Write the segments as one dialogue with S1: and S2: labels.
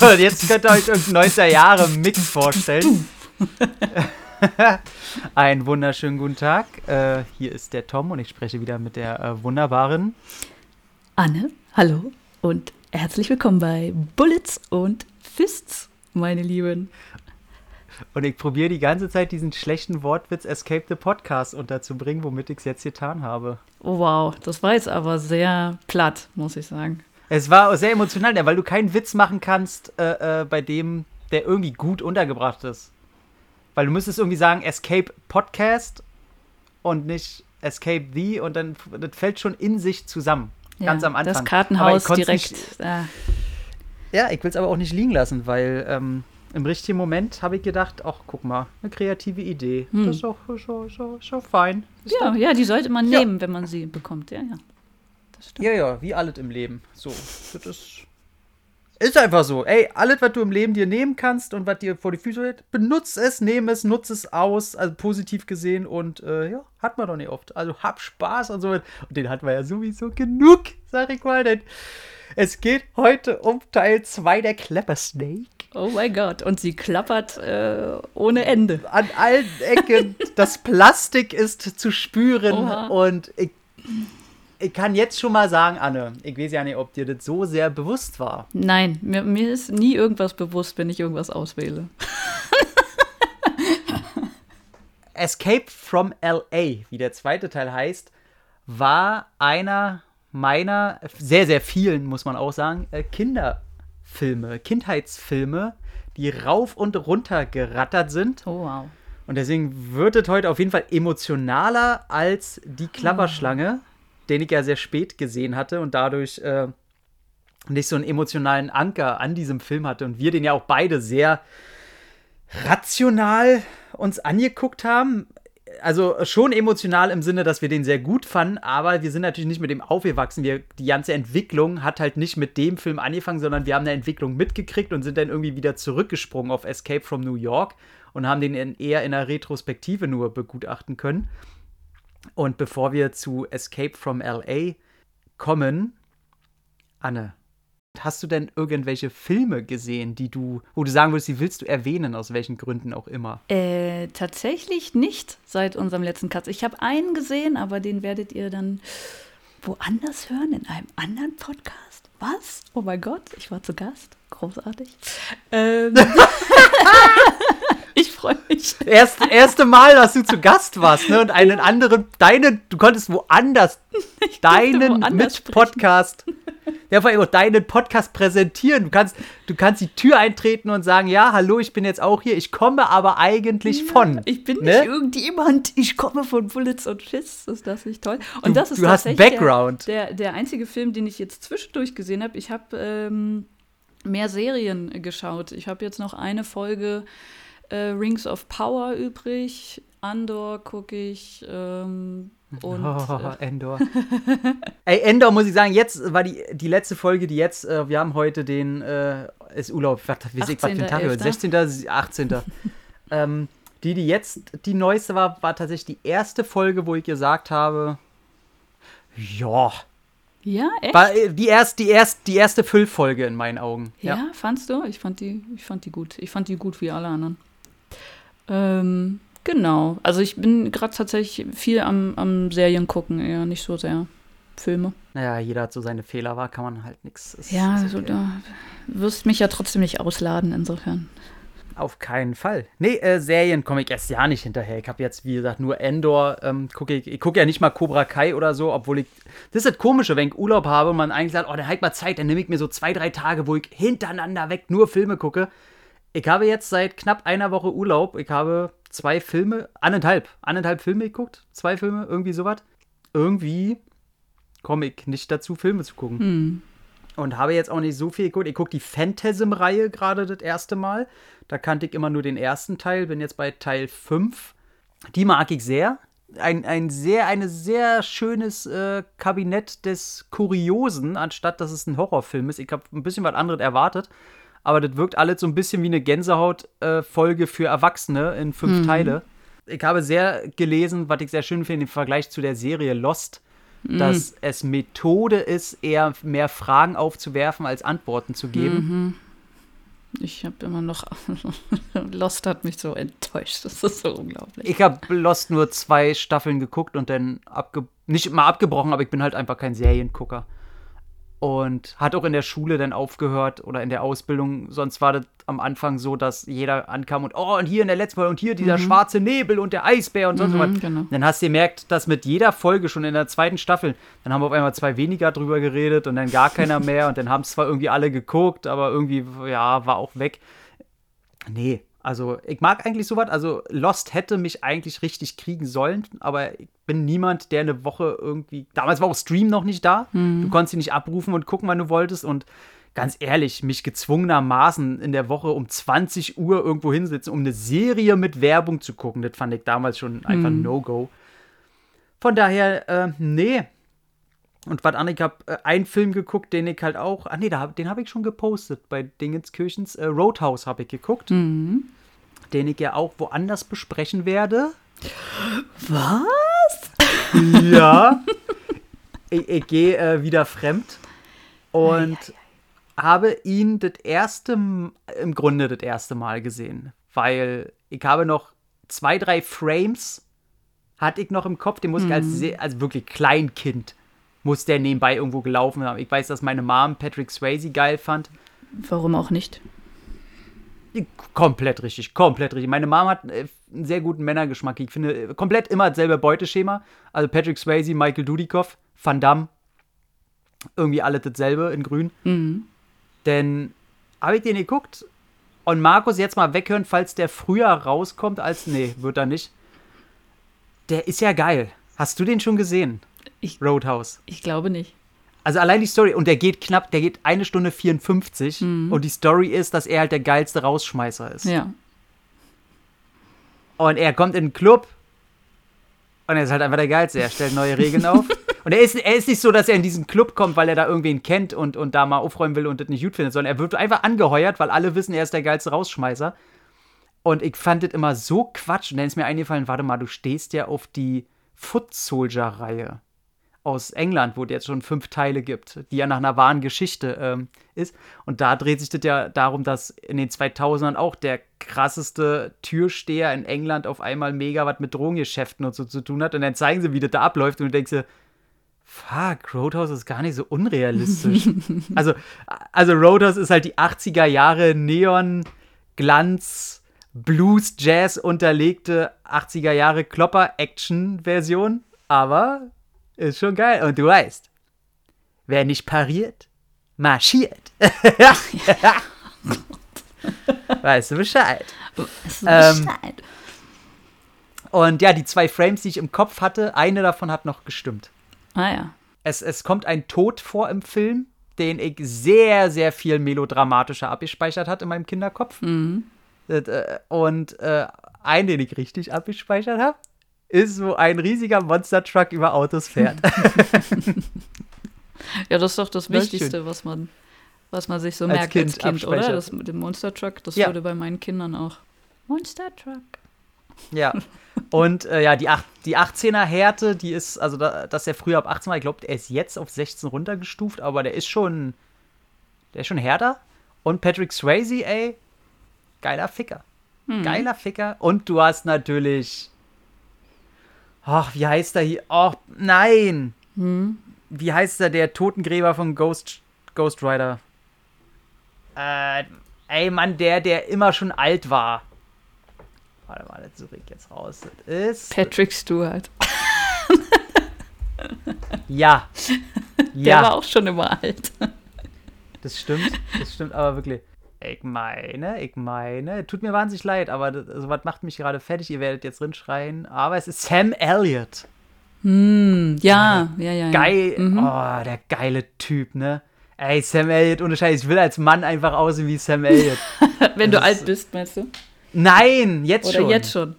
S1: So, jetzt könnt ihr euch irgendeinen 90er Jahre Mix vorstellen. Einen wunderschönen guten Tag. Äh, hier ist der Tom und ich spreche wieder mit der äh, wunderbaren
S2: Anne. Hallo und herzlich willkommen bei Bullets und Fists, meine Lieben.
S1: Und ich probiere die ganze Zeit diesen schlechten Wortwitz Escape the Podcast unterzubringen, womit ich es jetzt getan habe.
S2: Oh, wow, das war jetzt aber sehr platt, muss ich sagen.
S1: Es war sehr emotional, weil du keinen Witz machen kannst, äh, äh, bei dem der irgendwie gut untergebracht ist. Weil du müsstest irgendwie sagen Escape Podcast und nicht Escape the und dann das fällt schon in sich zusammen.
S2: Ja,
S1: ganz am Anfang.
S2: Das Kartenhaus direkt.
S1: Nicht,
S2: äh,
S1: ja, ich will es aber auch nicht liegen lassen, weil ähm, im richtigen Moment habe ich gedacht, ach, guck mal, eine kreative Idee.
S2: Hm.
S1: Das ist auch, auch, ist auch fein. Ist
S2: ja,
S1: doch-
S2: ja, die sollte man
S1: Ja.
S2: nehmen, wenn man sie bekommt. Ja, ja. Das stimmt.
S1: ja, ja, wie alles im Leben. So, das ist, ist einfach so. Ey, alles, was du im Leben dir nehmen kannst und was dir vor die Füße hält, benutz es, nehme es, nutze es aus, also positiv gesehen und äh, ja, hat man doch nicht oft. Also hab Spaß und so. Und den hatten wir ja sowieso genug, sag ich mal. Denn es geht heute um Teil 2 der Clapper Snake.
S2: Oh mein Gott. Und sie klappert äh, ohne Ende.
S1: an allen Ecken. Das Plastik ist zu spüren.
S2: Oha.
S1: Und ich, ich kann jetzt schon mal sagen, Anne, ich weiß ja nicht, ob dir das so sehr bewusst war.
S2: Nein, mir, mir ist nie irgendwas bewusst, wenn ich irgendwas auswähle.
S1: Escape from LA, wie der zweite Teil heißt, war einer meiner, sehr, sehr vielen, muss man auch sagen, äh, Kinderfilme, Kindheitsfilme, die rauf und runter gerattert sind.
S2: Oh, wow.
S1: Und deswegen wird es heute auf jeden Fall emotionaler als die Klapperschlange, den ich ja sehr spät gesehen hatte und dadurch äh, nicht so einen emotionalen Anker an diesem Film hatte. Und wir den ja auch beide sehr rational uns angeguckt haben. Also schon emotional im Sinne, dass wir den sehr gut fanden, aber wir sind natürlich nicht mit dem aufgewachsen. Wir, die ganze Entwicklung hat halt nicht mit dem Film angefangen, sondern wir haben eine Entwicklung mitgekriegt und sind dann irgendwie wieder zurückgesprungen auf Escape from New York und haben den in, eher in der Retrospektive nur begutachten können. Und bevor wir zu Escape from LA kommen, Anne, hast du denn irgendwelche Filme gesehen, die du, wo du sagen würdest, die willst du erwähnen, aus welchen Gründen auch immer?
S2: Äh, tatsächlich nicht seit unserem letzten Cut. Ich habe einen gesehen, aber den werdet ihr dann woanders hören, in einem anderen Podcast. Was? Oh mein Gott, ich war zu Gast. Großartig. Ähm, ich freue mich.
S1: Erst, erste Mal, dass du zu Gast warst, ne? Und einen anderen, deinen, du konntest woanders deinen
S2: woanders
S1: Mit-Podcast, ja, vor allem auch deinen Podcast präsentieren. Du kannst, du kannst die Tür eintreten und sagen, ja, hallo, ich bin jetzt auch hier, ich komme aber eigentlich von.
S2: Ich bin
S1: ne?
S2: nicht irgendjemand, ich komme von Bullets und Fists. Ist das nicht toll? Und
S1: Du-
S2: das ist
S1: du hast Background.
S2: Der, der, der einzige Film, den ich jetzt zwischendurch gesehen habe. Ich habe ähm, mehr Serien geschaut. Ich habe jetzt noch eine Folge äh, Rings of Power übrig. Andor gucke ich. Ähm, und
S1: Oh, Endor. Ey, Endor muss ich sagen, jetzt war die, die letzte Folge, die jetzt, äh, wir haben heute den, äh, ist Urlaub, was, wie ich, was für ein Tag
S2: 18.11..
S1: heute? 16., 18. ähm, die, die jetzt die neueste war, war tatsächlich die erste Folge, wo ich gesagt habe, ja,
S2: ja, echt?
S1: war äh, die, erst, die, erst, die erste Füllfolge in meinen Augen.
S2: Ja, fandst du? Ich fand die, ich fand die gut. Ich fand die gut wie alle anderen. Ähm, genau. Also ich bin gerade tatsächlich viel am, am Serien gucken, eher nicht so sehr Filme.
S1: Naja, jeder hat so seine Fehler, war, kann man halt nichts.
S2: Ja, also da wirst mich ja trotzdem nicht ausladen, insofern.
S1: Auf keinen Fall. Nee, äh, Serien komme ich erst ja nicht hinterher. Ich habe jetzt, wie gesagt, nur Endor. Ähm, guck ich ich gucke ja nicht mal Cobra Kai oder so, obwohl ich. Das ist das Komische, wenn ich Urlaub habe und man eigentlich sagt, oh, dann halt mal Zeit, dann nehme ich mir so zwei, drei Tage, wo ich hintereinander weg nur Filme gucke. Ich habe jetzt seit knapp einer Woche Urlaub. Ich habe zwei Filme, anderthalb, anderthalb Filme geguckt. Zwei Filme, irgendwie sowas. Irgendwie komme ich nicht dazu, Filme zu gucken.
S2: Hm.
S1: Und habe jetzt auch nicht so viel geguckt. Ich gucke die Phantasm-Reihe gerade das erste Mal. Da kannte ich immer nur den ersten Teil, bin jetzt bei Teil 5. Die mag ich sehr. ein, ein sehr, eine sehr schönes äh, Kabinett des Kuriosen, anstatt dass es ein Horrorfilm ist. Ich habe ein bisschen was anderes erwartet, aber das wirkt alles so ein bisschen wie eine Gänsehaut-Folge für Erwachsene in fünf
S2: Mhm.
S1: Teile. Ich habe sehr gelesen, was ich sehr schön finde im Vergleich zu der Serie Lost,
S2: Mhm.
S1: dass es Methode ist, eher mehr Fragen aufzuwerfen, als Antworten zu geben.
S2: Mhm. Ich habe immer noch. Lost hat mich so enttäuscht. Das ist so unglaublich.
S1: Ich habe Lost nur zwei Staffeln geguckt und dann abge nicht mal abgebrochen, aber ich bin halt einfach kein Seriengucker. Und hat auch in der Schule dann aufgehört oder in der Ausbildung. Sonst war das am Anfang so, dass jeder ankam und oh, und hier in der letzten Folge und hier dieser schwarze Nebel und der Eisbär und sonst
S2: Mhm,
S1: was.
S2: genau.
S1: Dann hast du gemerkt, dass mit jeder Folge schon in der zweiten Staffel, dann haben auf einmal zwei weniger drüber geredet und dann gar keiner mehr und dann haben es zwar irgendwie alle geguckt, aber irgendwie, ja, war auch weg. Nee, also ich mag eigentlich sowas. Also Lost hätte mich eigentlich richtig kriegen sollen, aber ich bin niemand, der eine Woche irgendwie. Damals war auch Stream noch nicht da. Du konntest ihn nicht abrufen und gucken, wann du wolltest. Und ganz ehrlich, mich gezwungenermaßen in der Woche um 20 Uhr irgendwo hinsetzen, um eine Serie mit Werbung zu gucken, das fand ich damals schon einfach ein No-Go. Von daher, äh, nee. Und was an, ich habe äh, einen Film geguckt, den ich halt auch, ah nee, da, den habe ich schon gepostet bei Dingenskirchens. Äh, Roadhouse habe ich geguckt,
S2: Mhm.
S1: den ich ja auch woanders besprechen werde.
S2: Was?
S1: Ja. ich ich gehe äh, wieder fremd und habe ihn das erste, im Grunde das erste Mal gesehen, weil ich habe noch zwei, drei Frames hatte ich noch im Kopf, den muss ich als, sehr, als wirklich Kleinkind muss der nebenbei irgendwo gelaufen haben. Ich weiß, dass meine Mom Patrick Swayze geil fand.
S2: Warum auch nicht?
S1: Komplett richtig, komplett richtig. Meine Mom hat äh, einen sehr guten Männergeschmack. Ich finde, äh, komplett immer dasselbe Beuteschema. Also Patrick Swayze, Michael Dudikoff, Van Damme. Irgendwie alles dasselbe in grün.
S2: Mhm.
S1: Denn habe ich den geguckt und Markus jetzt mal weghören, falls der früher rauskommt als. Nee, wird er nicht. Der ist ja geil. Hast du den schon gesehen?
S2: Ich-
S1: Roadhouse.
S2: Ich glaube nicht.
S1: Also allein die Story, und der geht knapp, der geht eine Stunde 54 und die Story ist, dass er halt der geilste Rausschmeißer ist.
S2: Ja.
S1: Und er kommt in den Club und er ist halt einfach der Geilste. Er stellt neue Regeln auf. Und er ist, er ist nicht so, dass er in diesen Club kommt, weil er da irgendwen kennt und, und da mal aufräumen will und das nicht gut findet, sondern er wird einfach angeheuert, weil alle wissen, er ist der geilste Rausschmeißer. Und ich fand das immer so Quatsch. Und dann ist mir eingefallen, warte mal, du stehst ja auf die Foot Soldier-Reihe aus England, wo es jetzt schon fünf Teile gibt, die ja nach einer wahren Geschichte ähm, ist. Und da dreht sich das ja darum, dass in den 2000ern auch der krasseste Türsteher in England auf einmal mega was mit Drogengeschäften und so zu tun hat. Und dann zeigen sie, wie das da abläuft. Und du denkst dir, fuck, Roadhouse ist gar nicht so unrealistisch. also, also Roadhouse ist halt die 80er Jahre Neon, Glanz, Blues, Jazz unterlegte 80er Jahre Klopper-Action-Version. Aber ist schon geil. Und du weißt, wer nicht pariert, marschiert. weißt du Bescheid. Ähm, Und ja, die zwei Frames, die ich im Kopf hatte, eine davon hat noch gestimmt.
S2: Ah ja.
S1: Es, es kommt ein Tod vor im Film, den ich sehr, sehr viel melodramatischer abgespeichert hat in meinem Kinderkopf.
S2: Mhm.
S1: Das, äh, Und äh, einen, den ich richtig abgespeichert habe, ist, wo ein riesiger Monster-Truck über Autos fährt.
S2: Ja, das ist doch das
S1: Das
S2: Wichtigste, was man, was man sich so
S1: Als
S2: merkt
S1: Kind
S2: als Kind, oder? Das mit dem Monster Truck, das
S1: Ja.
S2: wurde bei meinen Kindern auch. Monster Truck.
S1: ja. Und äh, ja, die, ach- die 18er Härte, die ist, also da, dass er früher ab 18 war, ich glaube, er ist jetzt auf 16 runtergestuft, aber der ist schon, der ist schon härter. Und Patrick Swayze, ey, geiler Ficker.
S2: Mhm.
S1: Geiler Ficker. Und du hast natürlich. Ach, wie heißt er hier? Ach, nein!
S2: Hm.
S1: Wie heißt er, der Totengräber von Ghost, Ghost Rider? Äh, ey, Mann, der, der immer schon alt war. Warte mal, das suche ich jetzt raus. Das ist.
S2: Patrick Stewart.
S1: Ja.
S2: Der war
S1: Ja,
S2: auch schon immer alt.
S1: das stimmt. Das stimmt aber wirklich. Ich meine, ich meine, tut mir wahnsinnig leid, aber das, sowas macht mich gerade fertig. Ihr werdet jetzt drin schreien. Aber es ist Sam Elliott.
S2: Hm, ja, ja, ja. ja.
S1: Geil.
S2: Mhm.
S1: Oh, der geile Typ, ne? Ey, Sam Elliott, ohne Scheiß, ich will als Mann einfach aussehen wie Sam Elliott.
S2: Wenn du
S1: das
S2: alt
S1: ist-
S2: bist, meinst du?
S1: Nein, jetzt
S2: Oder
S1: schon.
S2: jetzt schon?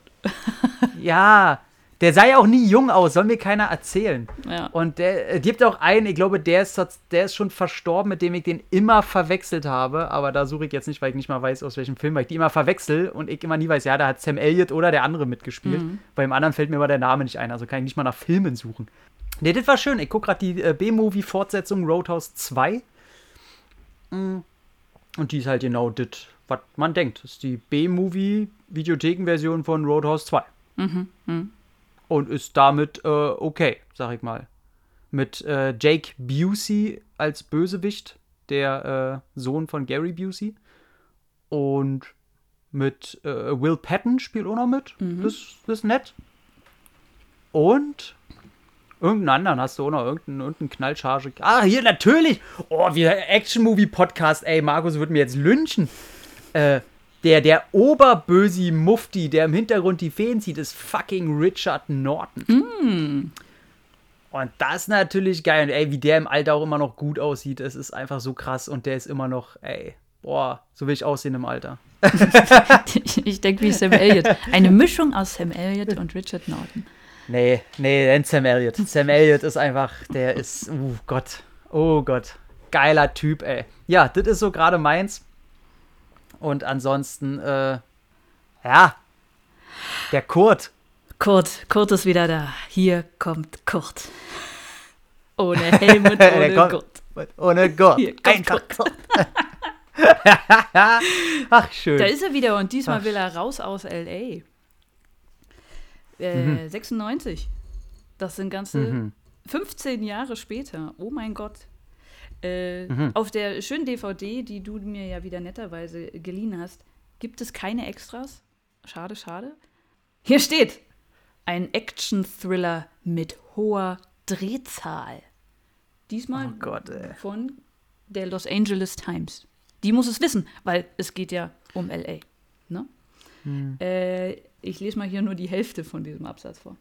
S1: Ja, Der sah ja auch nie jung aus, soll mir keiner erzählen.
S2: Ja.
S1: Und der äh, gibt auch einen, ich glaube, der ist, der ist schon verstorben, mit dem ich den immer verwechselt habe. Aber da suche ich jetzt nicht, weil ich nicht mal weiß, aus welchem Film, weil ich die immer verwechsel und ich immer nie weiß, ja, da hat Sam Elliott oder der andere mitgespielt.
S2: Mhm.
S1: Beim anderen fällt mir aber der Name nicht ein, also kann ich nicht mal nach Filmen suchen. Nee, das war schön. Ich gucke gerade die äh, B-Movie-Fortsetzung Roadhouse 2. Mm. Und die ist halt genau das, was man denkt. Das ist die B-Movie-Videotheken-Version von Roadhouse 2.
S2: Mhm. Mhm.
S1: Und ist damit äh, okay, sag ich mal. Mit äh, Jake Busey als Bösewicht, der äh, Sohn von Gary Busey. Und mit äh, Will Patton spielt auch noch mit.
S2: Mhm.
S1: Das, das ist nett. Und irgendeinen anderen hast du auch noch, irgendeinen, irgendeinen Knallcharge. Ah, hier natürlich! Oh, wieder Action-Movie-Podcast, ey, Markus wird mir jetzt lynchen. Äh, der, der Oberbösi Mufti, der im Hintergrund die Feen zieht, ist fucking Richard Norton.
S2: Mm.
S1: Und das ist natürlich geil. Und ey, wie der im Alter auch immer noch gut aussieht, es ist einfach so krass. Und der ist immer noch, ey, boah, so will ich aussehen im Alter.
S2: Ich, ich denke wie Sam Elliott. Eine Mischung aus Sam Elliott und Richard Norton.
S1: Nee, nee, denn Sam Elliott. Sam Elliott ist einfach, der ist, oh Gott, oh Gott, geiler Typ, ey. Ja, das ist so gerade meins. Und ansonsten, äh, ja, der Kurt.
S2: Kurt, Kurt ist wieder da. Hier kommt Kurt. Ohne Helmut,
S1: Der
S2: ohne
S1: kommt-
S2: Kurt.
S1: Ohne
S2: kommt
S1: Einfach Kurt. Ach, schön.
S2: Da ist er wieder und diesmal
S1: Ach.
S2: will er raus aus L.A. Äh, 96. Das sind ganze
S1: Mhm.
S2: 15 Jahre später. Oh mein Gott. Äh,
S1: Mhm.
S2: Auf der schönen DVD, die du mir ja wieder netterweise geliehen hast, gibt es keine Extras. Schade, schade. Hier steht ein Action-Thriller mit hoher Drehzahl. Diesmal
S1: Oh Gott,
S2: von der Los Angeles Times. Die muss es wissen, weil es geht ja um LA. Ne?
S1: Hm.
S2: Äh, ich lese mal hier nur die Hälfte von diesem Absatz vor.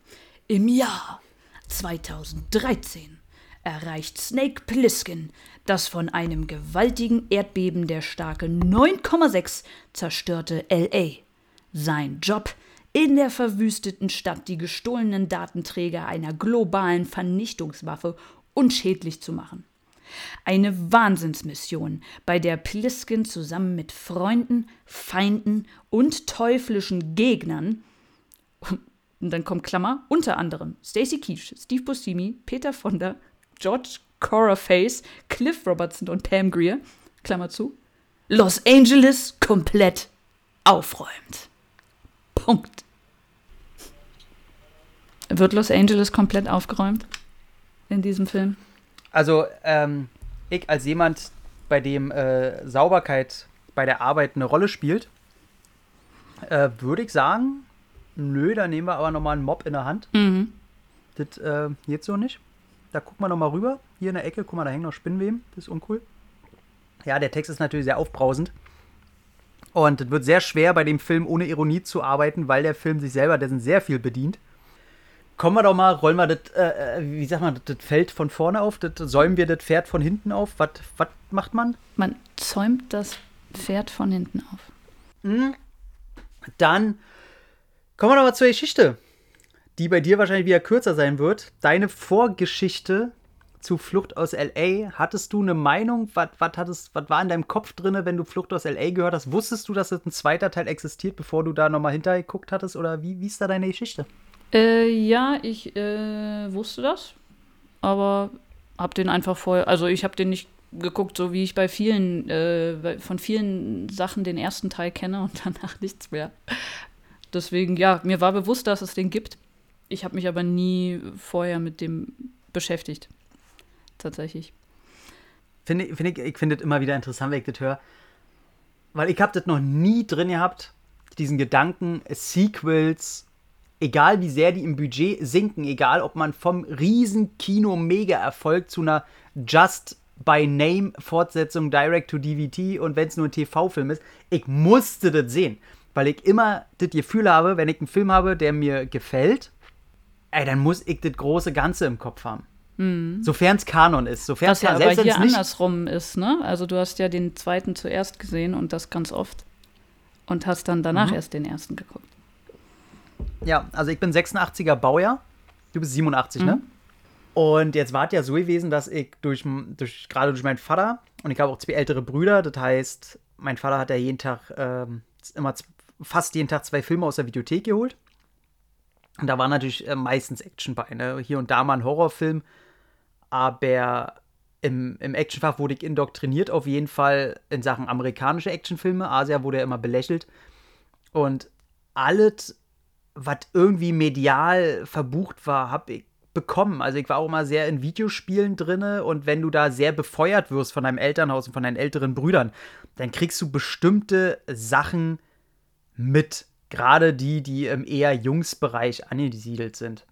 S2: Im Jahr 2013 erreicht Snake Plissken das von einem gewaltigen Erdbeben der Starke 9,6 zerstörte LA. Sein Job in der verwüsteten Stadt die gestohlenen Datenträger einer globalen Vernichtungswaffe unschädlich zu machen. Eine Wahnsinnsmission, bei der Pliskin zusammen mit Freunden, Feinden und teuflischen Gegnern und dann kommt Klammer, unter anderem Stacy Keach, Steve Buscemi, Peter Fonda, George Coraface, Cliff Robertson und Pam Greer, Klammer zu, Los Angeles komplett aufräumt. Punkt. Wird Los Angeles komplett aufgeräumt in diesem Film?
S1: Also, ähm, ich als jemand, bei dem äh, Sauberkeit bei der Arbeit eine Rolle spielt, äh, würde ich sagen, nö, da nehmen wir aber nochmal einen Mob in der Hand.
S2: Mhm.
S1: Das äh, geht so nicht. Da gucken wir nochmal rüber. Hier in der Ecke, guck mal, da hängen noch Spinnweben. Das ist uncool. Ja, der Text ist natürlich sehr aufbrausend. Und es wird sehr schwer, bei dem Film ohne Ironie zu arbeiten, weil der Film sich selber dessen sehr viel bedient. Kommen wir doch mal, rollen wir das, äh, äh, wie sagt man, das, Feld von vorne auf, das, säumen wir das Pferd von hinten auf. Was was macht man?
S2: Man zäumt das Pferd von hinten auf.
S1: Dann kommen wir doch mal zur Geschichte, die bei dir wahrscheinlich wieder kürzer sein wird. Deine Vorgeschichte zu Flucht aus L.A. Hattest du eine Meinung? Was, war in deinem Kopf drin, wenn du Flucht aus L.A. gehört hast? Wusstest du, dass es ein zweiter Teil existiert, bevor du da nochmal hintergeguckt hattest? Oder wie, wie ist da deine Geschichte?
S2: Äh, ja, ich äh, wusste das, aber hab den einfach vorher, also ich habe den nicht geguckt, so wie ich bei vielen, äh, von vielen Sachen den ersten Teil kenne und danach nichts mehr. Deswegen, ja, mir war bewusst, dass es den gibt. Ich habe mich aber nie vorher mit dem beschäftigt. Tatsächlich.
S1: Finde ich, find ich, ich finde es immer wieder interessant, wenn ich das höre. Weil ich habe das noch nie drin gehabt, diesen Gedanken, Sequels, egal wie sehr die im Budget sinken, egal ob man vom riesen Kino-Mega-Erfolg zu einer Just-by-Name-Fortsetzung Direct-to-DVD und wenn es nur ein TV-Film ist, ich musste das sehen. Weil ich immer das Gefühl habe, wenn ich einen Film habe, der mir gefällt, ey, dann muss ich das große Ganze im Kopf haben. Sofern es Kanon ist. Sofern
S2: Was ja aber hier andersrum ist, ne? Also du hast ja den zweiten zuerst gesehen und das ganz oft. Und hast dann danach
S1: Mhm.
S2: erst den ersten geguckt.
S1: Ja, also ich bin 86er Baujahr. Du bist 87, ne? mhm. ne? Und jetzt war es ja so gewesen, dass ich durch, durch gerade durch meinen Vater und ich habe auch zwei ältere Brüder, das heißt, mein Vater hat ja jeden Tag ähm, immer fast jeden Tag zwei Filme aus der Videothek geholt. Und da war natürlich äh, meistens Action bei, ne? Hier und da mal ein Horrorfilm, aber im, im Actionfach wurde ich indoktriniert, auf jeden Fall in Sachen amerikanische Actionfilme. Asia wurde ja immer belächelt. Und alles, was irgendwie medial verbucht war, habe ich bekommen. Also ich war auch immer sehr in Videospielen drinne und wenn du da sehr befeuert wirst von deinem Elternhaus und von deinen älteren Brüdern, dann kriegst du bestimmte Sachen mit. Gerade die, die im eher Jungsbereich angesiedelt sind.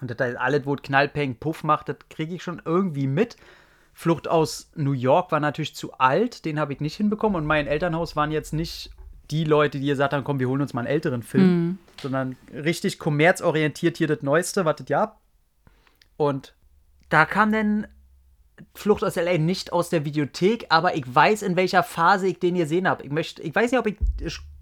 S1: Und das heißt, alles, wo Knallpeng Puff macht, das kriege ich schon irgendwie mit. Flucht aus New York war natürlich zu alt, den habe ich nicht hinbekommen. Und mein Elternhaus waren jetzt nicht die Leute, die gesagt haben, komm, wir holen uns mal einen älteren Film, mhm. sondern richtig kommerzorientiert hier das Neueste, wartet ja. Und da kam dann Flucht aus LA nicht aus der Videothek, aber ich weiß, in welcher Phase ich den gesehen habe. Ich, möchte, ich weiß nicht, ob ich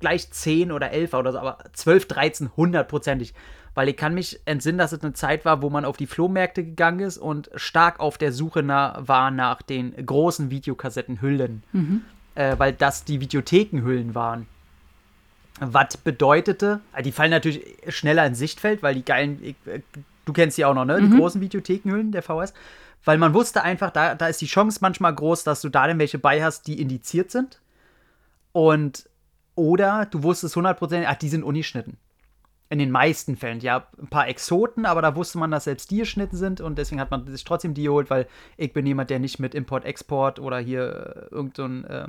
S1: gleich 10 oder 11 war oder so, aber 12, 13, hundertprozentig. Weil ich kann mich entsinnen, dass es eine Zeit war, wo man auf die Flohmärkte gegangen ist und stark auf der Suche nach, war nach den großen Videokassettenhüllen. Mhm. Äh, weil das die Videothekenhüllen waren. Was bedeutete, äh, die fallen natürlich schneller ins Sichtfeld, weil die geilen, ich, äh, du kennst die auch noch, ne? Die mhm. großen Videothekenhüllen der VS weil man wusste einfach, da, da ist die Chance manchmal groß, dass du da dann welche bei hast, die indiziert sind. Und oder du wusstest 100%, ach, die sind ungeschnitten. In den meisten Fällen. Ja, ein paar Exoten, aber da wusste man, dass selbst die geschnitten sind und deswegen hat man sich trotzdem die geholt, weil ich bin jemand, der nicht mit Import-Export oder hier äh, irgendein äh,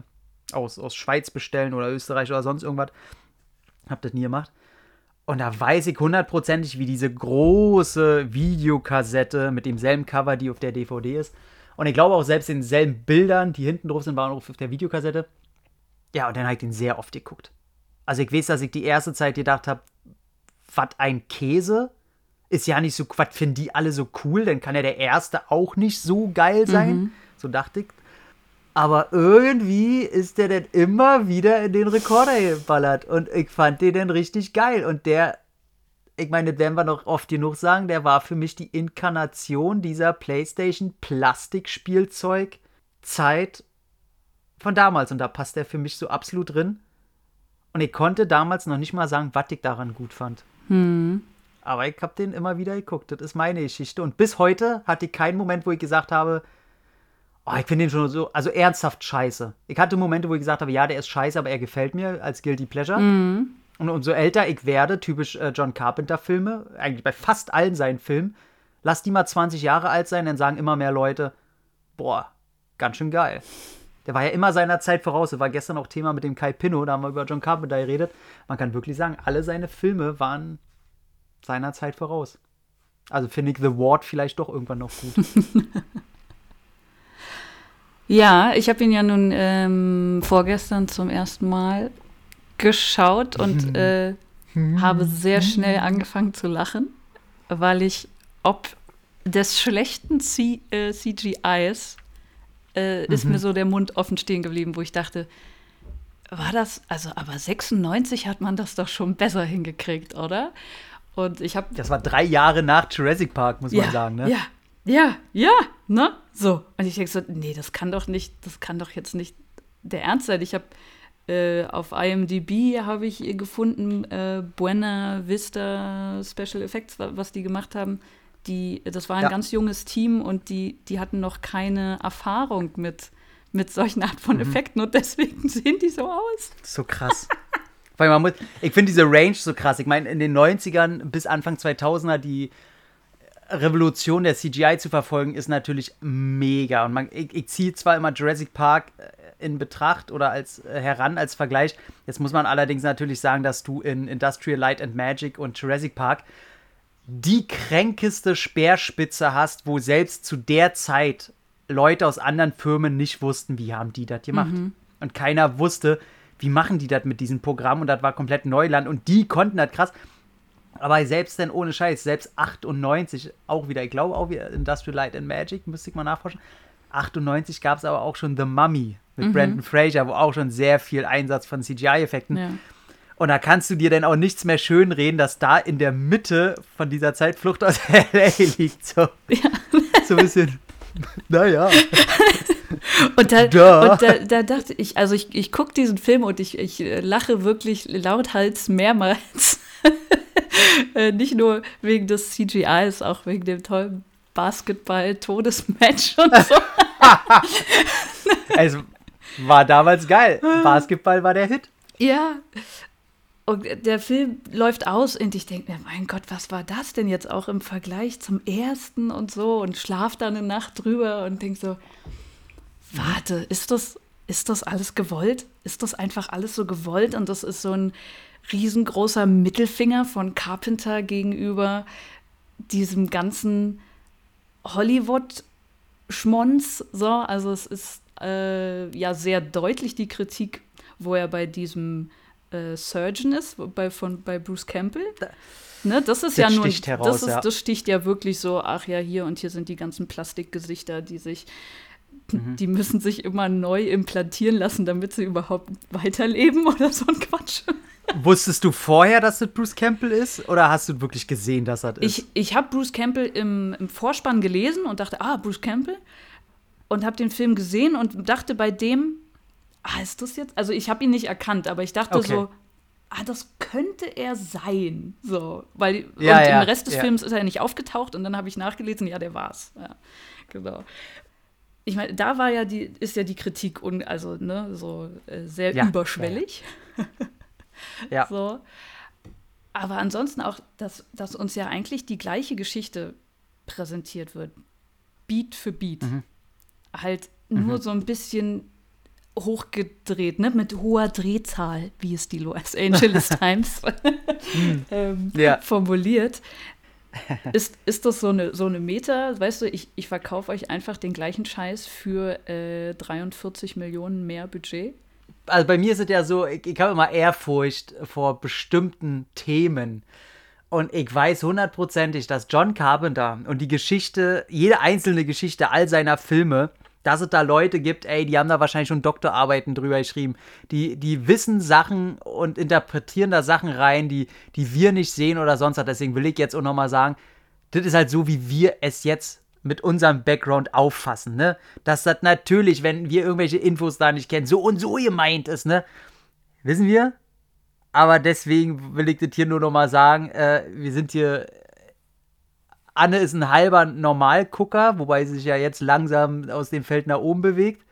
S1: aus, aus Schweiz bestellen oder Österreich oder sonst irgendwas. Hab das nie gemacht. Und da weiß ich hundertprozentig, wie diese große Videokassette mit demselben Cover, die auf der DVD ist. Und ich glaube auch selbst denselben Bildern, die hinten drauf sind, waren auf der Videokassette. Ja, und dann habe ich den sehr oft geguckt. Also ich weiß, dass ich die erste Zeit gedacht habe, was ein Käse. Ist ja nicht so, was finden die alle so cool, dann kann ja der erste auch nicht so geil sein. Mhm. So dachte ich. Aber irgendwie ist der dann immer wieder in den Rekorder geballert. Und ich fand den dann richtig geil. Und der, ich meine, werden wir noch oft genug sagen, der war für mich die Inkarnation dieser PlayStation Plastikspielzeug-Zeit von damals. Und da passt der für mich so absolut drin. Und ich konnte damals noch nicht mal sagen, was ich daran gut fand. Hm. Aber ich habe den immer wieder geguckt. Das ist meine Geschichte. Und bis heute hatte ich keinen Moment, wo ich gesagt habe, Oh, ich finde den schon so, also ernsthaft scheiße. Ich hatte Momente, wo ich gesagt habe, ja, der ist scheiße, aber er gefällt mir als Guilty Pleasure. Mhm. Und umso älter ich werde, typisch äh, John Carpenter-Filme, eigentlich bei fast allen seinen Filmen, lass die mal 20 Jahre alt sein, dann sagen immer mehr Leute, boah, ganz schön geil. Der war ja immer seiner Zeit voraus. Das war gestern auch Thema mit dem Kai Pinno, da haben wir über John Carpenter geredet. Man kann wirklich sagen, alle seine Filme waren seiner Zeit voraus. Also finde ich The Ward vielleicht doch irgendwann noch gut.
S2: Ja, ich habe ihn ja nun ähm, vorgestern zum ersten Mal geschaut und äh, habe sehr schnell angefangen zu lachen, weil ich ob des schlechten C äh, CGIs äh, ist mhm. mir so der Mund offen stehen geblieben, wo ich dachte, war das, also aber 96 hat man das doch schon besser hingekriegt, oder? Und ich habe.
S1: Das war drei Jahre nach Jurassic Park, muss
S2: ja,
S1: man sagen, ne?
S2: Ja, ja, ja, ne? So. Und ich denke so, nee, das kann doch nicht, das kann doch jetzt nicht der Ernst sein. Ich habe äh, auf IMDb habe ich gefunden, äh, Buena Vista Special Effects, was die gemacht haben. Die, das war ein ja. ganz junges Team und die, die hatten noch keine Erfahrung mit, mit solchen Art von mhm. Effekten und deswegen sehen die so aus.
S1: So krass. Weil man muss, ich finde diese Range so krass. Ich meine, in den 90ern bis Anfang 2000er, die Revolution der CGI zu verfolgen, ist natürlich mega. Und man, ich, ich ziehe zwar immer Jurassic Park äh, in Betracht oder als äh, heran als Vergleich. Jetzt muss man allerdings natürlich sagen, dass du in Industrial Light and Magic und Jurassic Park die kränkeste Speerspitze hast, wo selbst zu der Zeit Leute aus anderen Firmen nicht wussten, wie haben die das gemacht. Mhm. Und keiner wusste, wie machen die das mit diesem Programm und das war komplett Neuland und die konnten das krass. Aber selbst denn ohne Scheiß, selbst 98 auch wieder, ich glaube auch wieder Industrial Light and Magic, müsste ich mal nachforschen. 98 gab es aber auch schon The Mummy mit mhm. Brandon Fraser, wo auch schon sehr viel Einsatz von CGI-Effekten. Ja. Und da kannst du dir dann auch nichts mehr schönreden, dass da in der Mitte von dieser Zeit Flucht aus L.A. liegt. So, ja. so ein bisschen, naja.
S2: Und, da, da. und da, da, dachte ich, also ich, ich gucke diesen Film und ich, ich lache wirklich lauthals mehrmals. Äh, nicht nur wegen des CGIs, auch wegen dem tollen Basketball-Todesmatch und so.
S1: also war damals geil. Basketball war der Hit.
S2: Ja. Und der Film läuft aus und ich denke mir, mein Gott, was war das denn jetzt auch im Vergleich zum ersten und so und schlaf da eine Nacht drüber und denke so, warte, ist das, ist das alles gewollt? Ist das einfach alles so gewollt? Und das ist so ein riesengroßer Mittelfinger von Carpenter gegenüber diesem ganzen Hollywood-Schmonz. So, also es ist äh, ja sehr deutlich die Kritik, wo er bei diesem äh, Surgeon ist, bei, von, bei Bruce Campbell. Ne, das ist das ja nur, heraus, das, ist, ja. das sticht ja wirklich so, ach ja, hier und hier sind die ganzen Plastikgesichter, die sich Mhm. Die müssen sich immer neu implantieren lassen, damit sie überhaupt weiterleben oder so ein Quatsch.
S1: Wusstest du vorher, dass das Bruce Campbell ist? Oder hast du wirklich gesehen, dass das ist?
S2: Ich, ich habe Bruce Campbell im, im Vorspann gelesen und dachte, ah, Bruce Campbell. Und habe den Film gesehen und dachte bei dem, ah, ist das jetzt? Also ich habe ihn nicht erkannt, aber ich dachte okay. so, ah, das könnte er sein. So, weil
S1: ja,
S2: und
S1: ja,
S2: im Rest des
S1: ja.
S2: Films ist er nicht aufgetaucht und dann habe ich nachgelesen, ja, der war's. Ja, genau ich meine, da war ja die, ist ja die Kritik un, also, ne, so äh, sehr ja, überschwellig. Ja. So. Aber ansonsten auch, dass, dass uns ja eigentlich die gleiche Geschichte präsentiert wird. Beat für Beat. Mhm. Halt nur mhm. so ein bisschen hochgedreht, ne? mit hoher Drehzahl, wie es die Los Angeles Times
S1: hm.
S2: ähm, ja. formuliert ist, ist das so eine, so eine Meta? Weißt du, ich, ich verkaufe euch einfach den gleichen Scheiß für äh, 43 Millionen mehr Budget?
S1: Also bei mir es ja so, ich, ich habe immer Ehrfurcht vor bestimmten Themen. Und ich weiß hundertprozentig, dass John Carpenter und die Geschichte, jede einzelne Geschichte all seiner Filme dass es da Leute gibt, ey, die haben da wahrscheinlich schon Doktorarbeiten drüber geschrieben. Die, die wissen Sachen und interpretieren da Sachen rein, die, die wir nicht sehen oder sonst was. Deswegen will ich jetzt auch nochmal sagen, das ist halt so, wie wir es jetzt mit unserem Background auffassen, ne? Dass das natürlich, wenn wir irgendwelche Infos da nicht kennen, so und so gemeint ist, ne? Wissen wir? Aber deswegen will ich das hier nur nochmal sagen, äh, wir sind hier Anne ist ein halber Normalgucker, wobei sie sich ja jetzt langsam aus dem Feld nach oben bewegt.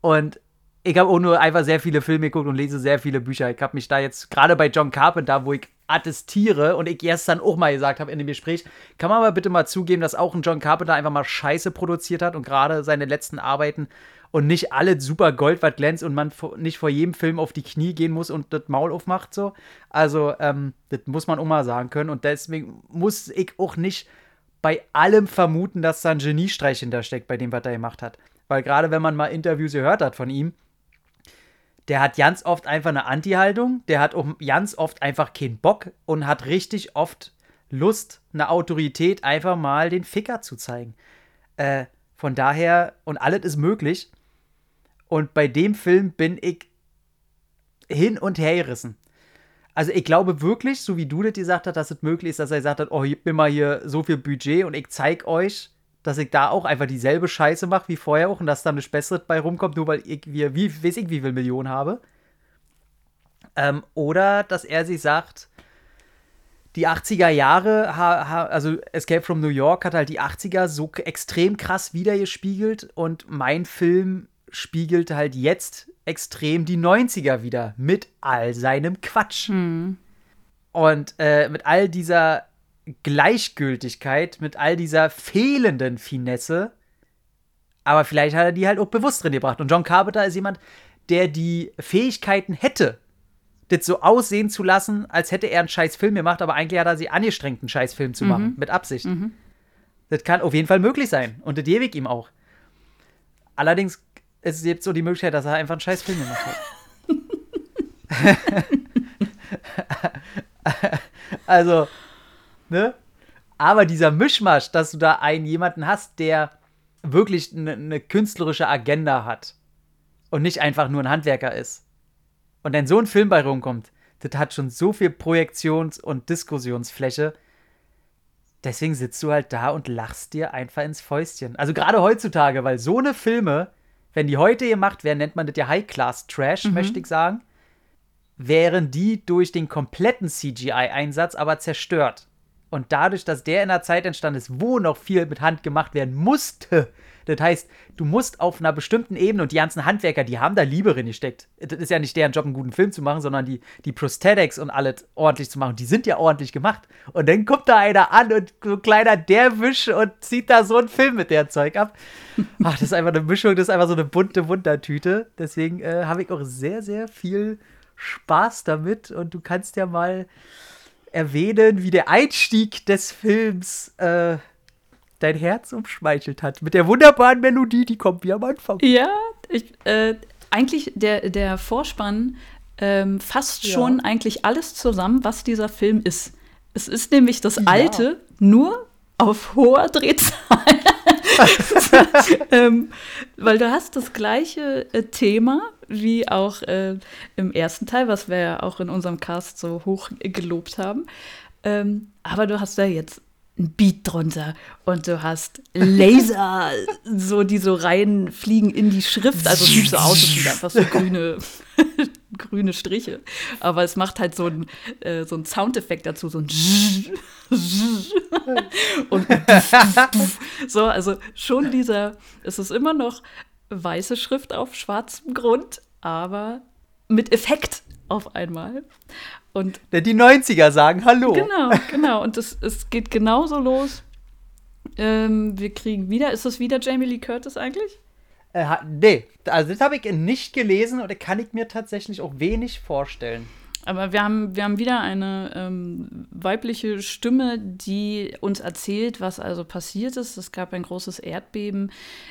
S1: Und ich habe auch nur einfach sehr viele Filme geguckt und lese sehr viele Bücher. Ich habe mich da jetzt gerade bei John Carpenter, wo ich attestiere und ich erst dann auch mal gesagt habe in dem Gespräch, kann man aber bitte mal zugeben, dass auch ein John Carpenter einfach mal Scheiße produziert hat und gerade seine letzten Arbeiten und nicht alle super Gold, was glänzt und man nicht vor jedem Film auf die Knie gehen muss und das Maul aufmacht so. Also, ähm, das muss man auch mal sagen können und deswegen muss ich auch nicht bei allem vermuten, dass da ein Geniestreich hintersteckt bei dem, was er gemacht hat. Weil gerade wenn man mal Interviews gehört hat von ihm, der hat ganz oft einfach eine Anti-Haltung, der hat auch ganz oft einfach keinen Bock und hat richtig oft Lust, eine Autorität einfach mal den Ficker zu zeigen. Äh, von daher, und alles ist möglich. Und bei dem Film bin ich hin und her gerissen. Also ich glaube wirklich, so wie du das gesagt hast, dass es möglich ist, dass er gesagt hat, oh, gib mir mal hier so viel Budget und ich zeig euch, dass ich da auch einfach dieselbe Scheiße mache wie vorher auch und dass da eine bessere bei rumkommt, nur weil ich, wie, wie weiß ich, wie viel Millionen habe. Ähm, oder dass er sich sagt, die 80er Jahre, also Escape from New York hat halt die 80er so extrem krass wiedergespiegelt und mein Film spiegelt halt jetzt extrem die 90er wieder mit all seinem Quatsch.
S2: Hm.
S1: Und äh, mit all dieser Gleichgültigkeit, mit all dieser fehlenden Finesse. Aber vielleicht hat er die halt auch bewusst drin gebracht. Und John Carpenter ist jemand, der die Fähigkeiten hätte, das so aussehen zu lassen, als hätte er einen scheiß Film gemacht, aber eigentlich hat er sie angestrengt, einen scheiß Film zu mhm. machen, mit Absicht. Mhm. Das kann auf jeden Fall möglich sein. Und das ich ihm auch. Allerdings es gibt so die Möglichkeit, dass er einfach einen scheiß Film gemacht hat. also, ne? Aber dieser Mischmasch, dass du da einen jemanden hast, der wirklich eine ne künstlerische Agenda hat und nicht einfach nur ein Handwerker ist. Und dann so ein Film bei rumkommt, das hat schon so viel Projektions- und Diskussionsfläche. Deswegen sitzt du halt da und lachst dir einfach ins Fäustchen. Also gerade heutzutage, weil so eine Filme, wenn die heute gemacht werden, nennt man das ja High-Class-Trash, mhm. möchte ich sagen, wären die durch den kompletten CGI-Einsatz aber zerstört. Und dadurch, dass der in einer Zeit entstanden ist, wo noch viel mit Hand gemacht werden musste, das heißt, du musst auf einer bestimmten Ebene und die ganzen Handwerker, die haben da Liebe drin gesteckt. Das ist ja nicht deren Job, einen guten Film zu machen, sondern die, die Prosthetics und alles ordentlich zu machen. Die sind ja ordentlich gemacht. Und dann kommt da einer an und so ein kleiner Derwisch und zieht da so einen Film mit der Zeug ab. Ach, das ist einfach eine Mischung, das ist einfach so eine bunte Wundertüte. Deswegen äh, habe ich auch sehr, sehr viel Spaß damit und du kannst ja mal erwähnen, wie der Einstieg des Films äh, dein Herz umschmeichelt hat. Mit der wunderbaren Melodie, die kommt wie am Anfang.
S2: Ja, ich, äh, eigentlich der, der Vorspann ähm, fasst ja. schon eigentlich alles zusammen, was dieser Film ist. Es ist nämlich das alte, ja. nur auf hoher Drehzahl. ähm, weil du hast das gleiche äh, Thema wie auch äh, im ersten Teil, was wir ja auch in unserem Cast so hoch gelobt haben. Ähm, aber du hast da jetzt ein Beat drunter und du hast Laser, so die so reinfliegen in die Schrift. Also es sieht so aus, es sind einfach so grüne, grüne Striche. Aber es macht halt so ein, äh, so Soundeffekt dazu, so ein und so, also schon dieser, es ist immer noch weiße Schrift auf schwarzem Grund, aber mit Effekt auf einmal. Und
S1: die 90er sagen Hallo.
S2: Genau, genau. Und es, es geht genauso los. Ähm, wir kriegen wieder, ist das wieder Jamie Lee Curtis eigentlich?
S1: Äh, nee, also das habe ich nicht gelesen oder kann ich mir tatsächlich auch wenig vorstellen.
S2: Aber wir haben, wir haben wieder eine ähm, weibliche Stimme, die uns erzählt, was also passiert ist. Es gab ein großes Erdbeben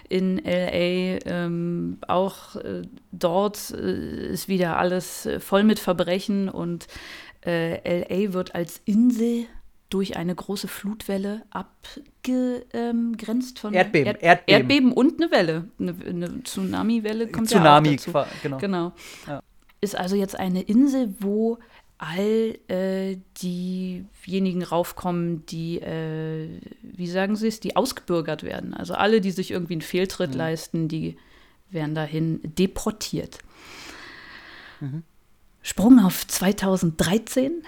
S2: in LA. Ähm, auch äh, dort äh, ist wieder alles äh, voll mit Verbrechen und äh, LA wird als Insel durch eine große Flutwelle abgegrenzt von
S1: Erdbeben,
S2: Erd
S1: Erdbeben.
S2: Erdbeben und eine Welle. Eine, eine Tsunami-Welle kommt
S1: Tsunami,
S2: ja auch dazu. genau. genau. Ja ist also jetzt eine Insel, wo all äh, diejenigen raufkommen, die, äh, wie sagen Sie es, die ausgebürgert werden. Also alle, die sich irgendwie einen Fehltritt mhm. leisten, die werden dahin deportiert. Mhm. Sprung auf 2013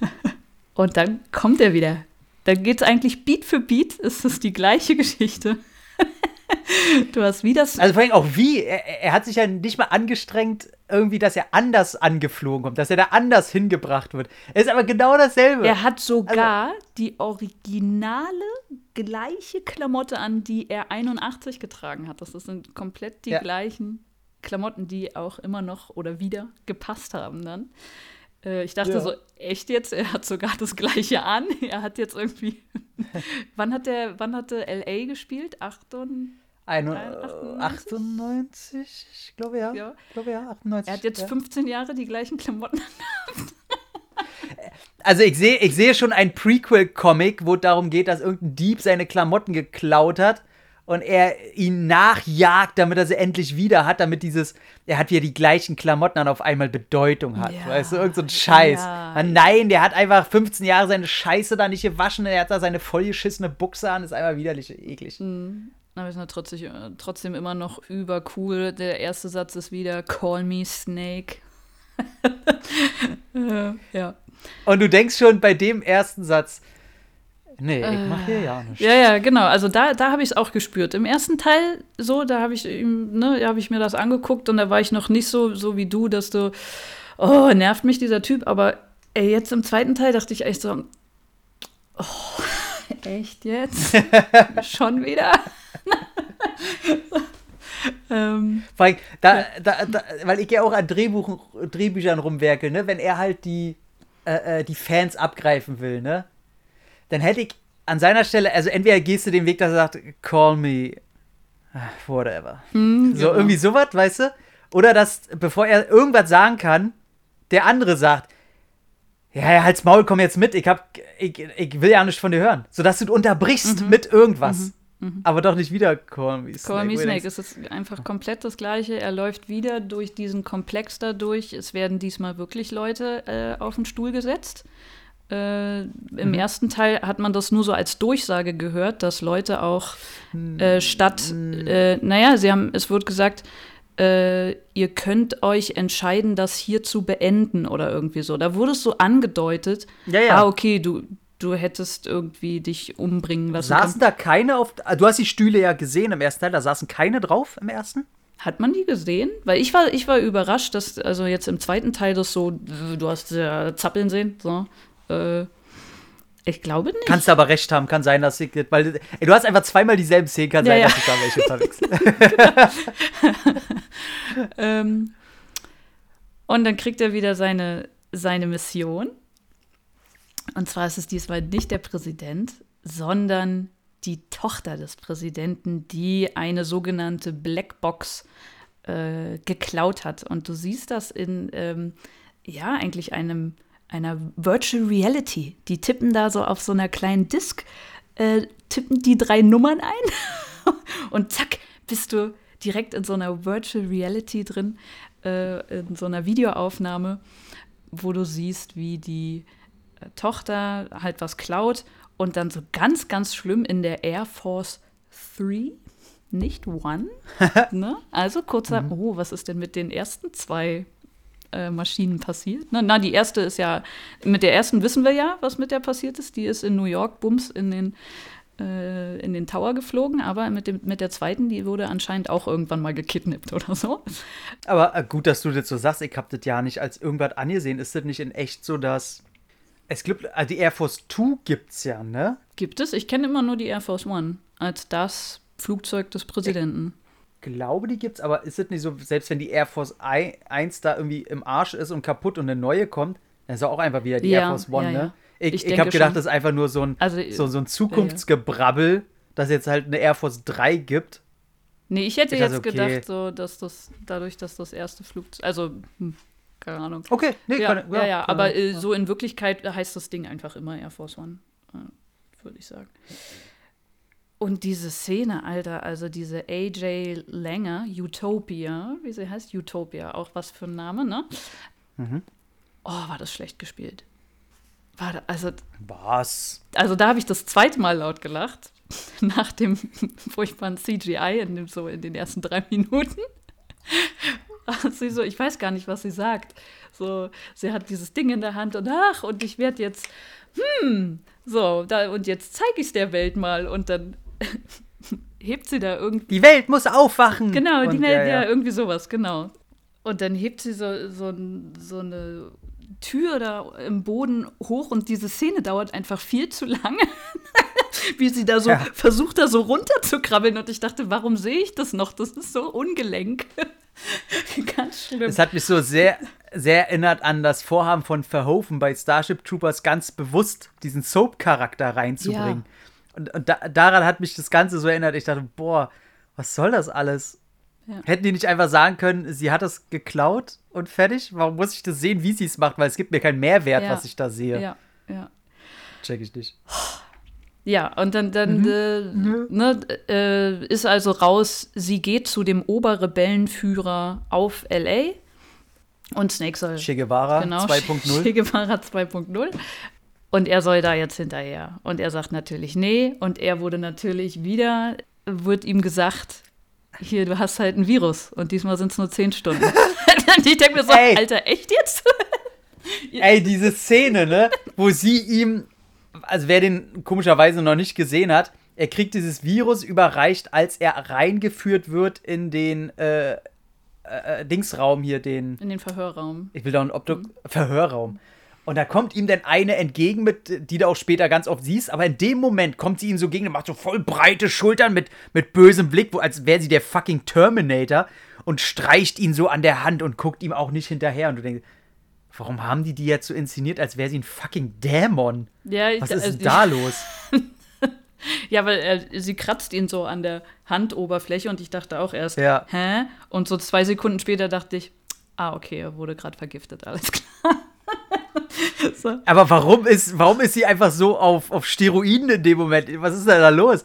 S2: und dann kommt er wieder. Dann geht es eigentlich Beat für Beat, ist es die gleiche Geschichte. du hast wieder.
S1: Also vor allem auch wie. Er, er, hat sich ja nicht mal angestrengt, irgendwie, dass er anders angeflogen kommt, dass er da anders hingebracht wird. Er ist aber genau dasselbe.
S2: Er hat sogar also, die originale gleiche Klamotte an, die er 81 getragen hat. Das sind komplett die ja. gleichen Klamotten, die auch immer noch oder wieder gepasst haben dann. Äh, ich dachte ja. so, echt jetzt? Er hat sogar das gleiche an. Er hat jetzt irgendwie. wann hat der, wann hatte LA gespielt? 98?
S1: 98, ich glaube ja. ja. Ich glaube ja, 98.
S2: Er hat jetzt ja. 15 Jahre die gleichen Klamotten
S1: Also ich sehe ich seh schon ein Prequel-Comic, wo es darum geht, dass irgendein Dieb seine Klamotten geklaut hat und er ihn nachjagt, damit er sie endlich wieder hat, damit dieses, er hat wieder die gleichen Klamotten an auf einmal Bedeutung hat. Ja. Weißt du, irgend so ein Scheiß. Ja. Nein, der hat einfach 15 Jahre seine Scheiße da nicht gewaschen, er hat da seine vollgeschissene Buchse an, ist einfach widerlich, eklig.
S2: Mhm. Aber ist trotzdem, trotzdem immer noch übercool. Der erste Satz ist wieder Call me Snake.
S1: äh, ja. Und du denkst schon bei dem ersten Satz, nee, ich mach hier ja nichts.
S2: Ja, ja, genau. Also da, da habe ich es auch gespürt. Im ersten Teil so, da habe ich, ne, hab ich mir das angeguckt und da war ich noch nicht so, so wie du, dass du, oh, nervt mich dieser Typ. Aber ey, jetzt im zweiten Teil dachte ich echt so, oh, echt jetzt? Schon wieder?
S1: ähm, weil, da, da, da, weil ich ja auch an Drehbuchen, Drehbüchern rumwerke, ne? Wenn er halt die, äh, äh, die Fans abgreifen will, ne? Dann hätte ich an seiner Stelle, also entweder gehst du den Weg, dass er sagt, call me whatever. Hm, so, genau. irgendwie sowas, weißt du? Oder dass, bevor er irgendwas sagen kann, der andere sagt, ja, ja, halt's Maul, komm jetzt mit, ich, hab, ich, ich will ja nichts von dir hören. Sodass du unterbrichst mhm. mit irgendwas. Mhm. Aber doch nicht wieder Call Me Snake.
S2: Call Me Snake, ist einfach komplett das Gleiche. Er läuft wieder durch diesen Komplex da durch. Es werden diesmal wirklich Leute äh, auf den Stuhl gesetzt. Äh, Im ersten Teil hat man das nur so als Durchsage gehört, dass Leute auch äh, statt, äh, naja, sie haben, es wird gesagt, äh, ihr könnt euch entscheiden, das hier zu beenden oder irgendwie so. Da wurde es so angedeutet,
S1: Ja, ja.
S2: ah, okay, du, du hättest irgendwie dich umbringen lassen können.
S1: Saßen da keine auf. ah, Du hast die Stühle ja gesehen im ersten Teil, da saßen keine drauf im ersten?
S2: Hat man die gesehen? Weil ich war, ich war überrascht, dass also jetzt im zweiten Teil das so, du hast ja zappeln sehen, so. Äh, ich glaube nicht.
S1: Kannst du aber recht haben, kann sein, dass ich. Weil ey, du hast einfach zweimal dieselben Szenen, kann
S2: Ja,
S1: sein,
S2: ja.
S1: dass ich da welche verwechsel.
S2: Ähm, und dann kriegt er wieder seine, seine Mission. Und zwar ist es diesmal nicht der Präsident, sondern die Tochter des Präsidenten, die eine sogenannte Blackbox äh, geklaut hat. Und du siehst das in, ähm, ja, eigentlich einem, einer Virtual Reality. Die tippen da so auf so einer kleinen Disk, äh, tippen die drei Nummern ein und zack, bist du direkt in so einer Virtual Reality drin, äh, in so einer Videoaufnahme, wo du siehst, wie die äh, Tochter halt was klaut und dann so ganz, ganz schlimm in der Air Force 3, nicht One. ne? Also kurzer, oh, was ist denn mit den ersten zwei äh, Maschinen passiert? Na, na, die erste ist ja, mit der ersten wissen wir ja, was mit der passiert ist. Die ist in New York, Bums, in den äh, in den Tower geflogen, aber mit, dem, mit der zweiten, die wurde anscheinend auch irgendwann mal gekidnappt oder so.
S1: Aber äh, gut, dass du das so sagst. Ich hab das ja nicht als irgendwas angesehen. Ist das nicht in echt so, dass. Es gibt. Also die Air Force 2 gibt's ja, ne?
S2: Gibt es? Ich kenne immer nur die Air Force One als das Flugzeug des Präsidenten.
S1: Glaube, die gibt's, aber ist es nicht so, selbst wenn die Air Force 1 da irgendwie im Arsch ist und kaputt und eine neue kommt, dann ist auch einfach wieder die
S2: Ja,
S1: Air Force One,
S2: ja, ja.
S1: ne? Ich,
S2: Ich
S1: ich, habe gedacht,
S2: schon.
S1: das ist einfach nur so ein,
S2: Also,
S1: so, so ein Zukunftsgebrabbel, dass jetzt halt eine Air Force 3 gibt.
S2: Nee, ich hätte
S1: Ich
S2: jetzt
S1: dachte, okay.
S2: gedacht, so, dass das dadurch, dass das erste Flugzeug, also, hm, keine Ahnung.
S1: Okay, nee,
S2: ja,
S1: kann-
S2: ja, ja,
S1: kann-
S2: aber äh, so in Wirklichkeit heißt das Ding einfach immer Air Force One, äh, würde ich sagen. Und diese Szene, Alter, also diese AJ Langer, Utopia, wie sie heißt, Utopia, auch was für ein Name, ne?
S1: Mhm.
S2: Oh, war das schlecht gespielt. War da, also,
S1: Was?
S2: also da habe ich das zweite Mal laut gelacht, nach dem furchtbaren CGI in, dem, so in den ersten drei Minuten. sie so, ich weiß gar nicht, was sie sagt. So, sie hat dieses Ding in der Hand und ach, und ich werde jetzt, hm, so, da, und jetzt zeige ich es der Welt mal und dann hebt sie da irgendwie
S1: Die Welt muss aufwachen!
S2: Genau, die
S1: Und,
S2: meldet ja, irgendwie sowas, genau. Und dann hebt sie so, so, so eine Tür da im Boden hoch und diese Szene dauert einfach viel zu lange. Wie sie da so
S1: Ja.
S2: versucht, da so runterzukrabbeln. Und ich dachte, warum sehe ich das noch? Das ist so ungelenk. Ganz schlimm.
S1: Es hat mich so sehr, sehr erinnert an das Vorhaben von Verhoeven bei Starship Troopers ganz bewusst diesen Soap-Charakter reinzubringen. Und, und da, daran hat mich das Ganze so erinnert. Ich dachte, boah, was soll das alles?
S2: Ja.
S1: Hätten die nicht einfach sagen können, sie hat das geklaut und fertig? Warum muss ich das sehen, wie sie es macht? Weil es gibt mir keinen Mehrwert,
S2: Ja.
S1: was ich da sehe.
S2: ja, ja.
S1: Check ich nicht.
S2: Ja, und dann, dann
S1: Mhm.
S2: äh, ne, äh, ist also raus, sie geht zu dem Oberrebellenführer auf LA und Snake soll
S1: Che Guevara
S2: genau,
S1: 2.0.
S2: Che Guevara 2.0. Und er soll da jetzt hinterher. Und er sagt natürlich nee. Und er wurde natürlich wieder, wird ihm gesagt, hier, du hast halt ein Virus. Und diesmal sind es nur zehn Stunden. und ich denke mir so,
S1: Ey.
S2: Alter, echt jetzt?
S1: Ey, diese Szene, ne? Wo sie ihm, also wer den komischerweise noch nicht gesehen hat, er kriegt dieses Virus überreicht, als er reingeführt wird in den äh, äh, äh, Dingsraum hier, den,
S2: In den Verhörraum.
S1: ich will da einen Obduk Verhörraum. Und da kommt ihm dann eine entgegen, mit, die du auch später ganz oft siehst, aber in dem Moment kommt sie ihm so gegen und macht so voll breite Schultern mit, mit bösem Blick, wo, als wäre sie der fucking Terminator und streicht ihn so an der Hand und guckt ihm auch nicht hinterher. Und du denkst, warum haben die die jetzt so inszeniert, als wäre sie ein fucking Dämon?
S2: Ja, ich-
S1: Was ist
S2: also
S1: denn da los?
S2: Ja, weil er, sie kratzt ihn so an der Handoberfläche und ich dachte auch erst,
S1: Ja.
S2: hä? Und so zwei Sekunden später dachte ich, ah, okay, er wurde gerade vergiftet, alles klar.
S1: so. Aber warum ist, warum ist sie einfach so auf, auf Steroiden in dem Moment? Was ist denn da los?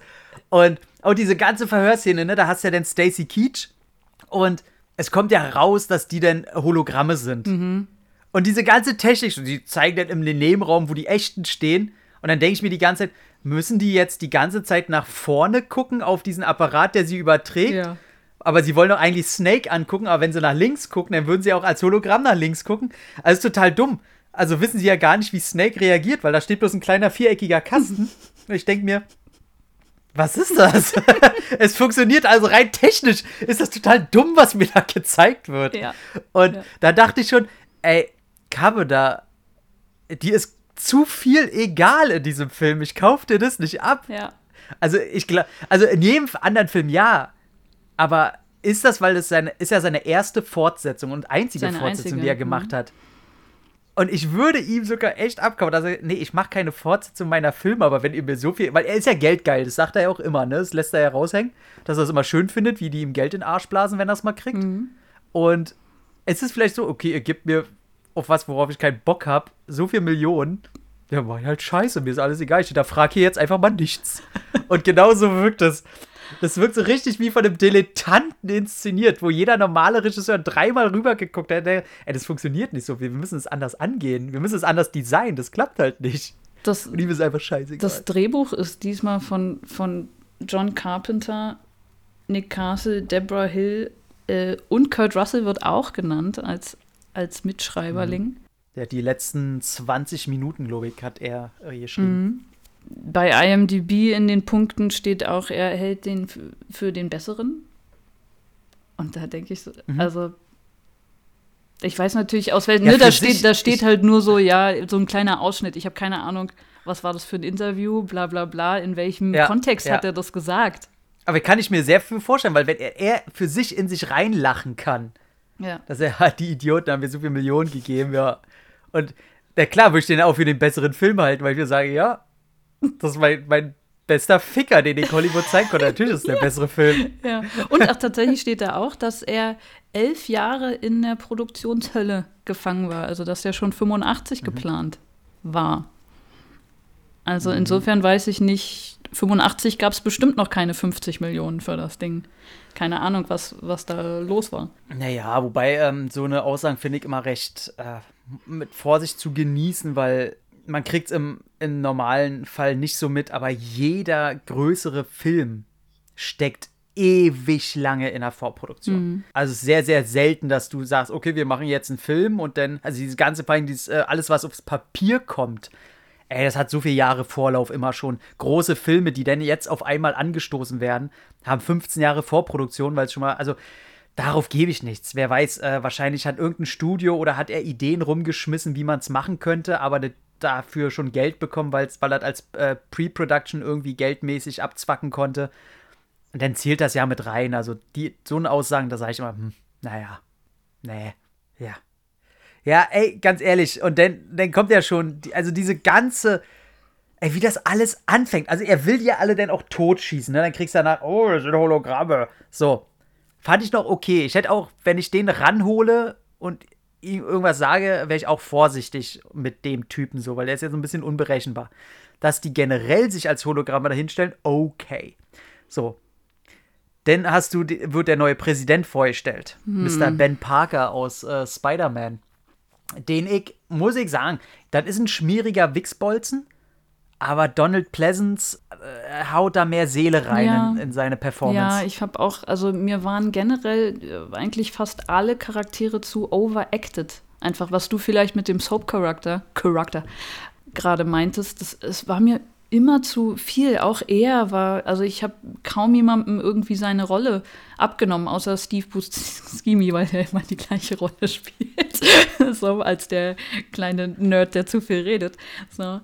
S1: Und auch diese ganze Verhörszene, ne, da hast du ja dann Stacy Keach und es kommt ja raus, dass die dann Hologramme sind. Mhm. Und diese ganze Technik, die zeigen dann im Nebenraum, wo die echten stehen. Und dann denke ich mir die ganze Zeit, müssen die jetzt die ganze Zeit nach vorne gucken auf diesen Apparat, der sie überträgt? Ja. Aber sie wollen doch eigentlich Snake angucken, aber wenn sie nach links gucken, dann würden sie auch als Hologramm nach links gucken. Also ist total dumm. Also wissen sie ja gar nicht, wie Snake reagiert, weil da steht bloß ein kleiner viereckiger Kasten. Und ich denke mir, was ist das? es funktioniert also rein technisch. Ist das total dumm, was mir da gezeigt wird. Ja. Und ja. da dachte ich schon, ey, Kabe da, die ist zu viel egal in diesem Film. Ich kauf dir das nicht ab. Ja. Also ich glaube, also in jedem anderen Film ja, aber ist das, weil es seine, ist ja seine erste Fortsetzung und einzige seine Fortsetzung, einzige. die er gemacht mhm. hat. Und ich würde ihm sogar echt abkaufen. Also, nee, ich mache keine Fortsetzung meiner Filme, aber wenn ihr mir so viel. Weil er ist ja geldgeil, das sagt er ja auch immer, ne? Das lässt er ja raushängen, dass er es immer schön findet, wie die ihm Geld in den Arsch blasen, wenn er es mal kriegt. Mhm. Und es ist vielleicht so, okay, ihr gebt mir auf was, worauf ich keinen Bock habe, so viel Millionen. Ja, war halt scheiße, mir ist alles egal. Ich da frage hier jetzt einfach mal nichts. Und genauso wirkt es. Das wirkt so richtig wie von einem Dilettanten inszeniert, wo jeder normale Regisseur dreimal rübergeguckt hat. Ey, das funktioniert nicht so. Wir müssen es anders angehen. Wir müssen es anders designen. Das klappt halt nicht.
S2: Das, Und ihm ist einfach scheiße. Das Drehbuch ist diesmal von, von John Carpenter, Nick Castle, Deborah Hill äh, und Kurt Russell wird auch genannt als, als Mitschreiberling. Mhm.
S1: Ja, die letzten 20 Minuten, glaube ich, hat er äh, geschrieben. Mhm
S2: bei IMDb in den Punkten steht auch, er hält den für den besseren. Und da denke ich so, mhm. also ich weiß natürlich aus welchen, ja, ne, da steht, da steht halt nur so, ja, so ein kleiner Ausschnitt. Ich habe keine Ahnung, was war das für ein Interview, bla bla bla, in welchem ja, Kontext ja. hat er das gesagt.
S1: Aber kann ich mir sehr viel vorstellen, weil wenn er, er für sich in sich reinlachen kann, ja. dass er halt, die Idioten haben mir so viele Millionen gegeben, ja. Und na klar, würde ich den auch für den besseren Film halten, weil ich mir sage, ja, das ist mein, mein bester Ficker, den ich Hollywood zeigen konnte. Natürlich ist es der ja. bessere Film.
S2: Ja. Und auch tatsächlich steht da auch, dass er elf Jahre in der Produktionshölle gefangen war. Also, dass er schon 85 mhm. geplant war. Also, mhm. insofern weiß ich nicht, 85 gab es bestimmt noch keine 50 Millionen für das Ding. Keine Ahnung, was, was da los war.
S1: Naja, wobei ähm, so eine Aussage finde ich immer recht äh, mit Vorsicht zu genießen, weil man kriegt es im, im normalen Fall nicht so mit, aber jeder größere Film steckt ewig lange in der Vorproduktion. Mhm. Also sehr, sehr selten, dass du sagst, okay, wir machen jetzt einen Film und dann, also dieses ganze Fall, dieses, äh, alles, was aufs Papier kommt, ey, das hat so viele Jahre Vorlauf immer schon. Große Filme, die dann jetzt auf einmal angestoßen werden, haben 15 Jahre Vorproduktion, weil es schon mal, also darauf gebe ich nichts. Wer weiß, äh, wahrscheinlich hat irgendein Studio oder hat er Ideen rumgeschmissen, wie man es machen könnte, aber das dafür schon Geld bekommen, weil er als äh, Pre-Production irgendwie geldmäßig abzwacken konnte. Und dann zählt das ja mit rein. Also die, so eine Aussagen, da sage ich immer, hm, naja, nee, ja. Ja, ey, ganz ehrlich, und dann, dann kommt ja schon, also diese ganze, ey, wie das alles anfängt. Also er will ja alle dann auch totschießen, ne? Dann kriegst du danach, oh, das sind Hologramme. So. Fand ich noch okay. Ich hätte auch, wenn ich den ranhole und ihm irgendwas sage, wäre ich auch vorsichtig mit dem Typen so, weil der ist ja so ein bisschen unberechenbar. Dass die generell sich als Hologramme dahinstellen, okay. So. Dann hast du, wird der neue Präsident vorgestellt. Hm. Mr. Ben Parker aus äh, Spider-Man. Den ich, muss ich sagen, das ist ein schmieriger Wichsbolzen aber Donald Pleasance äh, haut da mehr Seele rein ja. in, in, seine Performance.
S2: Ja, ich habe auch, also mir waren generell äh, eigentlich fast alle Charaktere zu overacted. Einfach, was du vielleicht mit dem Soap-Charakter Charakter gerade meintest, das, es war mir immer zu viel. Auch er war, also ich habe kaum jemandem irgendwie seine Rolle abgenommen, außer Steve Buscemi, weil er immer die gleiche Rolle spielt. so als der kleine Nerd, der zu viel redet. So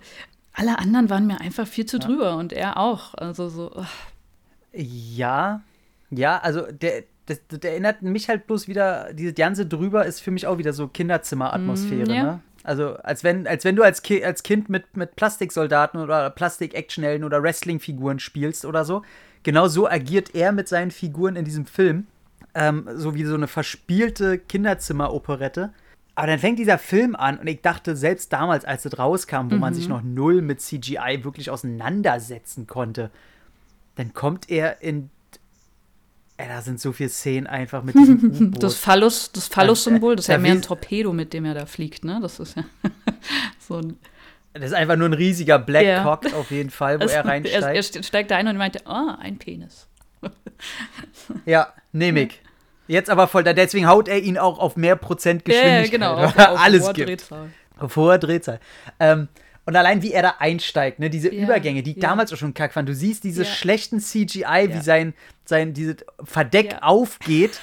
S2: alle anderen waren mir einfach viel zu drüber und er auch. Also so. Ugh.
S1: Ja, ja, also der, das, das, erinnert mich halt bloß wieder, diese ganze drüber ist für mich auch wieder so Kinderzimmer-Atmosphäre, mm, ja. ne? Also als wenn, als wenn du als, Ki als Kind mit, mit Plastiksoldaten oder Plastik-Actionhelden oder Wrestling-Figuren spielst oder so. Genau so agiert er mit seinen Figuren in diesem Film. Ähm, so wie so eine verspielte Kinderzimmer-Operette. Aber dann fängt dieser Film an und ich dachte, selbst damals, als es rauskam, wo mhm. man sich noch null mit CGI wirklich auseinandersetzen konnte, dann kommt er in. Ey, da sind so viele Szenen einfach mit
S2: diesem Das Phallus, das Phallus-Symbol, das ist ja mehr ein Torpedo, mit dem er da fliegt, ne? Das ist ja so ein.
S1: Das ist einfach nur ein riesiger Black ja. Cock auf jeden Fall, wo also, er reinsteigt. Er,
S2: er steigt da ein und meinte, ah, oh, ein Penis.
S1: ja, nehme ich. Jetzt aber voll, deswegen haut er ihn auch auf mehr Prozent Geschwindigkeit. Ja, genau. Auf, auf Alles hoher gibt. Drehzahl. Auf hoher Drehzahl. Ähm, und allein wie er da einsteigt, ne, diese ja, Übergänge, die ja. damals auch schon kack fand. Du siehst diese ja. schlechten CGI, wie sein, sein dieses Verdeck aufgeht.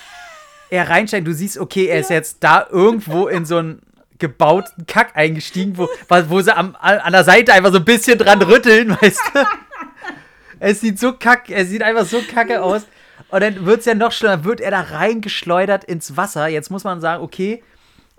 S1: Er reinsteigt, du siehst, okay, er ist jetzt da irgendwo in so einen gebauten Kack eingestiegen, wo, wo sie am, an der Seite einfach so ein bisschen dran rütteln, weißt du? Es sieht so kack, er sieht einfach so kacke aus. Und dann wird es ja noch schlimmer, wird er da reingeschleudert ins Wasser. Jetzt muss man sagen, okay,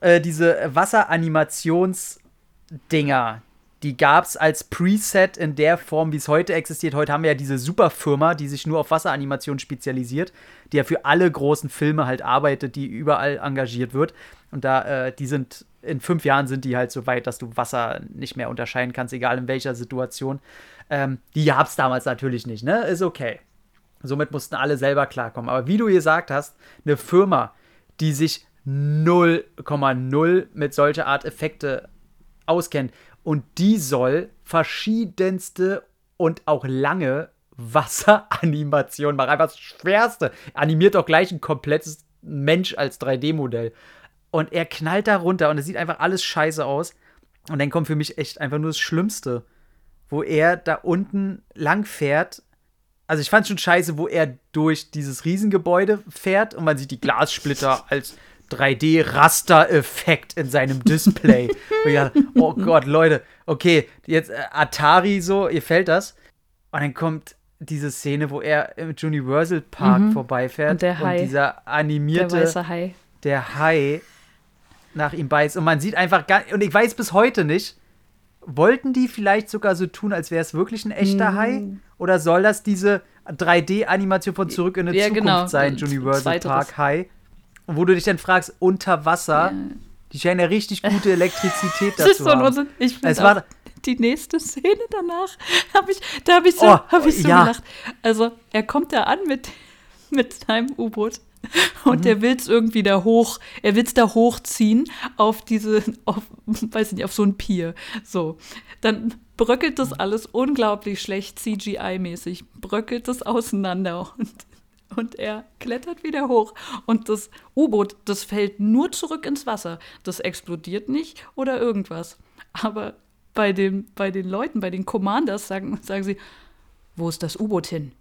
S1: äh, diese Wasseranimations-Dinger, die gab es als Preset in der Form, wie es heute existiert. Heute haben wir ja diese Superfirma, die sich nur auf Wasseranimation spezialisiert, die ja für alle großen Filme halt arbeitet, die überall engagiert wird. Und da, äh, die sind, in fünf Jahren sind die halt so weit, dass du Wasser nicht mehr unterscheiden kannst, egal in welcher Situation. Ähm, die gab es damals natürlich nicht, ne? Ist okay. Somit mussten alle selber klarkommen. Aber wie du gesagt hast, eine Firma, die sich 0,0 mit solcher Art Effekte auskennt und die soll verschiedenste und auch lange Wasseranimationen machen. Einfach das Schwerste. Animiert doch gleich ein komplettes Mensch als 3D-Modell. Und er knallt da runter und es sieht einfach alles scheiße aus. Und dann kommt für mich echt einfach nur das Schlimmste wo er da unten lang fährt. Also ich fand schon scheiße, wo er durch dieses Riesengebäude fährt und man sieht die Glassplitter als 3D-Raster-Effekt in seinem Display. dachte, oh Gott, Leute, okay, jetzt äh, Atari so, ihr fällt das. Und dann kommt diese Szene, wo er im Universal Park mhm. vorbeifährt und, der Hai. und dieser animierte,
S2: der Hai,
S1: der Hai nach ihm beißt. Und man sieht einfach gar, und ich weiß bis heute nicht, wollten die vielleicht sogar so tun, als wäre es wirklich ein echter mhm. Hai? Oder soll das diese 3D-Animation von Zurück in die ja, Zukunft genau. sein, Universal Park Hai? Wo du dich dann fragst, unter Wasser, ja. die scheinen ja richtig gute Elektrizität dazu das ist so haben.
S2: Ich es war die nächste Szene danach, hab ich, da habe ich so, oh, hab ich so ja. gelacht. Also, er kommt da an mit, mit seinem U-Boot und mhm. der will es irgendwie da hoch, er will es da hochziehen auf diese, auf, weiß nicht, auf so ein Pier. So. Dann bröckelt das alles unglaublich schlecht CGI-mäßig, bröckelt das auseinander und, und er klettert wieder hoch. Und das U-Boot, das fällt nur zurück ins Wasser. Das explodiert nicht oder irgendwas. Aber bei den, bei den Leuten, bei den Commanders sagen, sagen sie, wo ist das U-Boot hin?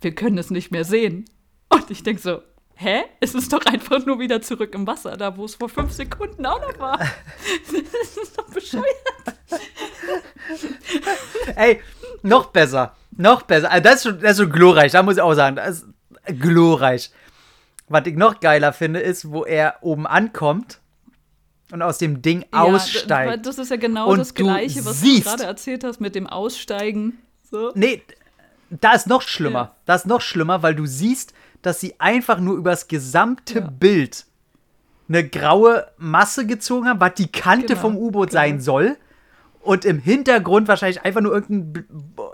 S2: Wir können es nicht mehr sehen. Und ich denke so, hä? Es ist doch einfach nur wieder zurück im Wasser, da wo es vor fünf Sekunden auch noch war. das ist doch bescheuert.
S1: Ey, noch besser. Noch besser. Also das, ist schon, das ist schon glorreich, da muss ich auch sagen. Das ist glorreich. Was ich noch geiler finde, ist, wo er oben ankommt und aus dem Ding ja, aussteigt.
S2: Das ist ja genau das Gleiche, was siehst, du gerade erzählt hast mit dem Aussteigen. So.
S1: Nee, da ist noch schlimmer. Ja. Da ist noch schlimmer, weil du siehst, dass sie einfach nur übers gesamte ja. Bild eine graue Masse gezogen haben, was die Kante genau, vom U-Boot genau. sein soll. Und im Hintergrund wahrscheinlich einfach nur irgendein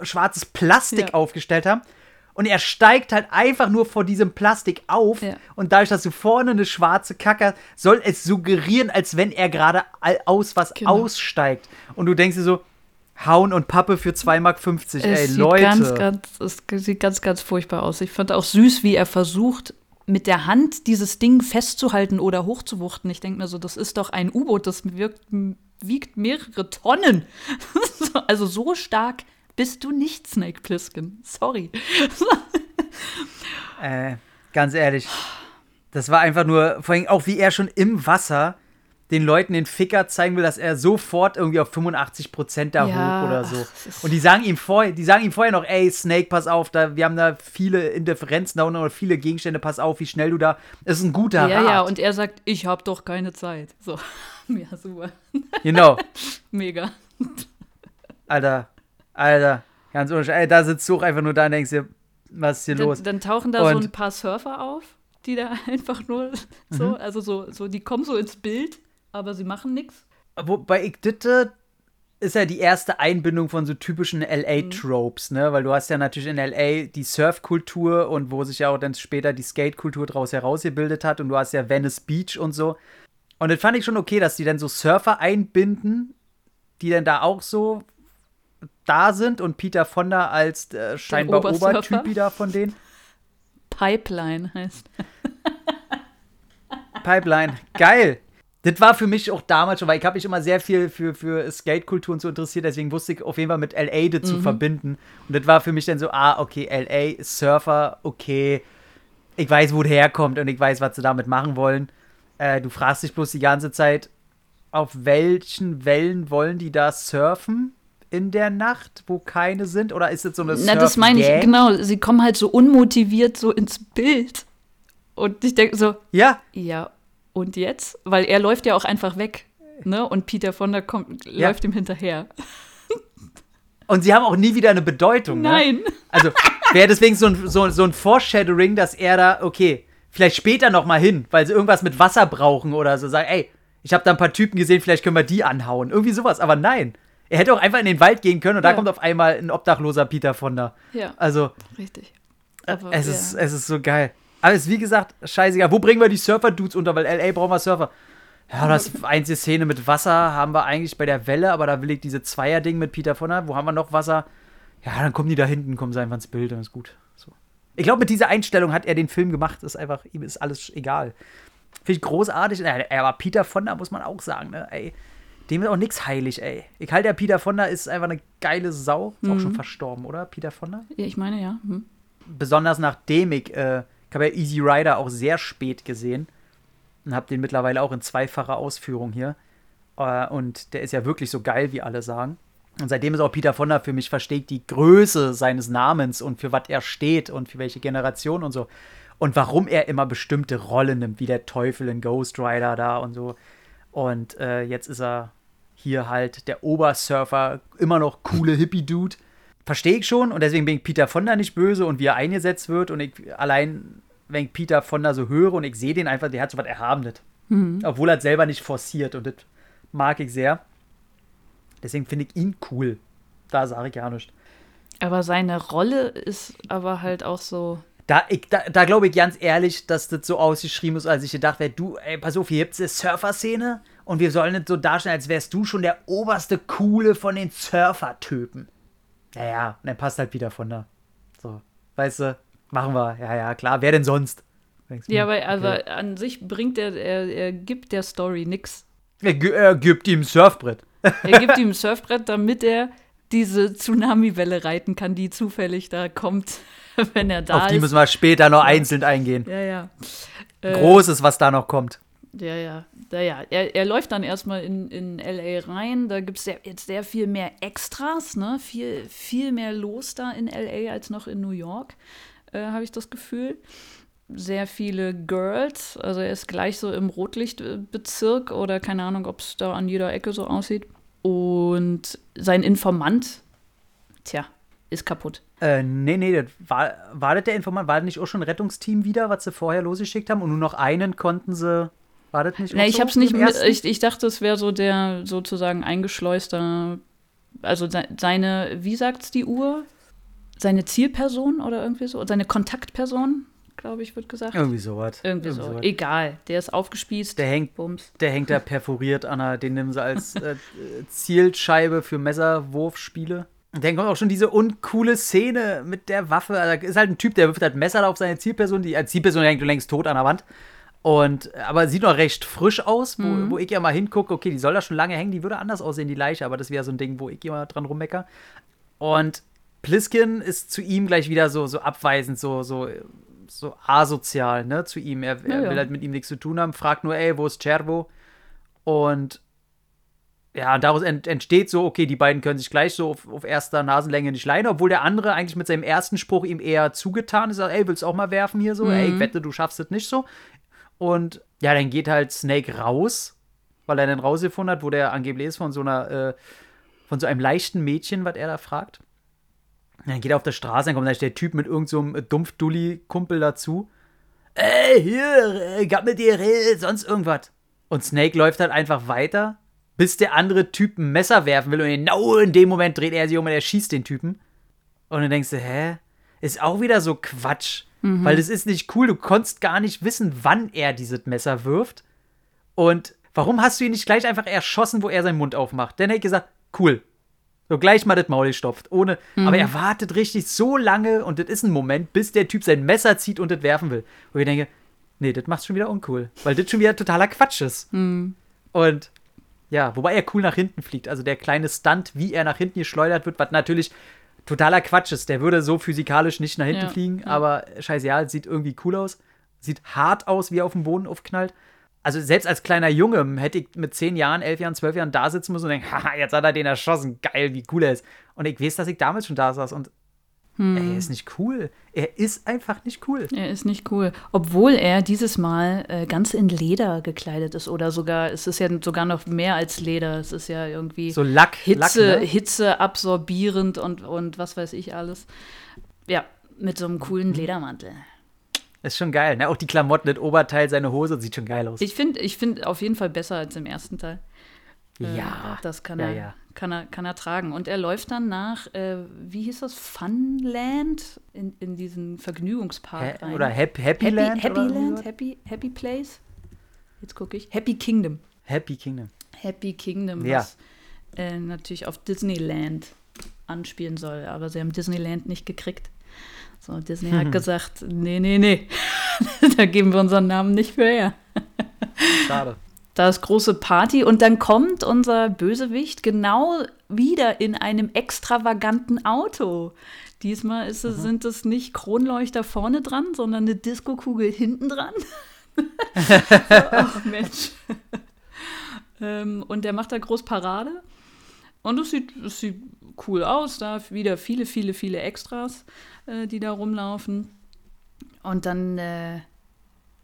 S1: schwarzes Plastik ja. aufgestellt haben. Und er steigt halt einfach nur vor diesem Plastik auf. Ja. Und dadurch, dass du vorne eine schwarze Kacke soll es suggerieren, als wenn er gerade aus was genau. aussteigt. Und du denkst dir so, Hauen und Pappe für 2,50 Mark. Ey, sieht Leute.
S2: Ganz, ganz, es sieht ganz, ganz furchtbar aus. Ich fand auch süß, wie er versucht, mit der Hand dieses Ding festzuhalten oder hochzuwuchten. Ich denke mir so, das ist doch ein U-Boot, das wirkt, wiegt mehrere Tonnen. also so stark bist du nicht, Snake Plissken. Sorry.
S1: äh, ganz ehrlich. Das war einfach nur, vor allem auch wie er schon im Wasser den Leuten den Ficker zeigen will, dass er sofort irgendwie auf 85 Prozent da ja, hoch oder so. Und die sagen ihm vorher, die sagen ihm vorher noch, ey, Snake, pass auf, da, wir haben da viele Indifferenzen da und viele Gegenstände, pass auf, wie schnell du da. Das ist ein guter
S2: ja,
S1: Rat. Ja, ja,
S2: und er sagt, ich hab doch keine Zeit. So. Ja, super.
S1: Genau.
S2: Mega.
S1: Alter, Alter, ganz unschuldig. da sitzt du auch einfach nur da und denkst dir, was ist hier
S2: dann,
S1: los?
S2: Dann tauchen da und so ein paar Surfer auf, die da einfach nur so, mhm. also so, so, die kommen so ins Bild aber sie machen nichts.
S1: Wobei ich ditte ist ja die erste Einbindung von so typischen LA-Tropes, ne? Weil du hast ja natürlich in LA die Surfkultur und wo sich ja auch dann später die Skate-Kultur draus herausgebildet hat und du hast ja Venice Beach und so. Und das fand ich schon okay, dass die dann so Surfer einbinden, die dann da auch so da sind und Peter Fonda als äh, scheinbar Obertypi da von denen.
S2: Pipeline heißt.
S1: Pipeline, geil. Das war für mich auch damals schon, weil ich habe mich immer sehr viel für, für Skate-Kultur und so interessiert, deswegen wusste ich auf jeden Fall mit LA das mhm. zu verbinden. Und das war für mich dann so, ah, okay, LA, Surfer, okay. Ich weiß, wo der herkommt und ich weiß, was sie damit machen wollen. Äh, du fragst dich bloß die ganze Zeit, auf welchen Wellen wollen die da surfen? in der Nacht, wo keine sind? Oder ist es so eine
S2: Na, das meine ich, genau. Sie kommen halt so unmotiviert so ins Bild. Und ich denke so,
S1: ja.
S2: Ja, und jetzt? Weil er läuft ja auch einfach weg. Ne? Und Peter Fonda kommt, ja. läuft ihm hinterher.
S1: Und sie haben auch nie wieder eine Bedeutung.
S2: Ne? Nein.
S1: Ne? Also wäre deswegen so ein, so, so ein Foreshadowing, dass er da, okay, vielleicht später noch mal hin, weil sie irgendwas mit Wasser brauchen oder so. Sagen, ey, ich habe da ein paar Typen gesehen, vielleicht können wir die anhauen. Irgendwie sowas. Aber nein. Er hätte auch einfach in den Wald gehen können und ja. da kommt auf einmal ein obdachloser Peter Fonda.
S2: Ja.
S1: Also.
S2: Richtig.
S1: Aber, es, ja. ist, es ist so geil. Aber es ist wie gesagt, scheißegal. Wo bringen wir die Surfer-Dudes unter? Weil LA brauchen wir Surfer. Ja, das einzige Szene mit Wasser haben wir eigentlich bei der Welle, aber da will ich diese Zweier-Ding mit Peter Fonda. Wo haben wir noch Wasser? Ja, dann kommen die da hinten, kommen sie einfach ins Bild und ist gut. So. Ich glaube, mit dieser Einstellung hat er den Film gemacht. Ist einfach, ihm ist alles egal. Finde ich großartig. Aber Peter Fonda muss man auch sagen, ne? Ey, dem ist auch nichts heilig, ey. Ich halte ja, Peter Fonda ist einfach eine geile Sau. Ist mhm. auch schon verstorben, oder? Peter Fonda?
S2: Ja, ich meine, ja. Mhm.
S1: Besonders nachdem ich äh, ich habe ja Easy Rider auch sehr spät gesehen und habe den mittlerweile auch in zweifacher Ausführung hier. Äh, und der ist ja wirklich so geil, wie alle sagen. Und seitdem ist auch Peter Fonda für mich versteht die Größe seines Namens und für was er steht und für welche Generation und so. Und warum er immer bestimmte Rollen nimmt, wie der Teufel in Ghost Rider da und so. Und äh, jetzt ist er hier halt der Obersurfer, immer noch coole Hippie-Dude. Verstehe ich schon und deswegen bin ich Peter Fonda nicht böse und wie er eingesetzt wird und ich allein wenn ich Peter Fonda so höre und ich sehe den einfach, der hat so was Erhabenes. Mhm. Obwohl er selber nicht forciert und das mag ich sehr. Deswegen finde ich ihn cool. Da sage ich ja nichts.
S2: Aber seine Rolle ist aber halt auch so.
S1: Da, da, da glaube ich ganz ehrlich, dass das so ausgeschrieben ist, als ich gedacht hätte, du, ey, pass auf, hier gibt es eine Surfer-Szene und wir sollen nicht so darstellen, als wärst du schon der oberste Coole von den Surfer-Typen. Naja, und dann passt halt Peter Fonda. So, weißt du, Machen wir, ja, ja, klar. Wer denn sonst?
S2: Ja, aber also okay. an sich bringt er, er, er gibt der Story nichts.
S1: Er, er gibt ihm ein Surfbrett.
S2: er gibt ihm ein Surfbrett, damit er diese Tsunami-Welle reiten kann, die zufällig da kommt, wenn er da ist.
S1: Auf die müssen wir später noch einzeln eingehen.
S2: Ja, ja.
S1: Großes, was da noch kommt.
S2: Ja, ja. Ja, er, er läuft dann erstmal in, in LA rein. Da gibt es jetzt sehr viel mehr Extras, ne? Viel, viel mehr los da in LA als noch in New York äh, habe ich das Gefühl. Sehr viele Girls, also er ist gleich so im Rotlichtbezirk oder keine Ahnung, ob es da an jeder Ecke so aussieht. Und sein Informant, tja, ist kaputt.
S1: Äh, nee, nee, das war, war das der Informant? War das nicht auch schon ein Rettungsteam wieder, was sie vorher losgeschickt haben? Und nur noch einen konnten sie. War das nicht?
S2: Nee, ich so hab's nicht. Mit, ich, ich dachte, es wäre so der sozusagen eingeschleuster. Also seine, wie sagt's die Uhr? seine Zielperson oder irgendwie so, seine Kontaktperson, glaube ich, wird gesagt.
S1: Irgendwie sowas.
S2: Irgendwie, irgendwie so. Sowas. Egal, der ist aufgespießt.
S1: Der hängt, Bums. der hängt da perforiert an der, den nehmen sie als äh, Zielscheibe für Messerwurfspiele. Und dann kommt auch schon diese uncoole Szene mit der Waffe. Also ist halt ein Typ, der wirft halt Messer auf seine Zielperson. Die Zielperson hängt längst tot an der Wand. Und, aber sieht noch recht frisch aus, wo, mhm. wo ich ja mal hingucke, okay, die soll da schon lange hängen, die würde anders aussehen, die Leiche, aber das wäre so ein Ding, wo ich immer dran rummecker. Und Pliskin ist zu ihm gleich wieder so, so abweisend, so, so, so asozial, ne, zu ihm. Er, er ja, will halt mit ihm nichts zu tun haben, fragt nur, ey, wo ist Cervo? Und ja, daraus ent entsteht so, okay, die beiden können sich gleich so auf, auf, erster Nasenlänge nicht leiden, obwohl der andere eigentlich mit seinem ersten Spruch ihm eher zugetan ist, sagt, ey, willst du auch mal werfen hier so? Mhm. Ey, ich wette, du schaffst es nicht so. Und ja, dann geht halt Snake raus, weil er dann rausgefunden hat, wo der angeblich ist von so einer, äh, von so einem leichten Mädchen, was er da fragt. Dann geht er auf der Straße, dann kommt dann der Typ mit irgendeinem so Dumpfdulli-Kumpel dazu. Ey, hier, ich hab mit dir sonst irgendwas. Und Snake läuft halt einfach weiter, bis der andere Typ ein Messer werfen will und genau in dem Moment dreht er sich um und er schießt den Typen. Und dann denkst du, hä? Ist auch wieder so Quatsch. Weil das ist nicht cool. Du konntest gar nicht wissen, wann er dieses Messer wirft. Und warum hast du ihn nicht gleich einfach erschossen, wo er seinen Mund aufmacht? Dann hätte ich gesagt, cool. So gleich mal das Maul gestopft. Ohne, Aber er wartet richtig so lange und das ist ein Moment, bis der Typ sein Messer zieht und das werfen will. Wo ich denke, nee, das macht's schon wieder uncool. Weil das schon wieder totaler Quatsch ist. Und ja, wobei er cool nach hinten fliegt. Also der kleine Stunt, wie er nach hinten geschleudert wird, was natürlich totaler Quatsch ist. Der würde so physikalisch nicht nach hinten
S2: Ja,
S1: fliegen,
S2: ja.
S1: aber scheiße, ja, sieht irgendwie cool aus. Sieht hart aus, wie er auf dem Boden aufknallt. Also selbst als kleiner Junge hätte ich mit 10 Jahren, 11 Jahren, 12 Jahren da sitzen müssen und denken, haha, jetzt hat er den erschossen, geil, wie cool er ist. Und ich weiß, dass ich damals schon da saß und
S2: Hm.
S1: ey, er ist nicht cool. Er ist einfach nicht cool.
S2: Er ist nicht cool. Obwohl er dieses Mal äh, ganz in Leder gekleidet ist. Oder sogar, es ist ja sogar noch mehr als Leder. Es ist ja irgendwie
S1: So Lack,
S2: Hitze,
S1: Lack, ne?
S2: Hitze absorbierend und, und was weiß ich alles. Ja, mit so einem coolen
S1: Mhm.
S2: Ledermantel.
S1: Ist schon geil, ne? Auch die Klamotten, das Oberteil, seine Hose, sieht schon geil aus.
S2: Ich finde ich find auf jeden Fall besser als im ersten Teil. Äh,
S1: ja.
S2: Das kann,
S1: Ja,
S2: er,
S1: ja.
S2: Kann, er, kann er tragen. Und er läuft dann nach, äh, wie hieß das, Funland? In, in diesen Vergnügungspark
S1: Hä?
S2: rein.
S1: Oder Happy, Happy,
S2: Happy,
S1: Land?
S2: Happy Land? Happy, Happy Place? Jetzt gucke ich. Happy Kingdom.
S1: Happy Kingdom.
S2: Happy Kingdom,
S1: Ja.
S2: was äh, natürlich auf Disneyland anspielen soll. Aber sie haben Disneyland nicht gekriegt. So, Disney hat gesagt, nee, nee, nee, da geben wir unseren Namen nicht für her.
S1: Schade.
S2: Da ist große Party und dann kommt unser Bösewicht genau wieder in einem extravaganten Auto. Diesmal es, sind es nicht Kronleuchter vorne dran, sondern eine Diskokugel hinten dran. Ach Mensch. ähm, und der macht da groß Parade. Und es sieht, es sieht cool aus. Da wieder viele, viele, viele Extras, äh, die da rumlaufen. Und dann äh,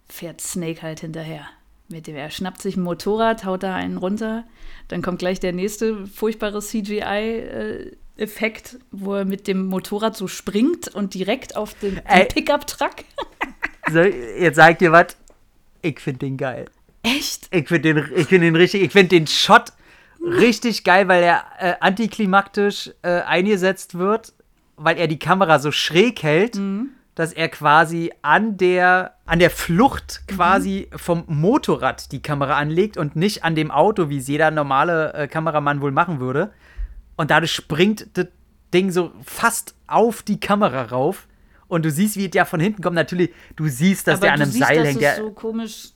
S2: fährt Snake halt hinterher. Mit dem, er schnappt sich ein Motorrad, haut da einen runter. Dann kommt gleich der nächste furchtbare CGI-Effekt, wo er mit dem Motorrad so springt und direkt auf den, den. Pickup-Truck.
S1: So, jetzt sag ich dir was. Ich finde den geil.
S2: Echt?
S1: Ich finde den, ich find den richtig, ich finde den Shot richtig geil, weil er äh, antiklimaktisch äh, eingesetzt wird, weil er die Kamera so schräg hält, dass er quasi an der, an der Flucht quasi vom Motorrad die Kamera anlegt und nicht an dem Auto, wie es jeder normale äh, Kameramann wohl machen würde. Und dadurch springt das Ding so fast auf die Kamera rauf. Und du siehst, wie es ja von hinten kommt. Natürlich, du siehst, dass
S2: Aber
S1: der an einem
S2: siehst,
S1: Seil hängt.
S2: es
S1: Der,
S2: so komisch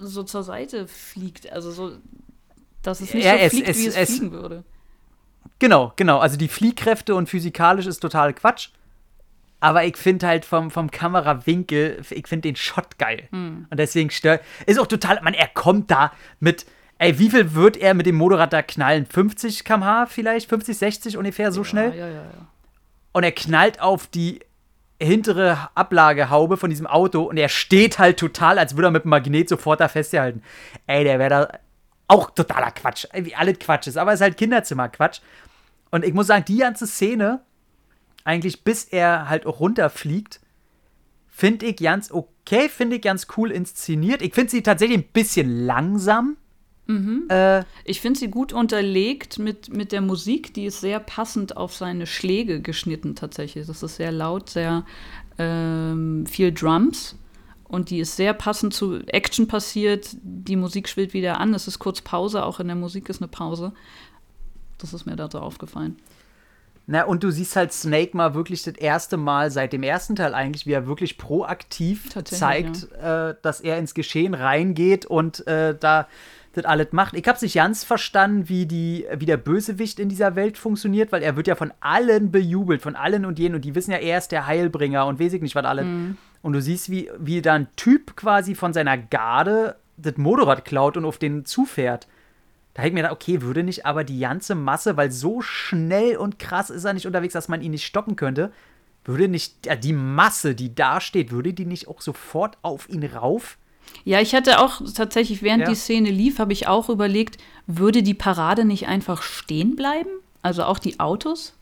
S2: so zur Seite fliegt. Also so, dass es nicht
S1: Ja,
S2: so
S1: es-
S2: fliegt,
S1: es-
S2: wie es,
S1: es-
S2: fliegen würde.
S1: Genau, genau. Also die Fliehkräfte und physikalisch ist total Quatsch. Aber ich finde halt vom, vom Kamerawinkel, ich finde den Shot geil.
S2: Hm.
S1: Und deswegen stört. Ist auch total, man, er kommt da mit, ey, wie viel wird er mit dem Motorrad da knallen? 50 km/h vielleicht? 50, 60 ungefähr, so schnell?
S2: Ja, ja, ja.
S1: Und er knallt auf die hintere Ablagehaube von diesem Auto und er steht halt total, als würde er mit dem Magnet sofort da festgehalten. Ey, der wäre da auch totaler Quatsch. Ey, Wie alles Quatsch ist, aber es ist halt Kinderzimmer-Quatsch. Und ich muss sagen, die ganze Szene, eigentlich bis er halt auch runterfliegt, finde ich ganz okay, finde ich ganz cool inszeniert. Ich finde sie tatsächlich ein bisschen langsam. Äh,
S2: Ich finde sie gut unterlegt mit, mit der Musik, die ist sehr passend auf seine Schläge geschnitten tatsächlich. Das ist sehr laut, sehr ähm, viel Drums und die ist sehr passend zu Action passiert. Die Musik schwillt wieder an, es ist kurz Pause, auch in der Musik ist eine Pause. Das ist mir da so aufgefallen.
S1: Na, und du siehst halt Snake mal wirklich das erste Mal seit dem ersten Teil eigentlich, wie er wirklich proaktiv zeigt, äh, dass er ins Geschehen reingeht und äh, da das alles macht. Ich habe nicht ganz verstanden, wie, die, wie der Bösewicht in dieser Welt funktioniert, weil er wird ja von allen bejubelt, von allen und jenen. Und die wissen ja, er ist der Heilbringer und weiß ich nicht, was alles. Und du siehst, wie, wie da ein Typ quasi von seiner Garde das Motorrad klaut und auf den zufährt. Da hätte ich mir gedacht, okay, würde nicht aber die ganze Masse, weil so schnell und krass ist er nicht unterwegs, dass man ihn nicht stoppen könnte, würde nicht ja, die Masse, die da steht, würde die nicht auch sofort auf ihn rauf?
S2: Ja, ich hatte auch tatsächlich, während
S1: Ja.
S2: die Szene lief, habe ich auch überlegt, würde die Parade nicht einfach stehen bleiben? Also auch die Autos?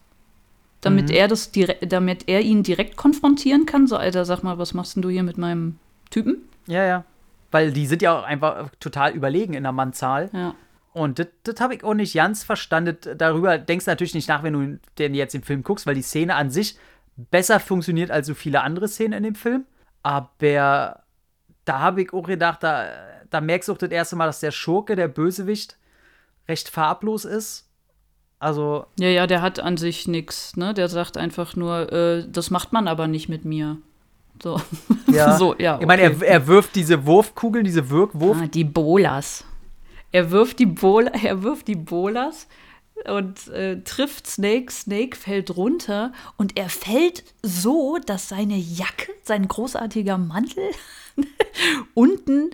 S2: Damit
S1: Mhm.
S2: er das direkt, damit er ihn direkt konfrontieren kann? So, Alter, sag mal, was machst denn du hier mit meinem Typen?
S1: Ja, ja. weil die sind ja auch einfach total überlegen in der Mannzahl.
S2: Ja.
S1: Und das habe ich auch nicht ganz verstanden. Darüber denkst du natürlich nicht nach, wenn du den jetzt im Film guckst, weil die Szene an sich besser funktioniert als so viele andere Szenen in dem Film. Aber da habe ich auch gedacht, da, da merkst du auch das erste Mal, dass der Schurke, der Bösewicht, recht farblos ist. Also.
S2: Ja, ja, der hat an sich nichts, ne? Der sagt einfach nur, äh, das macht man aber nicht mit mir. So.
S1: Ja.
S2: so, ja.
S1: Okay. Ich meine, er, er wirft diese Wurfkugeln, diese Wirkwurf.
S2: Ah, die Bolas. Er wirft die, Bol er wirft die Bolas und äh, trifft Snake. Snake fällt runter und er fällt so, dass seine Jacke, sein großartiger Mantel, unten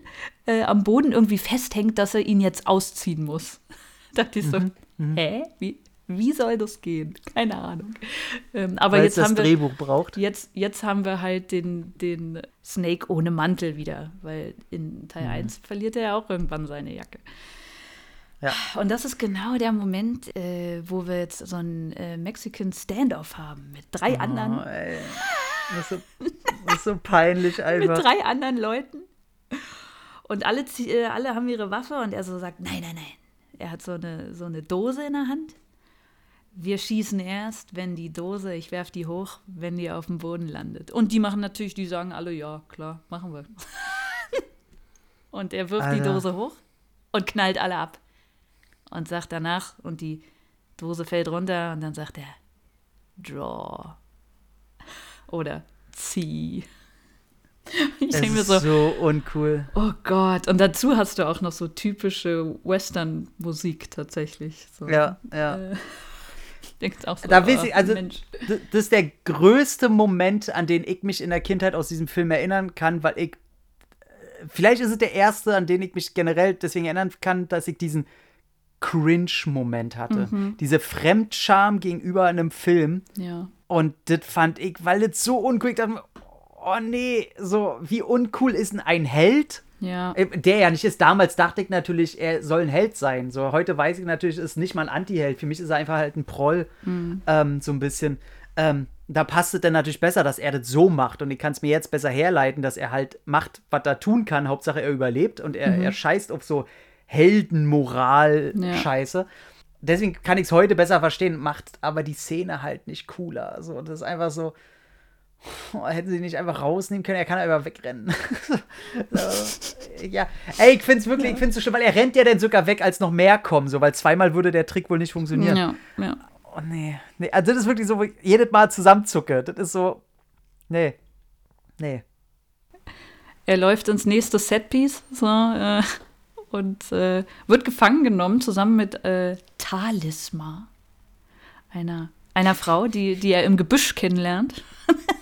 S2: äh, am Boden irgendwie festhängt, dass er ihn jetzt ausziehen muss. Da dachte ich so, mhm. hä? Wie, wie soll das gehen? Keine Ahnung. Ähm, aber
S1: Weil
S2: jetzt
S1: das
S2: haben wir,
S1: Drehbuch braucht.
S2: Jetzt, jetzt haben wir halt den, den Snake ohne Mantel wieder, weil in Teil mhm. 1 verliert er ja auch irgendwann seine Jacke.
S1: Ja.
S2: Und das ist genau der Moment, äh, wo wir jetzt so einen äh, Mexican Standoff haben mit drei oh, anderen.
S1: Ey. Das, ist so, das ist so peinlich einfach.
S2: mit drei anderen Leuten. Und alle, äh, alle haben ihre Waffe und er so sagt, nein, nein, nein. Er hat so eine, so eine Dose in der Hand. Wir schießen erst, wenn die Dose, ich werfe die hoch, wenn die auf dem Boden landet. Und die machen natürlich, die sagen alle, ja, klar, machen wir. und er wirft Alter. die Dose hoch und knallt alle ab und sagt danach, und die Dose fällt runter und dann sagt er, draw. Oder zieh.
S1: Ich denke mir so, so uncool.
S2: Oh Gott. Und dazu hast du auch noch so typische Western-Musik tatsächlich. So.
S1: Ja, ja. Äh,
S2: denkst auch so,
S1: da weiß ich, also, das ist der größte Moment, an den ich mich in der Kindheit aus diesem Film erinnern kann, weil ich. Äh, vielleicht ist es der erste, an den ich mich generell deswegen erinnern kann, dass ich diesen Cringe-Moment hatte. Mhm. Diese Fremdscham gegenüber einem Film.
S2: Ja.
S1: Und das fand ich, weil das so uncool, ich oh nee, so, wie uncool ist denn ein Held?
S2: Ja.
S1: Äh, der ja nicht ist. Damals dachte ich natürlich, er soll ein Held sein. So, heute weiß ich natürlich, ist nicht mal ein Anti-Held. Für mich ist er einfach halt ein Proll, mhm. ähm, so ein bisschen. Ähm, da passt es dann natürlich besser, dass er das so macht. Und ich kann es mir jetzt besser herleiten, dass er halt macht, was er tun kann. Hauptsache, er überlebt und er, mhm. er scheißt auf so Heldenmoral-Scheiße. Ja. Deswegen kann ich es heute besser verstehen, macht aber die Szene halt nicht cooler. Also, das ist einfach so. Hätten sie nicht einfach rausnehmen können, er kann einfach wegrennen. so, ja, ey, ich find's wirklich, ich find's so schön, weil er rennt ja dann sogar weg, als noch mehr kommen, so, weil zweimal würde der Trick wohl nicht funktionieren.
S2: Ja, ja.
S1: Oh nee, nee, also das ist wirklich so, wo ich jedes Mal zusammenzucke. Das ist so, nee, nee.
S2: Er läuft ins nächste Setpiece, so, äh, und äh, wird gefangen genommen zusammen mit äh, Talisma, einer, einer Frau, die, die er im Gebüsch kennenlernt.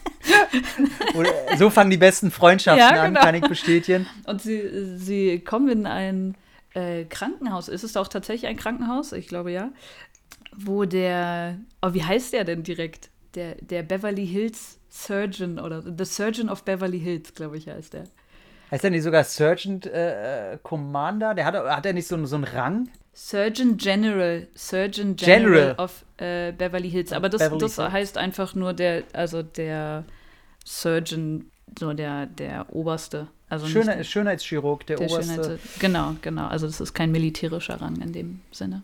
S1: so fangen die besten Freundschaften ja, genau. an, kann ich bestätigen.
S2: Und sie, sie kommen in ein äh, Krankenhaus. Ist es auch tatsächlich ein Krankenhaus? Ich glaube ja. Wo der, oh, wie heißt der denn direkt? Der, der Beverly Hills Surgeon oder The Surgeon of Beverly Hills, glaube ich, heißt der.
S1: Heißt er nicht sogar Sergeant äh, äh, Commander? Der hat, hat er nicht so, so einen Rang?
S2: Surgeon General, Surgeon General, General. of äh, Beverly Hills. Aber das, das heißt einfach nur der, also der Surgeon, so der, der Oberste. Also
S1: Schöner, der, Schönheitschirurg, der, der Oberste. Schönheits
S2: genau, genau. Also das ist kein militärischer Rang in dem Sinne.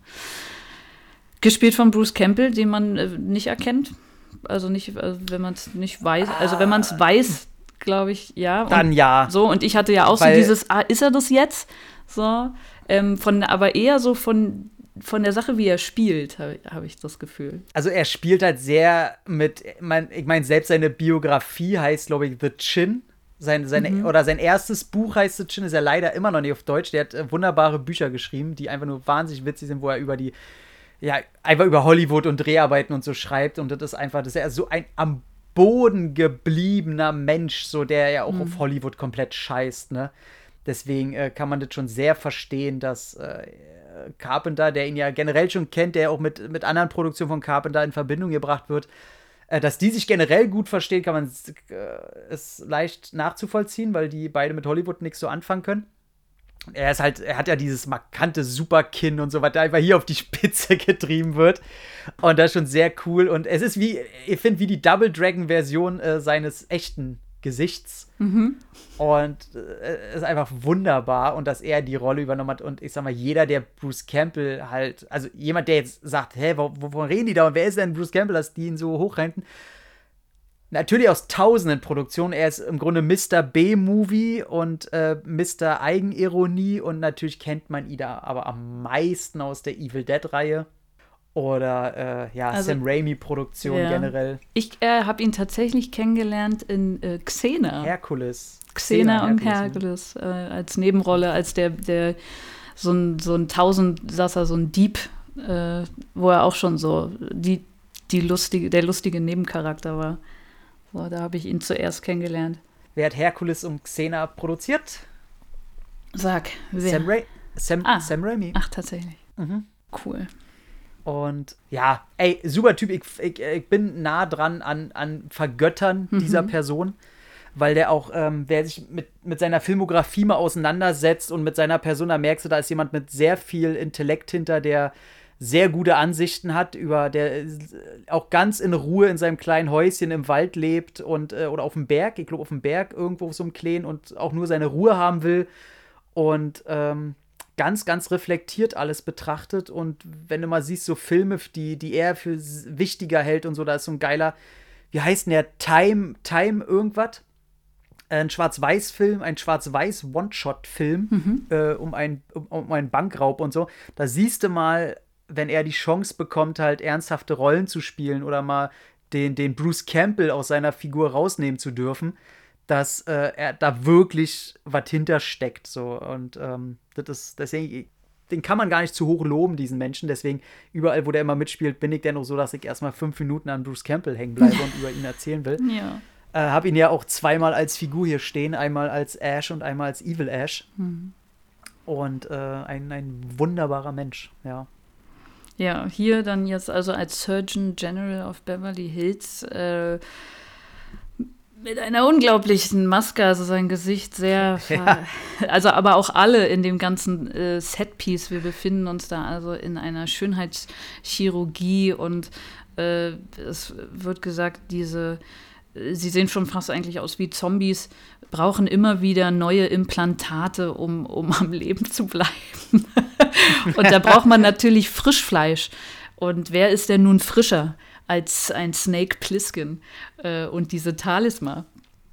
S2: Gespielt von Bruce Campbell, den man äh, nicht erkennt. Also nicht, also wenn man es nicht weiß, also wenn man es weiß, glaube ich, ja.
S1: Dann ja.
S2: So, und ich hatte ja auch Weil, so dieses, ah, ist er das jetzt? So, ähm, von, aber eher so von, von der Sache, wie er spielt, habe hab ich das Gefühl.
S1: Also er spielt halt sehr mit, mein, ich meine, selbst seine Biografie heißt, glaube ich, The Chin. Sein, seine, mhm. Oder sein erstes Buch heißt The Chin, ist ja leider immer noch nicht auf Deutsch. Der hat äh, wunderbare Bücher geschrieben, die einfach nur wahnsinnig witzig sind, wo er über die, ja, einfach über Hollywood und Dreharbeiten und so schreibt. Und das ist einfach, das ist ja so ein am Boden gebliebener Mensch, so der ja auch mhm. auf Hollywood komplett scheißt, ne? Deswegen äh, kann man das schon sehr verstehen, dass äh, Carpenter, der ihn ja generell schon kennt, der auch mit, mit anderen Produktionen von Carpenter in Verbindung gebracht wird, äh, dass die sich generell gut verstehen, kann man es äh, leicht nachzuvollziehen, weil die beide mit Hollywood nichts so anfangen können er ist halt, er hat ja dieses markante Superkinn und so, da einfach hier auf die Spitze getrieben wird. Und das ist schon sehr cool. Und es ist wie, ich finde, wie die Double Dragon-Version äh, seines echten Gesichts. Mhm. Und äh, ist einfach wunderbar und dass er die Rolle übernommen hat. Und ich sag mal, jeder, der Bruce Campbell halt, also jemand, der jetzt sagt, hä, wovon reden die da und wer ist denn Bruce Campbell, dass die ihn so hochrenten? Natürlich aus tausenden Produktionen. Er ist im Grunde Mr. B-Movie und äh, Mr. Eigenironie und natürlich kennt man ihn da aber am meisten aus der Evil Dead-Reihe. Oder äh, ja, also, Sam Raimi-Produktion ja. generell.
S2: Ich äh, habe ihn tatsächlich kennengelernt in äh, Xena.
S1: Herkules.
S2: Xena, Xena und Herkules, ne? als Nebenrolle, als der, der so ein, so ein Tausendsasser, so ein Dieb, äh, wo er auch schon so die, die lustige, der lustige Nebencharakter war. So, da habe ich ihn zuerst kennengelernt.
S1: Wer hat Herkules und Xena produziert?
S2: Sag, wer?
S1: Sam, Ra Sam, ah. Sam Raimi.
S2: Ach, tatsächlich. Mhm. Cool.
S1: Und ja, ey, super Typ. Ich, ich, ich bin nah dran an, an Vergöttern mhm. dieser Person, weil der auch, ähm, wer sich mit, mit seiner Filmografie mal auseinandersetzt und mit seiner Person, da merkst du, da ist jemand mit sehr viel Intellekt hinter, der sehr gute Ansichten hat, über der äh, auch ganz in Ruhe in seinem kleinen Häuschen im Wald lebt und äh, oder auf dem Berg, ich glaube auf dem Berg irgendwo so im Kleen und auch nur seine Ruhe haben will. Und ähm, ganz, ganz reflektiert alles betrachtet. Und wenn du mal siehst, so Filme, die, die er für wichtiger hält und so, da ist so ein geiler, wie heißt denn der? Time, Time irgendwas? Ein Schwarz-Weiß-Film, ein Schwarz-Weiß-One-Shot-Film mhm. äh, um, ein, um, um einen Bankraub und so. Da siehst du mal, wenn er die Chance bekommt, halt ernsthafte Rollen zu spielen oder mal den, den Bruce Campbell aus seiner Figur rausnehmen zu dürfen, dass äh, er da wirklich was hintersteckt. So. Und ähm, das ist, deswegen, den kann man gar nicht zu hoch loben, diesen Menschen. Deswegen, überall, wo der immer mitspielt, bin ich dennoch so, dass ich erstmal fünf Minuten an Bruce Campbell hängen bleibe und über ihn erzählen will.
S2: Ja.
S1: Äh, hab ihn ja auch zweimal als Figur hier stehen, einmal als Ash und einmal als Evil Ash. Mhm. Und äh, ein, ein wunderbarer Mensch, ja.
S2: Ja, hier dann jetzt also als Surgeon General of Beverly Hills. Äh, mit einer unglaublichen Maske, also sein Gesicht sehr, ja. also aber auch alle in dem ganzen äh, Setpiece. Wir befinden uns da also in einer Schönheitschirurgie und äh, es wird gesagt, diese, äh, sie sehen schon fast eigentlich aus wie Zombies, brauchen immer wieder neue Implantate, um, um am Leben zu bleiben. und da braucht man natürlich Frischfleisch. Und wer ist denn nun frischer? Als ein Snake Plissken äh, und diese Talisma.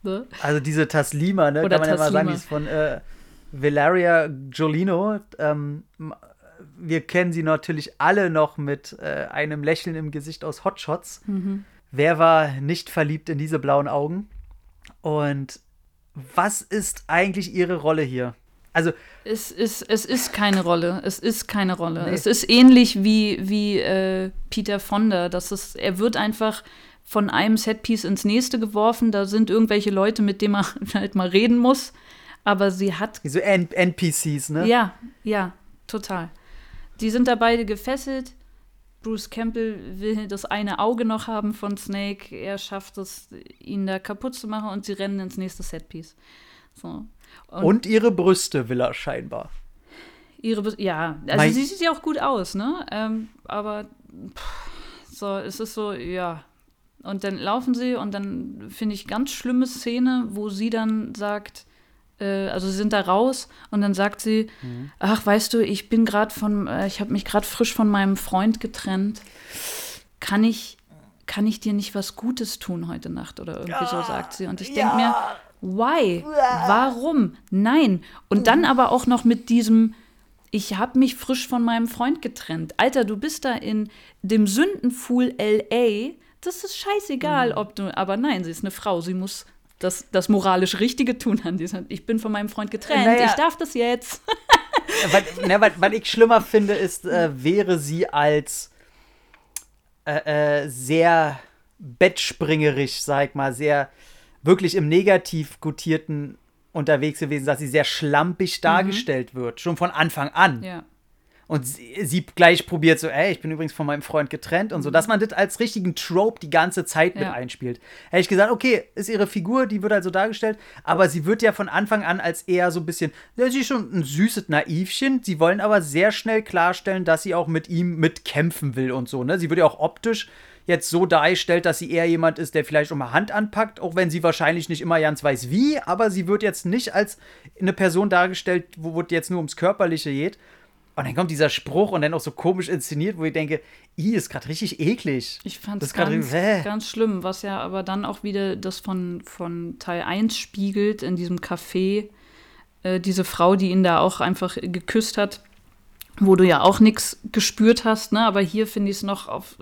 S1: Ne? Also diese Taslima, ne? Oder kann man Taslima. ja mal sagen, die ist von äh, Valeria Jolino. Ähm, wir kennen sie natürlich alle noch mit äh, einem Lächeln im Gesicht aus Hotshots. Mhm. Wer war nicht verliebt in diese blauen Augen? Und was ist eigentlich ihre Rolle hier? Also
S2: es ist, es ist keine Rolle. Es ist keine Rolle. Nee. Es ist ähnlich wie, wie äh, Peter Fonda. Das ist, er wird einfach von einem Setpiece ins nächste geworfen. Da sind irgendwelche Leute, mit denen man halt mal reden muss. Aber sie hat.
S1: So N NPCs, ne?
S2: Ja, ja, total. Die sind da beide gefesselt. Bruce Campbell will das eine Auge noch haben von Snake. Er schafft es, ihn da kaputt zu machen und sie rennen ins nächste Setpiece. So.
S1: Und, und ihre Brüste will er scheinbar.
S2: Ihre, ja, also mein sie sieht ja auch gut aus, ne? Ähm, aber pff, so, es ist so, ja. Und dann laufen sie und dann finde ich ganz schlimme Szene, wo sie dann sagt, äh, also sie sind da raus und dann sagt sie, mhm. ach, weißt du, ich bin gerade von, äh, ich habe mich gerade frisch von meinem Freund getrennt. Kann ich, kann ich dir nicht was Gutes tun heute Nacht oder irgendwie ja, so sagt sie. Und ich denke ja. mir, Why? Warum? Nein. Und dann aber auch noch mit diesem, ich habe mich frisch von meinem Freund getrennt. Alter, du bist da in dem Sündenfuhl LA. Das ist scheißegal, mhm. ob du. Aber nein, sie ist eine Frau. Sie muss das, das moralisch Richtige tun an dieser. Ich bin von meinem Freund getrennt. Naja. Ich darf das jetzt.
S1: was, na, was, was, ich schlimmer finde, ist, äh, wäre sie als äh, äh, sehr bettspringerisch, sag ich mal, sehr wirklich im negativ gutierten unterwegs gewesen, dass sie sehr schlampig mhm. dargestellt mhm. wird, schon von Anfang an.
S2: Ja.
S1: Und sie, sie, gleich probiert so, ey, ich bin übrigens von meinem Freund getrennt und so, mhm. dass man das als richtigen Trope die ganze Zeit ja. mit einspielt. Hätte ich gesagt, okay, ist ihre Figur, die wird halt so dargestellt, aber sie wird ja von Anfang an als eher so ein bisschen, ja, sie ist schon ein süßes Naivchen, sie wollen aber sehr schnell klarstellen, dass sie auch mit ihm mitkämpfen will und so, ne? Sie wird ja auch optisch jetzt so darstellt, dass sie eher jemand ist, der vielleicht auch mal Hand anpackt, auch wenn sie wahrscheinlich nicht immer ganz weiß wie, aber sie wird jetzt nicht als eine Person dargestellt, wo es jetzt nur ums Körperliche geht. Und dann kommt dieser Spruch und dann auch so komisch inszeniert, wo ich denke, i ist gerade richtig eklig.
S2: Ich fand es ganz, ganz schlimm, was ja aber dann auch wieder das von, von Teil 1 spiegelt in diesem Café. Äh, diese Frau, die ihn da auch einfach geküsst hat, wo du ja auch nichts gespürt hast, ne? aber hier finde ich es noch auf.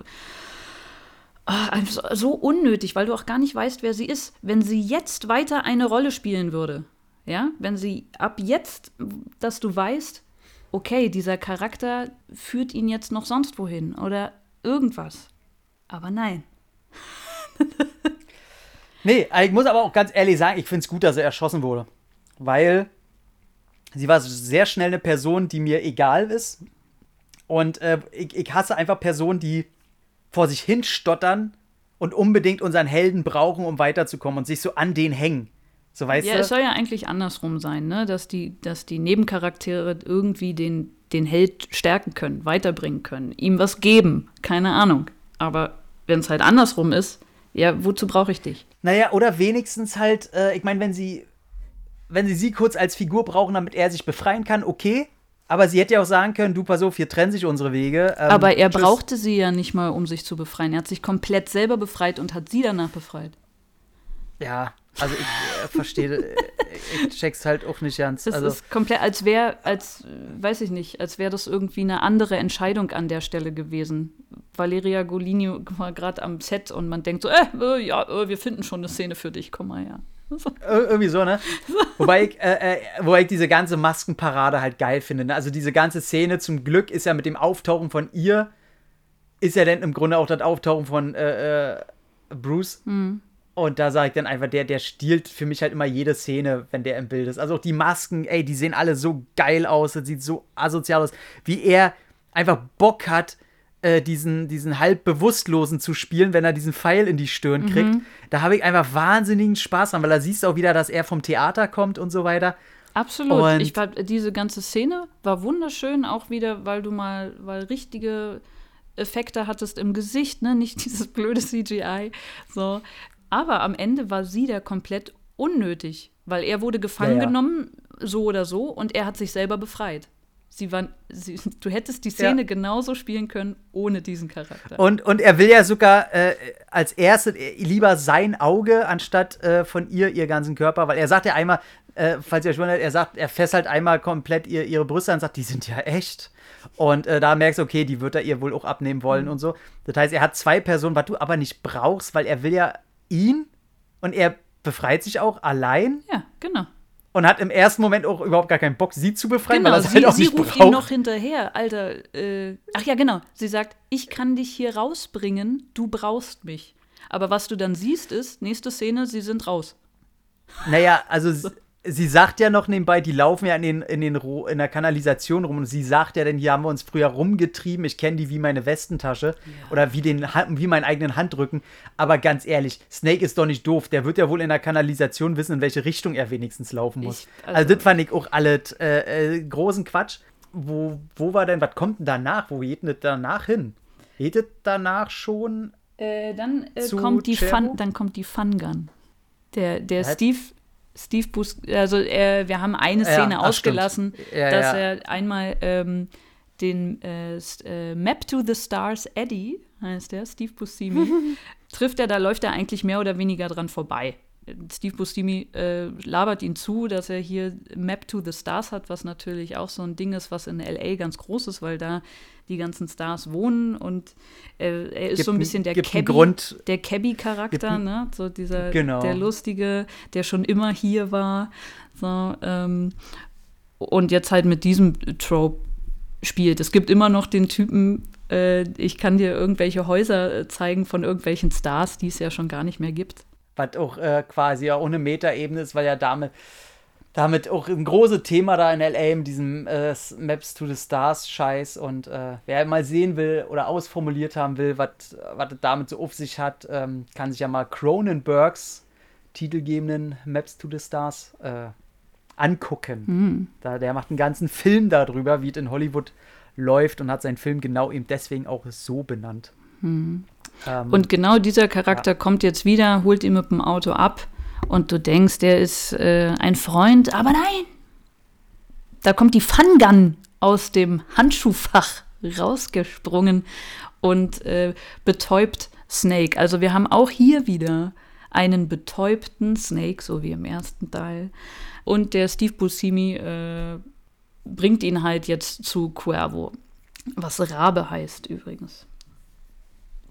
S2: Einfach so unnötig, weil du auch gar nicht weißt, wer sie ist. Wenn sie jetzt weiter eine Rolle spielen würde, ja, wenn sie ab jetzt, dass du weißt, okay, dieser Charakter führt ihn jetzt noch sonst wohin oder irgendwas. Aber nein.
S1: Nee, ich muss aber auch ganz ehrlich sagen, ich finde es gut, dass er erschossen wurde. Weil sie war sehr schnell eine Person, die mir egal ist. Und äh, ich, ich hasse einfach Personen, die vor sich hin stottern und unbedingt unseren Helden brauchen, um weiterzukommen und sich so an den hängen. So weißt
S2: Ja,
S1: du?
S2: es soll ja eigentlich andersrum sein, ne? dass, die, dass die Nebencharaktere irgendwie den, den Held stärken können, weiterbringen können, ihm was geben, keine Ahnung. Aber wenn es halt andersrum ist, ja, wozu brauche ich dich?
S1: Naja, oder wenigstens halt, äh, ich meine, wenn sie, wenn sie sie kurz als Figur brauchen, damit er sich befreien kann, okay. Aber sie hätte ja auch sagen können, du, pass auf, hier trennen sich unsere Wege. ähm,
S2: Aber er
S1: tschüss.
S2: brauchte sie ja nicht mal, um sich zu befreien. Er hat sich komplett selber befreit und hat sie danach befreit.
S1: Ja, also ich äh, verstehe, äh, ich check's halt auch nicht ganz.
S2: Das
S1: also,
S2: ist komplett, als wäre, als, weiß ich nicht, als wäre das irgendwie eine andere Entscheidung an der Stelle gewesen. Valeria Golini war gerade am Set und man denkt so, äh, äh ja, äh, wir finden schon eine Szene für dich, komm mal her.
S1: Ir- irgendwie so, ne? Wobei ich, äh, äh, wobei ich diese ganze Maskenparade halt geil finde. Ne? Also diese ganze Szene, zum Glück ist ja mit dem Auftauchen von ihr, ist ja dann im Grunde auch das Auftauchen von äh, äh, Bruce. Und da sage ich dann einfach, der, der stiehlt für mich halt immer jede Szene, wenn der im Bild ist. Also auch die Masken, ey, die sehen alle so geil aus, das sieht so asozial aus, wie er einfach Bock hat, äh, diesen, diesen halb Bewusstlosen zu spielen, wenn er diesen Pfeil in die Stirn kriegt. Da habe ich einfach wahnsinnigen Spaß dran, weil da siehst du auch wieder, dass er vom Theater kommt und so weiter.
S2: Absolut.
S1: Und-
S2: ich fand, diese ganze Szene war wunderschön, auch wieder, weil du mal, weil richtige Effekte hattest im Gesicht, ne? Nicht dieses blöde CGI. So. Aber am Ende war sie da komplett unnötig, weil er wurde gefangen
S1: Ja, ja.
S2: genommen, so oder so, und er hat sich selber befreit. Sie waren, sie, du hättest die Szene
S1: Ja.
S2: genauso spielen können ohne diesen Charakter.
S1: Und, und er will ja sogar äh, als erstes lieber sein Auge anstatt äh, von ihr ihr ganzen Körper, weil er sagt ja einmal, äh, falls ihr euch wundert, er sagt, er fesselt einmal komplett ihr, ihre Brüste an und sagt, die sind ja echt. Und äh, da merkst du, okay, die wird er ihr wohl auch abnehmen wollen und so. Das heißt, er hat zwei Personen, was du aber nicht brauchst, weil er will ja ihn und er befreit sich auch allein
S2: ja, genau.
S1: und hat im ersten Moment auch überhaupt gar keinen Bock, sie zu befreien,
S2: Genau,
S1: weil er
S2: sie,
S1: halt auch
S2: sie
S1: nicht
S2: ruft
S1: braucht.
S2: ihm noch hinterher, Alter. Äh, ach ja, genau. Sie sagt, ich kann dich hier rausbringen, du brauchst mich. Aber was du dann siehst, ist, nächste Szene, sie sind raus.
S1: Naja, also sie sagt ja noch nebenbei, die laufen ja in, den, in, den, in der Kanalisation rum und sie sagt ja, denn hier haben wir uns früher rumgetrieben, ich kenne die wie meine Westentasche oder wie, den, wie meinen eigenen Handrücken. Aber ganz ehrlich, Snake ist doch nicht doof, der wird ja wohl in der Kanalisation wissen, in welche Richtung er wenigstens laufen muss.
S2: Ich-
S1: also,
S2: also-
S1: das fand ich auch alles äh, äh, großen Quatsch. Wo, wo war denn, was kommt denn danach? Wo geht denn das danach hin? Geht das danach schon?
S2: Äh, dann, äh, kommt die? Fun, dann kommt die Fun Gun. Der, der? Steve, Steve Bus, also äh, wir haben eine
S1: Ja,
S2: Szene
S1: ach,
S2: ausgelassen.
S1: Ja,
S2: dass
S1: ja.
S2: er einmal ähm, den äh, äh, Map to the Stars Eddie, heißt der, Steve Buscemi, trifft er, da läuft er eigentlich mehr oder weniger dran vorbei. Steve Buscemi äh, labert ihn zu, dass er hier Map to the Stars hat, was natürlich auch so ein Ding ist, was in LA ganz groß ist, weil da die ganzen Stars wohnen und äh, er ist
S1: Gibt
S2: so ein bisschen der Cabby, der
S1: Gibt
S2: Cabby-Charakter,
S1: n-
S2: ne? So dieser,
S1: Genau.
S2: der Lustige, der schon immer hier war. So, ähm, und jetzt halt mit diesem Trope spielt. Es gibt immer noch den Typen, äh, ich kann dir irgendwelche Häuser äh, zeigen von irgendwelchen Stars, die es ja schon gar nicht mehr gibt.
S1: Was auch äh, quasi ja ohne Metaebene ist, weil ja damit, damit auch ein großes Thema da in LA mit diesem äh, Maps to the Stars Scheiß und äh, wer mal sehen will oder ausformuliert haben will, was es damit so auf sich hat, ähm, kann sich ja mal Cronenbergs titelgebenden Maps to the Stars äh, angucken. Da, der macht einen ganzen Film darüber, wie es in Hollywood läuft und hat seinen Film genau eben deswegen auch so benannt.
S2: Ähm, und genau dieser Charakter ja. kommt jetzt wieder, holt ihn mit dem Auto ab und du denkst, der ist äh, ein Freund, aber nein! Da kommt die Fun Gun aus dem Handschuhfach rausgesprungen und äh, betäubt Snake. Also wir haben auch hier wieder einen betäubten Snake, so wie im ersten Teil. Und der Steve Buscemi äh, bringt ihn halt jetzt zu Cuervo, was Rabe heißt übrigens.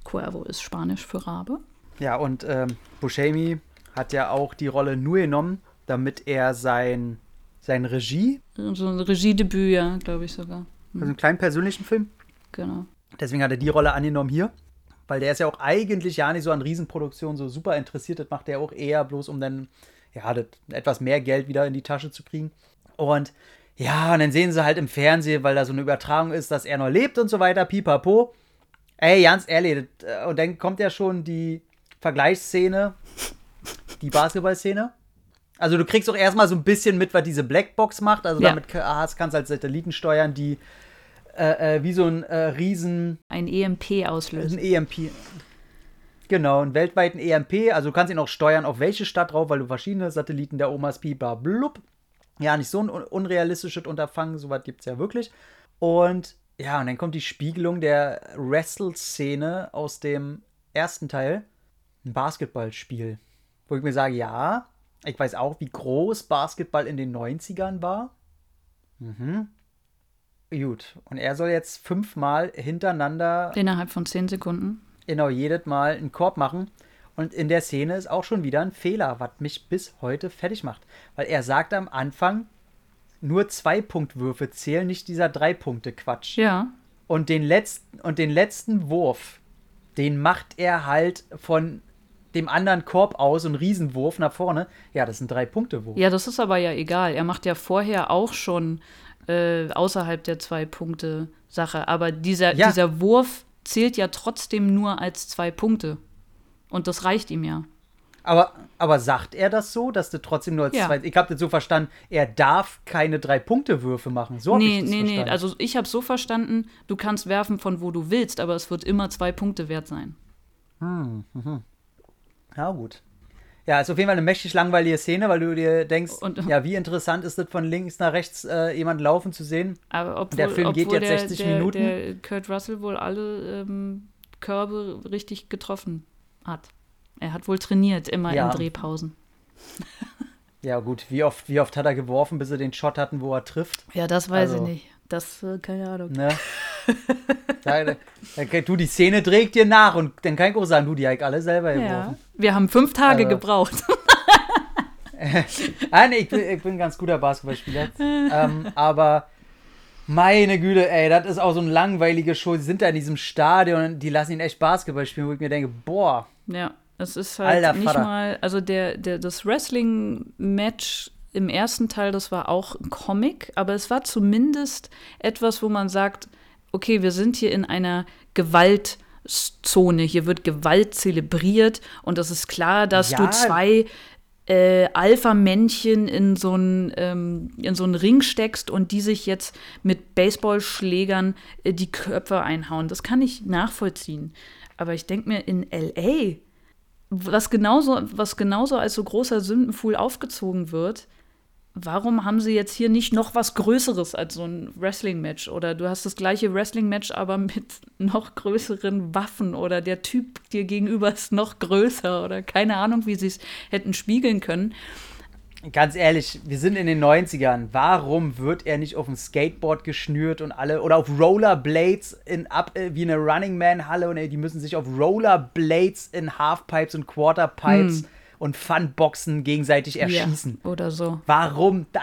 S2: Cuervo ist Spanisch für Rabe.
S1: Ja, und ähm, Buscemi hat ja auch die Rolle nur genommen, damit er sein, sein Regie.
S2: So ein Regiedebüt, ja, glaube ich sogar.
S1: Also einen kleinen persönlichen Film.
S2: Genau.
S1: Deswegen hat er die Rolle angenommen hier. Weil der ist ja auch eigentlich ja nicht so an Riesenproduktionen so super interessiert. Das macht er auch eher bloß, um dann ja, etwas mehr Geld wieder in die Tasche zu kriegen. Und ja, und dann sehen sie halt im Fernsehen, weil da so eine Übertragung ist, dass er noch lebt und so weiter, pipapo. Ey, ganz ehrlich, äh, und dann kommt ja schon die Vergleichsszene, die Basketballszene. Also du kriegst auch erstmal so ein bisschen mit, was diese Blackbox macht. Also ja. damit kannst du halt Satelliten steuern, die äh, äh, wie so ein äh, Riesen...
S2: Ein EMP auslösen.
S1: Ein EMP. Genau, einen weltweiten EMP. Also du kannst ihn auch steuern, auf welche Stadt drauf, weil du verschiedene Satelliten der Omas Pipa blub. Ja, nicht so ein unrealistisches Unterfangen, sowas gibt es ja wirklich. Und ja, und dann kommt die Spiegelung der Wrestle-Szene aus dem ersten Teil. Ein Basketballspiel. Wo ich mir sage, ja, ich weiß auch, wie groß Basketball in den 90ern war. Mhm. Gut. Und er soll jetzt fünfmal hintereinander.
S2: Innerhalb von zehn Sekunden.
S1: Genau, jedes Mal einen Korb machen. Und in der Szene ist auch schon wieder ein Fehler, was mich bis heute fertig macht. Weil er sagt am Anfang, nur zwei Punktwürfe zählen, nicht dieser drei Punkte Quatsch.
S2: Ja.
S1: Und den letzten und den letzten Wurf, den macht er halt von dem anderen Korb aus und Riesenwurf nach vorne. Ja, das ein drei Punkte Wurf.
S2: Ja, das ist aber ja egal. Er macht ja vorher auch schon äh, außerhalb der zwei Punkte Sache, aber dieser ja. dieser Wurf zählt ja trotzdem nur als zwei Punkte. Und das reicht ihm ja.
S1: Aber, aber sagt er das so, dass du trotzdem nur als ja. zwei. Ich habe das so verstanden, er darf keine Drei-Punkte-Würfe machen. So
S2: nee,
S1: ich das
S2: nee,
S1: verstanden.
S2: nee. Also ich habe so verstanden, du kannst werfen von wo du willst, aber es wird immer zwei Punkte wert sein.
S1: Hm, hm. Ja, gut. Ja, ist auf jeden Fall eine mächtig langweilige Szene, weil du dir denkst, und, ja, wie interessant ist das von links nach rechts äh, jemand laufen zu sehen.
S2: Aber obwohl,
S1: der Film geht jetzt der, 60
S2: der,
S1: Minuten.
S2: Der Kurt Russell wohl alle ähm, Körbe richtig getroffen hat. Er hat wohl trainiert, immer ja. in Drehpausen.
S1: ja, gut, wie oft, wie oft hat er geworfen, bis er den Shot hatten, wo er trifft?
S2: Ja, das weiß also, ich nicht. Das, äh, keine Ahnung. Ne?
S1: da, da, da, du, die Szene trägt dir nach und dann kann ich auch sagen, du, die habe alle selber geworfen. Ja.
S2: Wir haben fünf Tage also. gebraucht.
S1: ah, nee, ich bin, ich bin ein ganz guter Basketballspieler. ähm, aber meine Güte, ey, das ist auch so ein langweiliges Show. Die sind da in diesem Stadion und die lassen ihn echt Basketball spielen, wo ich mir denke, boah.
S2: Ja, es ist halt
S1: Alter
S2: nicht
S1: Vater.
S2: mal, also der, der, das Wrestling-Match im ersten Teil, das war auch ein Comic, aber es war zumindest etwas, wo man sagt, okay, wir sind hier in einer Gewaltzone, hier wird Gewalt zelebriert und es ist klar, dass ja. du zwei äh, Alpha-Männchen in so einen ähm, in so einen Ring steckst und die sich jetzt mit Baseballschlägern äh, die Köpfe einhauen. Das kann ich nachvollziehen. Aber ich denke mir, in LA, was genauso, was genauso als so großer Sündenfuhl aufgezogen wird, warum haben sie jetzt hier nicht noch was Größeres als so ein Wrestling-Match? Oder du hast das gleiche Wrestling-Match, aber mit noch größeren Waffen oder der Typ dir gegenüber ist noch größer oder keine Ahnung, wie sie es hätten spiegeln können.
S1: Ganz ehrlich, wir sind in den 90ern. Warum wird er nicht auf dem Skateboard geschnürt und alle oder auf Rollerblades in ab äh, wie eine Running Man Halle und ey, die müssen sich auf Rollerblades in Halfpipes und Quarterpipes hm und Funboxen gegenseitig erschießen.
S2: Ja, oder so.
S1: Warum? Da,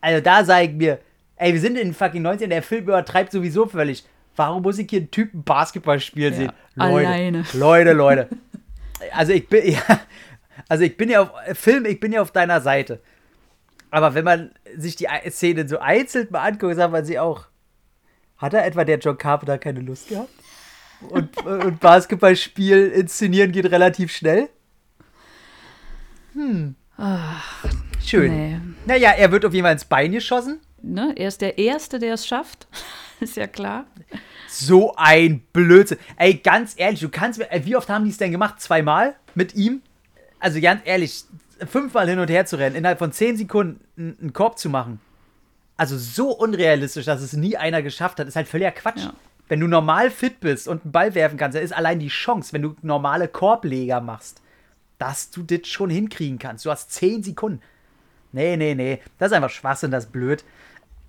S1: also da sage ich mir, ey, wir sind in fucking 19, der Film übertreibt sowieso völlig. Warum muss ich hier einen Typen Basketball spielen ja, sehen?
S2: Leute, alleine.
S1: Leute, Leute. Also ich bin ja, also ich bin ja auf Film, ich bin ja auf deiner Seite. Aber wenn man sich die Szene so einzeln mal anguckt, sagt man sich auch, hat er etwa der John Carpenter keine Lust gehabt? Und, und Basketballspiel inszenieren geht relativ schnell? Hm. Ach, Schön. Nee. Naja, er wird auf jeden Fall ins Bein geschossen.
S2: Ne? Er ist der Erste, der es schafft. ist ja klar.
S1: So ein Blödsinn. Ey, ganz ehrlich, du kannst mir. Wie oft haben die es denn gemacht? Zweimal mit ihm? Also ganz ehrlich, fünfmal hin und her zu rennen, innerhalb von zehn Sekunden einen Korb zu machen. Also so unrealistisch, dass es nie einer geschafft hat, ist halt völliger Quatsch. Ja. Wenn du normal fit bist und einen Ball werfen kannst, dann ist allein die Chance, wenn du normale Korbleger machst, dass du das schon hinkriegen kannst. Du hast zehn Sekunden. Nee, nee, nee. Das ist einfach Schwachsinn, das ist blöd.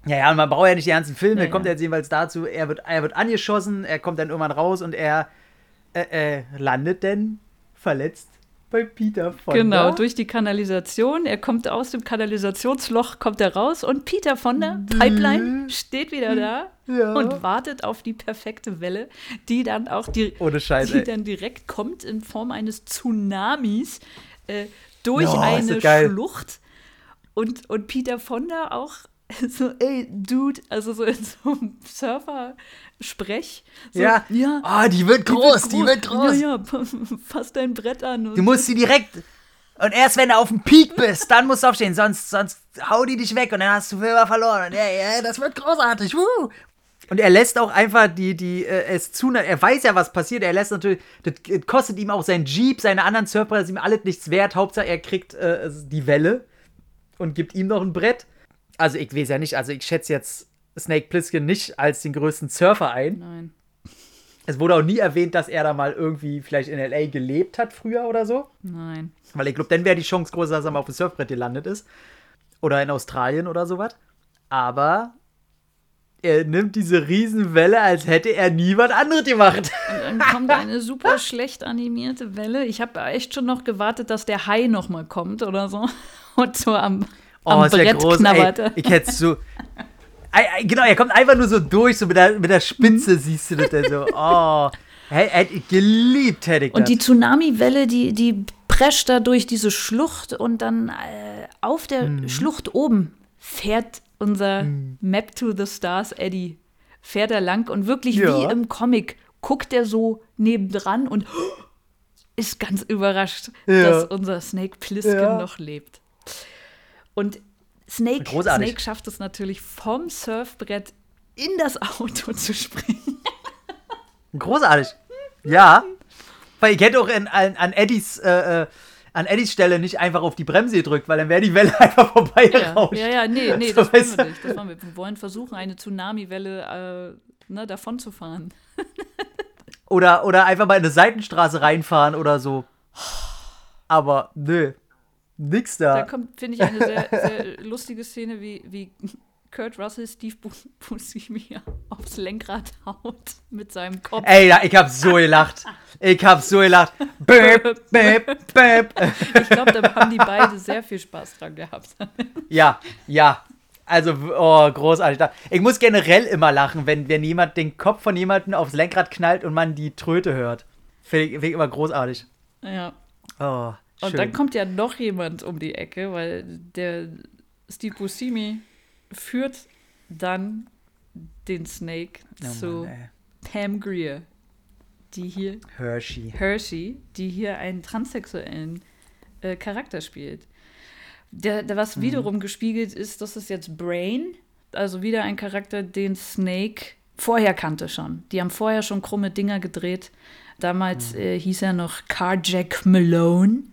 S1: Ja, ja, und man braucht ja nicht die ganzen Filme. Ja, kommt ja. jetzt jedenfalls dazu, er wird, er wird angeschossen, er kommt dann irgendwann raus und er äh, äh, landet denn verletzt bei Peter Fonda.
S2: Genau, durch die Kanalisation. Er kommt aus dem Kanalisationsloch, kommt er raus und Peter Fonda, Pipeline, steht wieder da ja. und wartet auf die perfekte Welle, die dann auch die,
S1: Ohne Scheiße,
S2: die dann direkt kommt in Form eines Tsunamis äh, durch oh, eine Schlucht. Und, und Peter Fonda auch so, ey, Dude, also so in so einem Surfer-Sprech. So,
S1: ja, ja. Oh, die wird groß, die wird groß.
S2: Die wird groß. Ja, ja, fass dein Brett an.
S1: du musst sie direkt. Und erst wenn du auf dem Peak bist, dann musst du aufstehen, sonst, sonst hau die dich weg und dann hast du Silber verloren. Und ja, ja, das wird großartig. Woo. Und er lässt auch einfach die, die, äh, es zu, er weiß ja, was passiert. Er lässt natürlich, das kostet ihm auch sein Jeep, seine anderen Surfer, das ist ihm alles nichts wert. Hauptsache, er kriegt äh, die Welle und gibt ihm noch ein Brett also ich weiß ja nicht, also ich schätze jetzt Snake Plissken nicht als den größten Surfer ein.
S2: Nein.
S1: Es wurde auch nie erwähnt, dass er da mal irgendwie vielleicht in L.A. gelebt hat früher oder so.
S2: Nein.
S1: Weil ich glaube, dann wäre die Chance groß, dass er mal auf dem Surfbrett gelandet ist. Oder in Australien oder sowas. Aber er nimmt diese Riesenwelle, als hätte er nie was anderes gemacht.
S2: Und dann kommt eine super schlecht animierte Welle. Ich habe echt schon noch gewartet, dass der Hai noch mal kommt oder so. Und so am
S1: oh, am Brett groß, knabbert. Ey, ich hätte so. genau, er kommt einfach nur so durch, so mit der, mit der Spitze mhm. siehst du das dann so. Oh, hätte ich geliebt, hätte ich
S2: das. Und die Tsunami-Welle, die, die prescht da durch diese Schlucht und dann äh, auf der mhm. Schlucht oben fährt unser mhm. Map to the Stars Eddie. Fährt er lang und wirklich ja. wie im Comic guckt er so nebendran und ist ganz überrascht, ja. dass unser Snake Plissken ja. noch lebt. Und Snake, Snake schafft es natürlich vom Surfbrett in das Auto zu springen.
S1: Großartig. Ja. Weil ich hätte auch an, an, an Eddies äh, äh, an Eddies Stelle nicht einfach auf die Bremse gedrückt, weil dann wäre die Welle einfach vorbei
S2: ja, ja, ja, nee, nee, so, das wollen wir nicht. Das wollen wir. wir wollen versuchen, eine Tsunami-Welle äh, ne, davon zu fahren.
S1: oder, oder einfach mal in eine Seitenstraße reinfahren oder so. Aber nö. Nix da.
S2: Da kommt, finde ich, eine sehr, sehr lustige Szene, wie, wie Kurt Russell Steve Buscemi aufs Lenkrad haut mit seinem Kopf.
S1: Ey, ich hab so gelacht. Ich hab so gelacht. Böp, böp, böp.
S2: Ich glaube, da haben die beide sehr viel Spaß dran gehabt.
S1: Ja, ja. Also, oh, großartig. Ich muss generell immer lachen, wenn, wenn jemand den Kopf von jemandem aufs Lenkrad knallt und man die Tröte hört. Finde ich, find ich immer großartig.
S2: Ja.
S1: Oh.
S2: Und Schön. dann kommt ja noch jemand um die Ecke, weil der Steve Buscemi führt dann den Snake oh zu Mann, Pam Greer, die hier
S1: Hershey,
S2: Hershey, die hier einen transsexuellen äh, Charakter spielt. Der, der was mhm. wiederum gespiegelt ist, das ist jetzt Brain, also wieder ein Charakter, den Snake vorher kannte schon. Die haben vorher schon krumme Dinger gedreht. Damals mhm. äh, hieß er noch Carjack Malone.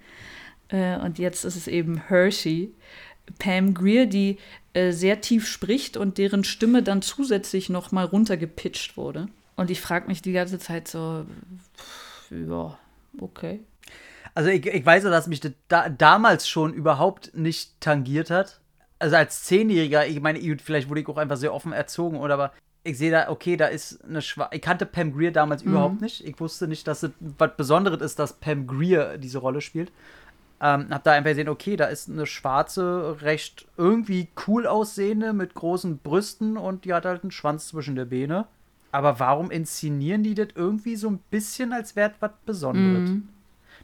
S2: Äh, und jetzt ist es eben Hershey. Pam Greer, die äh, sehr tief spricht und deren Stimme dann zusätzlich noch mal runtergepitcht wurde. Und ich frage mich die ganze Zeit so, ja, okay.
S1: Also ich, ich weiß ja, dass mich das da, damals schon überhaupt nicht tangiert hat. Also als Zehnjähriger, ich meine, vielleicht wurde ich auch einfach sehr offen erzogen, oder aber ich sehe da, okay, da ist eine Schwarze. Ich kannte Pam Greer damals mhm. überhaupt nicht. Ich wusste nicht, dass es was Besonderes ist, dass Pam Greer diese Rolle spielt. Ähm, hab da einfach gesehen, okay, da ist eine schwarze, recht irgendwie cool aussehende mit großen Brüsten und die hat halt einen Schwanz zwischen der Beine. Aber warum inszenieren die das irgendwie so ein bisschen, als wäre was Besonderes? Mhm.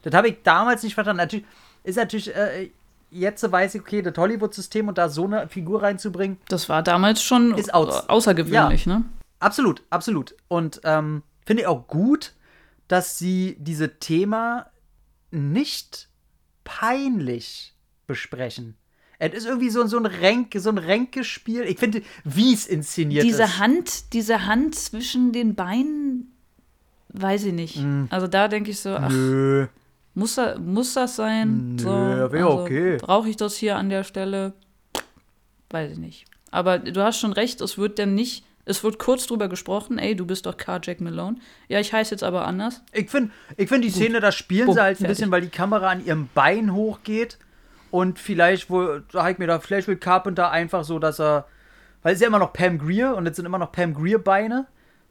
S1: Das habe ich damals nicht verstanden. Natürlich ist natürlich, äh, jetzt weiß ich, okay, das Hollywood-System und da so eine Figur reinzubringen.
S2: Das war damals schon ist außergewöhnlich, ja, ne?
S1: Absolut, absolut. Und ähm, finde ich auch gut, dass sie diese Thema nicht peinlich besprechen. Es ist irgendwie so, so ein Ränk, so ein Ränkespiel. Ich finde, wie es inszeniert
S2: diese
S1: ist.
S2: Hand, diese Hand zwischen den Beinen, weiß ich nicht. Also da denke ich so, ach,
S1: Nö.
S2: muss, da, muss das sein?
S1: Nö,
S2: so, also,
S1: okay.
S2: Brauche ich das hier an der Stelle? Weiß ich nicht. Aber du hast schon recht, es wird dann nicht, es wird kurz drüber gesprochen, ey, du bist doch Car Jack Malone. Ja, ich heiße jetzt aber anders.
S1: Ich finde ich find die Szene, da spielen
S2: Bumm,
S1: sie halt ein
S2: fertig.
S1: bisschen, weil die Kamera an ihrem Bein hochgeht. Und vielleicht, wo, da ich mir da, vielleicht will Carpenter einfach so, dass er, weil es ist ja immer noch Pam Greer und jetzt sind immer noch Pam Greer Beine,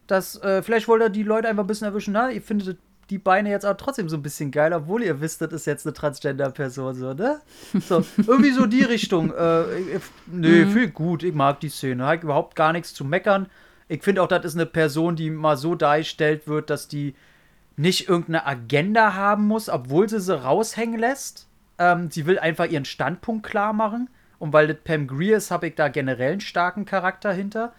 S1: dass, äh, vielleicht wollte er die Leute einfach ein bisschen erwischen, na, ihr findet die Beine jetzt aber trotzdem so ein bisschen geil, obwohl ihr wisst, das ist jetzt eine Transgender-Person, so, ne? So, irgendwie so die Richtung. Äh, ich, nee,
S2: Mhm.
S1: viel gut, ich mag die Szene, hab ich überhaupt gar nichts zu meckern. Ich finde auch, das ist eine Person, die mal so dargestellt wird, dass die nicht irgendeine Agenda haben muss, obwohl sie sie raushängen lässt. Ähm, sie will einfach ihren Standpunkt klar machen. Und weil das Pam Greer ist, habe ich da generell einen starken Charakter hinter.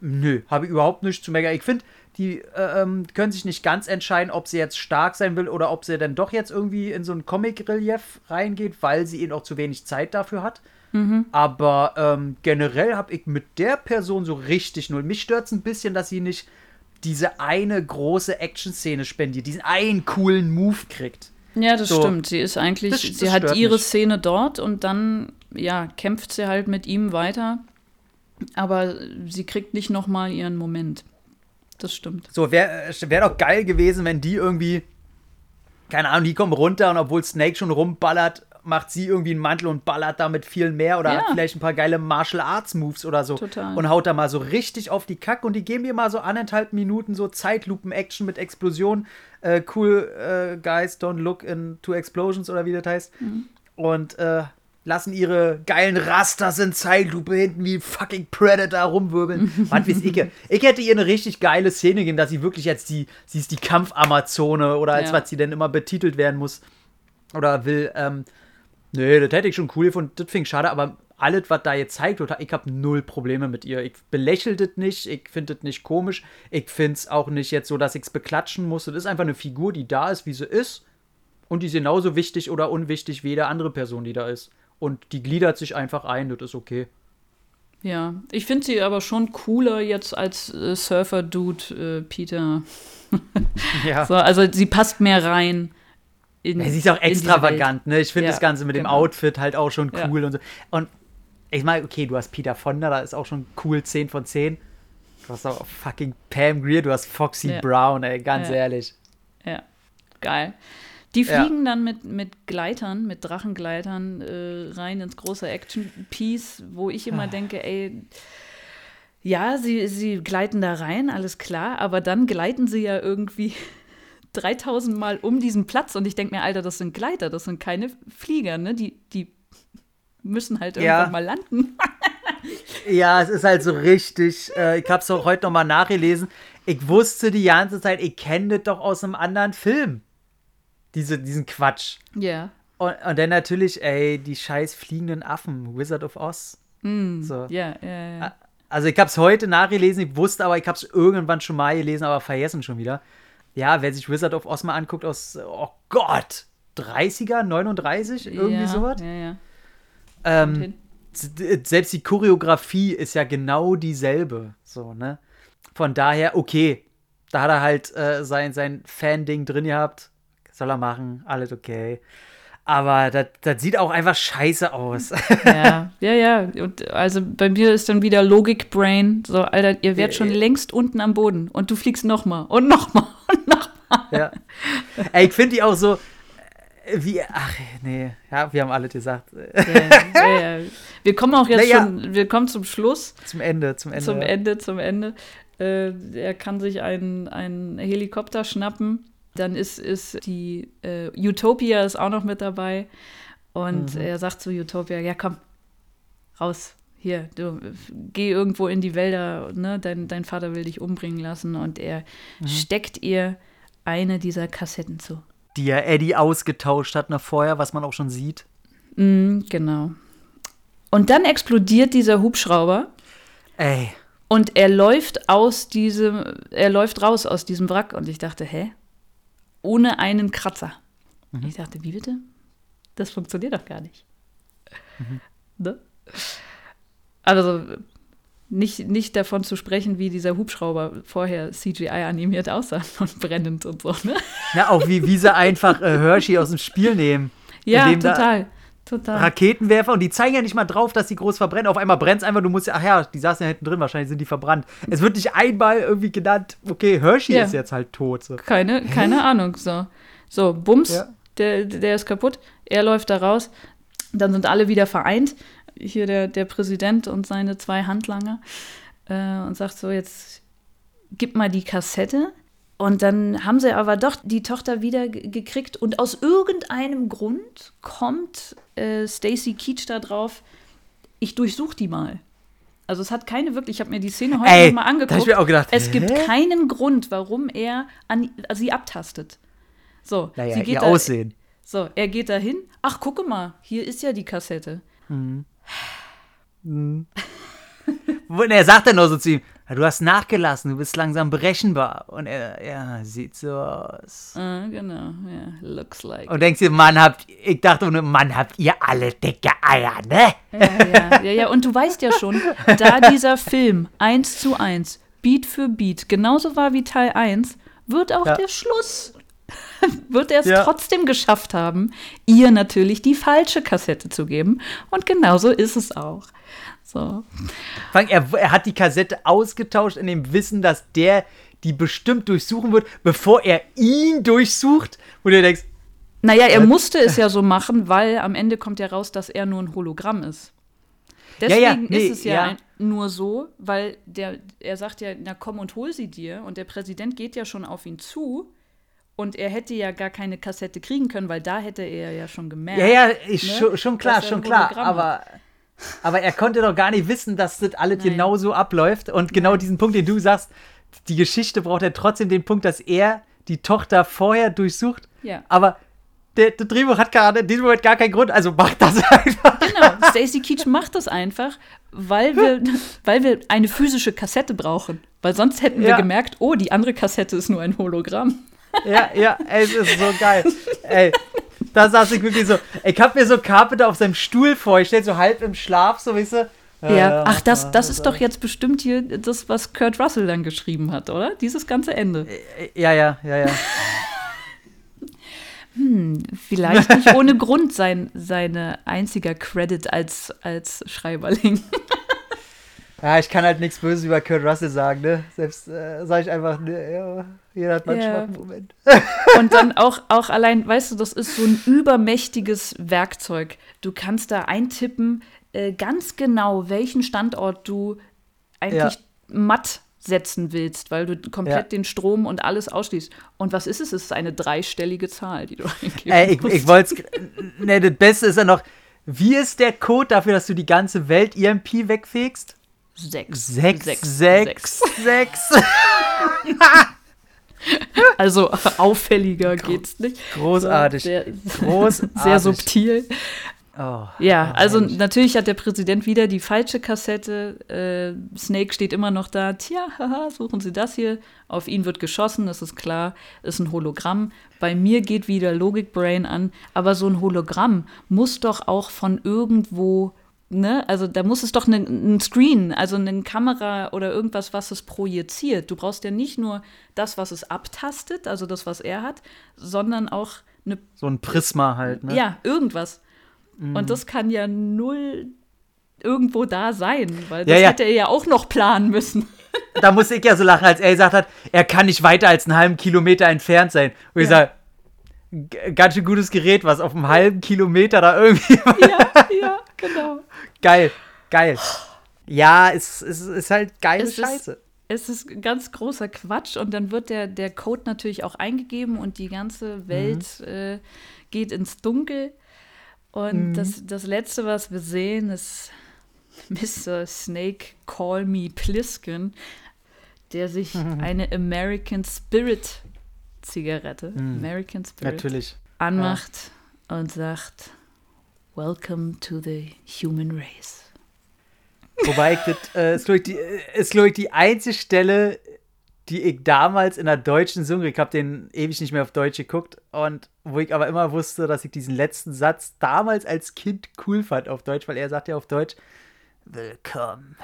S1: Nö, habe ich überhaupt nichts zu meckern. Ich finde, die äh, ähm, können sich nicht ganz entscheiden, ob sie jetzt stark sein will oder ob sie dann doch jetzt irgendwie in so ein Comic-Relief reingeht, weil sie eben auch zu wenig Zeit dafür hat. Aber ähm, generell habe ich mit der Person so richtig null. Mich stört es ein bisschen, dass sie nicht diese eine große Action-Szene spendiert, diesen einen coolen Move kriegt.
S2: Ja, das
S1: So.
S2: stimmt. Sie ist eigentlich,
S1: Das- das
S2: sie hat ihre
S1: mich.
S2: Szene dort und dann, ja, kämpft sie halt mit ihm weiter. Aber sie kriegt nicht nochmal ihren Moment. Das stimmt.
S1: So, wäre wär doch geil gewesen, wenn die irgendwie, keine Ahnung, die kommen runter und obwohl Snake schon rumballert, macht sie irgendwie einen Mantel und ballert damit viel mehr oder
S2: Ja.
S1: hat vielleicht ein paar geile Martial Arts Moves oder so.
S2: Total.
S1: Und haut da mal so richtig auf die Kacke und die geben ihr mal so anderthalb Minuten so Zeitlupen-Action mit Explosion. Äh, cool, äh, guys, don't look into explosions oder wie das heißt.
S2: Mhm.
S1: Und äh, lassen ihre geilen Rasters in Zeitlupe hinten wie fucking Predator rumwirbeln. Mann, wie ich. Ich hätte ihr eine richtig geile Szene gegeben, dass sie wirklich jetzt die, sie ist die Kampfamazone oder als
S2: Ja.
S1: was sie denn immer betitelt werden muss oder will. Ähm, nee, das hätte ich schon cool gefunden. Das finde ich schade, aber alles, was da jetzt zeigt, wird, ich habe null Probleme mit ihr. Ich belächel das nicht, ich finde das nicht komisch. Ich finde es auch nicht jetzt so, dass ich es beklatschen muss. Das ist einfach eine Figur, die da ist, wie sie ist. Und die ist genauso wichtig oder unwichtig wie jede andere Person, die da ist. Und die gliedert sich einfach ein, das ist okay.
S2: Ja, ich finde sie aber schon cooler jetzt als äh, Surfer-Dude äh, Peter.
S1: Ja.
S2: So, also sie passt mehr rein. In,
S1: Ja, sie ist auch extravagant, ne? Ich finde
S2: Ja,
S1: das Ganze mit dem
S2: genau.
S1: Outfit halt auch schon
S2: Ja.
S1: cool und so. Und ich meine, okay, du hast Peter Fonda, da ist auch schon cool 10 von 10. Du hast auch fucking Pam Greer, du hast Foxy
S2: Ja.
S1: Brown, ey, ganz
S2: Ja.
S1: ehrlich.
S2: Ja, geil. Die
S1: Ja.
S2: fliegen dann mit, mit Gleitern, mit Drachengleitern äh, rein ins große Action-Piece, wo ich
S1: Ah.
S2: immer denke, ey, ja, sie, sie gleiten da rein, alles klar, aber dann gleiten sie ja irgendwie 3000 Mal um diesen Platz und ich denke mir, Alter, das sind Gleiter, das sind keine Flieger, ne? Die, die müssen halt
S1: Ja.
S2: irgendwann mal landen.
S1: Ja, es ist halt so richtig. Äh, ich hab's auch heute nochmal nachgelesen. Ich wusste die ganze Zeit, ich kenne das doch aus einem anderen Film. Diese, diesen Quatsch.
S2: Ja.
S1: Und, und dann natürlich, ey, die scheiß fliegenden Affen, Wizard of Oz. So.
S2: Ja, ja, ja.
S1: Also ich hab's heute nachgelesen, ich wusste aber, ich hab's irgendwann schon mal gelesen, aber vergessen schon wieder. Ja, wer sich Wizard of Oz mal anguckt aus, oh Gott, 30er, 39, irgendwie
S2: ja,
S1: sowas.
S2: Ja, ja.
S1: Ähm, selbst die Choreografie ist ja genau dieselbe. So, ne? Von daher, okay. Da hat er halt äh, sein, sein Fan-Ding drin gehabt. Soll er machen, alles okay. Aber das das sieht auch einfach scheiße aus.
S2: Ja, ja, ja. Und also bei mir ist dann wieder Logik-Brain. So, Alter, ihr wärt schon
S1: Äh,
S2: längst unten am Boden und du fliegst nochmal und nochmal und nochmal.
S1: ja. Ey, ich finde die auch so. äh, Wie, ach, nee, ja, wir haben alles gesagt.
S2: Ja, ja, ja. Wir kommen auch jetzt
S1: Naja.
S2: schon, wir kommen zum Schluss,
S1: Zum Ende, zum Ende.
S2: zum
S1: ja.
S2: Ende, zum Ende. Äh, er kann sich einen, einen Helikopter schnappen. Dann ist, ist die äh, Utopia ist auch noch mit dabei. Und
S1: Mhm.
S2: er sagt zu Utopia, ja komm, raus. Hier, du geh irgendwo in die Wälder, ne? dein, dein Vater will dich umbringen lassen. Und er
S1: Mhm.
S2: steckt ihr eine dieser Kassetten zu.
S1: Die ja Eddie ausgetauscht hat nach vorher, was man auch schon sieht.
S2: Mm, genau. Und dann explodiert dieser Hubschrauber.
S1: Ey,
S2: Und er läuft aus diesem, er läuft raus aus diesem Wrack und ich dachte, hä? Ohne einen Kratzer. Ich dachte, wie bitte? Das funktioniert doch gar nicht. Ne? Also nicht, nicht davon zu sprechen, wie dieser Hubschrauber vorher CGI animiert aussah und brennend und so. Ne?
S1: Ja, auch wie, wie sie einfach äh, Hershey aus dem Spiel nehmen.
S2: Ja,
S1: Indem da-
S2: total.
S1: Raketenwerfer und die zeigen ja nicht mal drauf, dass die groß verbrennen. Auf einmal brennt es einfach, du musst ja, ach ja, die saßen ja hinten drin, wahrscheinlich sind die verbrannt. Es wird nicht einmal irgendwie genannt, okay, Hershey
S2: Ja.
S1: ist jetzt halt tot. So.
S2: Keine, keine Ahnung. So, so Bums,
S1: Ja.
S2: der, der ist kaputt. Er läuft da raus. Dann sind alle wieder vereint. Hier der, der Präsident und seine zwei Handlanger. Äh, und sagt so: Jetzt gib mal die Kassette. Und dann haben sie aber doch die Tochter wieder ge- gekriegt. Und aus irgendeinem Grund kommt äh, Stacy Keach da drauf: Ich durchsuche die mal. Also es hat keine wirklich, ich habe mir die Szene heute nochmal
S1: da hab
S2: angeguckt.
S1: ich mir auch gedacht,
S2: es gibt
S1: hä?
S2: keinen Grund, warum er an, also sie abtastet. So,
S1: Naja,
S2: sie geht
S1: ihr
S2: da,
S1: Aussehen.
S2: So, er geht da hin. Ach, gucke mal, hier ist ja die Kassette.
S1: Und er sagt dann nur so zu ihm, "Ja, du hast nachgelassen, du bist langsam berechenbar. Und er, ja, sieht so aus.
S2: Ah, genau, ja, looks like.
S1: Und denkst dir, Mann, habt, ich dachte nur, Mann, habt ihr alle dicke Eier, ne?
S2: Ja, ja, ja, ja, und du weißt ja schon, da dieser Film eins zu eins, Beat für Beat, genauso war wie Teil 1, wird auch
S1: Ja.
S2: der Schluss, wird er es
S1: Ja.
S2: trotzdem geschafft haben, ihr natürlich die falsche Kassette zu geben. Und genauso ist es auch. So.
S1: Er, er hat die Kassette ausgetauscht in dem Wissen, dass der die bestimmt durchsuchen wird, bevor er ihn durchsucht. Wo du denkst,
S2: Naja, er
S1: Äh,
S2: musste es ja so machen, weil am Ende kommt ja raus, dass er nur ein Hologramm ist.
S1: Ja,
S2: Deswegen
S1: ja, nee,
S2: ist es ja,
S1: ja.
S2: Nur so, weil der, er sagt ja, na komm und hol sie dir. Und der Präsident geht ja schon auf ihn zu. Und er hätte ja gar keine Kassette kriegen können, weil da hätte er ja schon gemerkt.
S1: ja, ja,
S2: ne,
S1: schon, schon klar, schon klar. Aber, aber er konnte doch gar nicht wissen, dass das alles
S2: Nein.
S1: genau so abläuft. Und genau diesen Punkt, den du sagst, die Geschichte braucht ja trotzdem den Punkt, dass er die Tochter vorher durchsucht.
S2: Ja.
S1: Aber der, der Drehbuch hat gerade in diesem Moment gar keinen Grund, also macht das einfach.
S2: Genau, Stacey Keach macht das einfach, weil wir, weil wir eine physische Kassette brauchen. Weil sonst hätten wir
S1: Ja.
S2: gemerkt, oh, die andere Kassette ist nur ein Hologramm.
S1: Ja, ja, ey, es ist so geil. Ey, da saß ich wirklich so. Ich hab mir so Carpenter auf seinem Stuhl vorgestellt, so halb im Schlaf, so weißt du.
S2: Ja, ach, das, das ist doch jetzt bestimmt hier das, was Kurt Russell dann geschrieben hat, oder? Dieses ganze Ende.
S1: Ja, ja, ja, ja.
S2: Vielleicht nicht ohne Grund sein seine einziger Credit als, als Schreiberling.
S1: Ja, ich kann halt nichts Böses über Kurt Russell sagen, ne? Selbst äh, sage ich einfach, ne, ja, jeder hat mal einen
S2: Ja.
S1: schwachen Moment.
S2: Und dann auch, auch allein, weißt du, das ist so ein übermächtiges Werkzeug. Du kannst da eintippen, äh, ganz genau, welchen Standort du eigentlich matt setzen willst, weil du komplett
S1: Ja.
S2: den Strom und alles ausschließt. Und was ist es? Es ist eine dreistellige Zahl, die du eingeben
S1: Ey, ich,
S2: musst.
S1: ich wollte Ne, das Beste ist ja noch, wie ist der Code dafür, dass du die ganze Welt EMP wegfegst?
S2: Sechs.
S1: Sechs,
S2: Sechs.
S1: sechs, sechs.
S2: Also auffälliger geht's nicht.
S1: Großartig.
S2: Sehr,
S1: Großartig.
S2: sehr subtil.
S1: Oh,
S2: Ja,
S1: oh,
S2: also
S1: herrlich.
S2: natürlich hat der Präsident wieder die falsche Kassette. Äh, Snake steht immer noch da. Tja, haha, suchen Sie das hier. Auf ihn wird geschossen, das ist klar, ist ein Hologramm. Bei mir geht wieder Logic Brain an. Aber so ein Hologramm muss doch auch von irgendwo, ne? Also da muss es doch ein Screen, also eine Kamera oder irgendwas, was es projiziert. Du brauchst ja nicht nur das, was es abtastet, also das, was er hat, sondern auch eine
S1: So ein Prisma halt, ne?
S2: ja, irgendwas. Und das kann ja null irgendwo da sein, weil das
S1: Ja, ja.
S2: hätte er ja auch noch planen müssen.
S1: Da musste ich ja so lachen, als er gesagt hat, er kann nicht weiter als einen halben Kilometer entfernt sein. Und ich
S2: Ja.
S1: sage, ganz schön gutes Gerät, was auf einem halben Kilometer da irgendwie.
S2: ja, ja, genau.
S1: geil, geil. Ja, es, es ist halt geile
S2: Es ist-
S1: Scheiße.
S2: Es ist ganz großer Quatsch und dann wird der, der Code natürlich auch eingegeben und die ganze Welt äh, geht ins Dunkel. Und das, das Letzte, was wir sehen, ist Mr. Snake Call Me Pliskin, der sich eine American Spirit Zigarette, American Spirit,
S1: Natürlich.
S2: anmacht und sagt, Welcome to the human race.
S1: Wobei ich das, äh, ist, glaube ich, die, äh, ist, glaub ich, die einzige Stelle, die ich damals in der deutschen Synchro, ich habe den ewig nicht mehr auf Deutsch geguckt und wo ich aber immer wusste, dass ich diesen letzten Satz damals als Kind cool fand auf Deutsch, weil er sagt ja auf Deutsch, Willkommen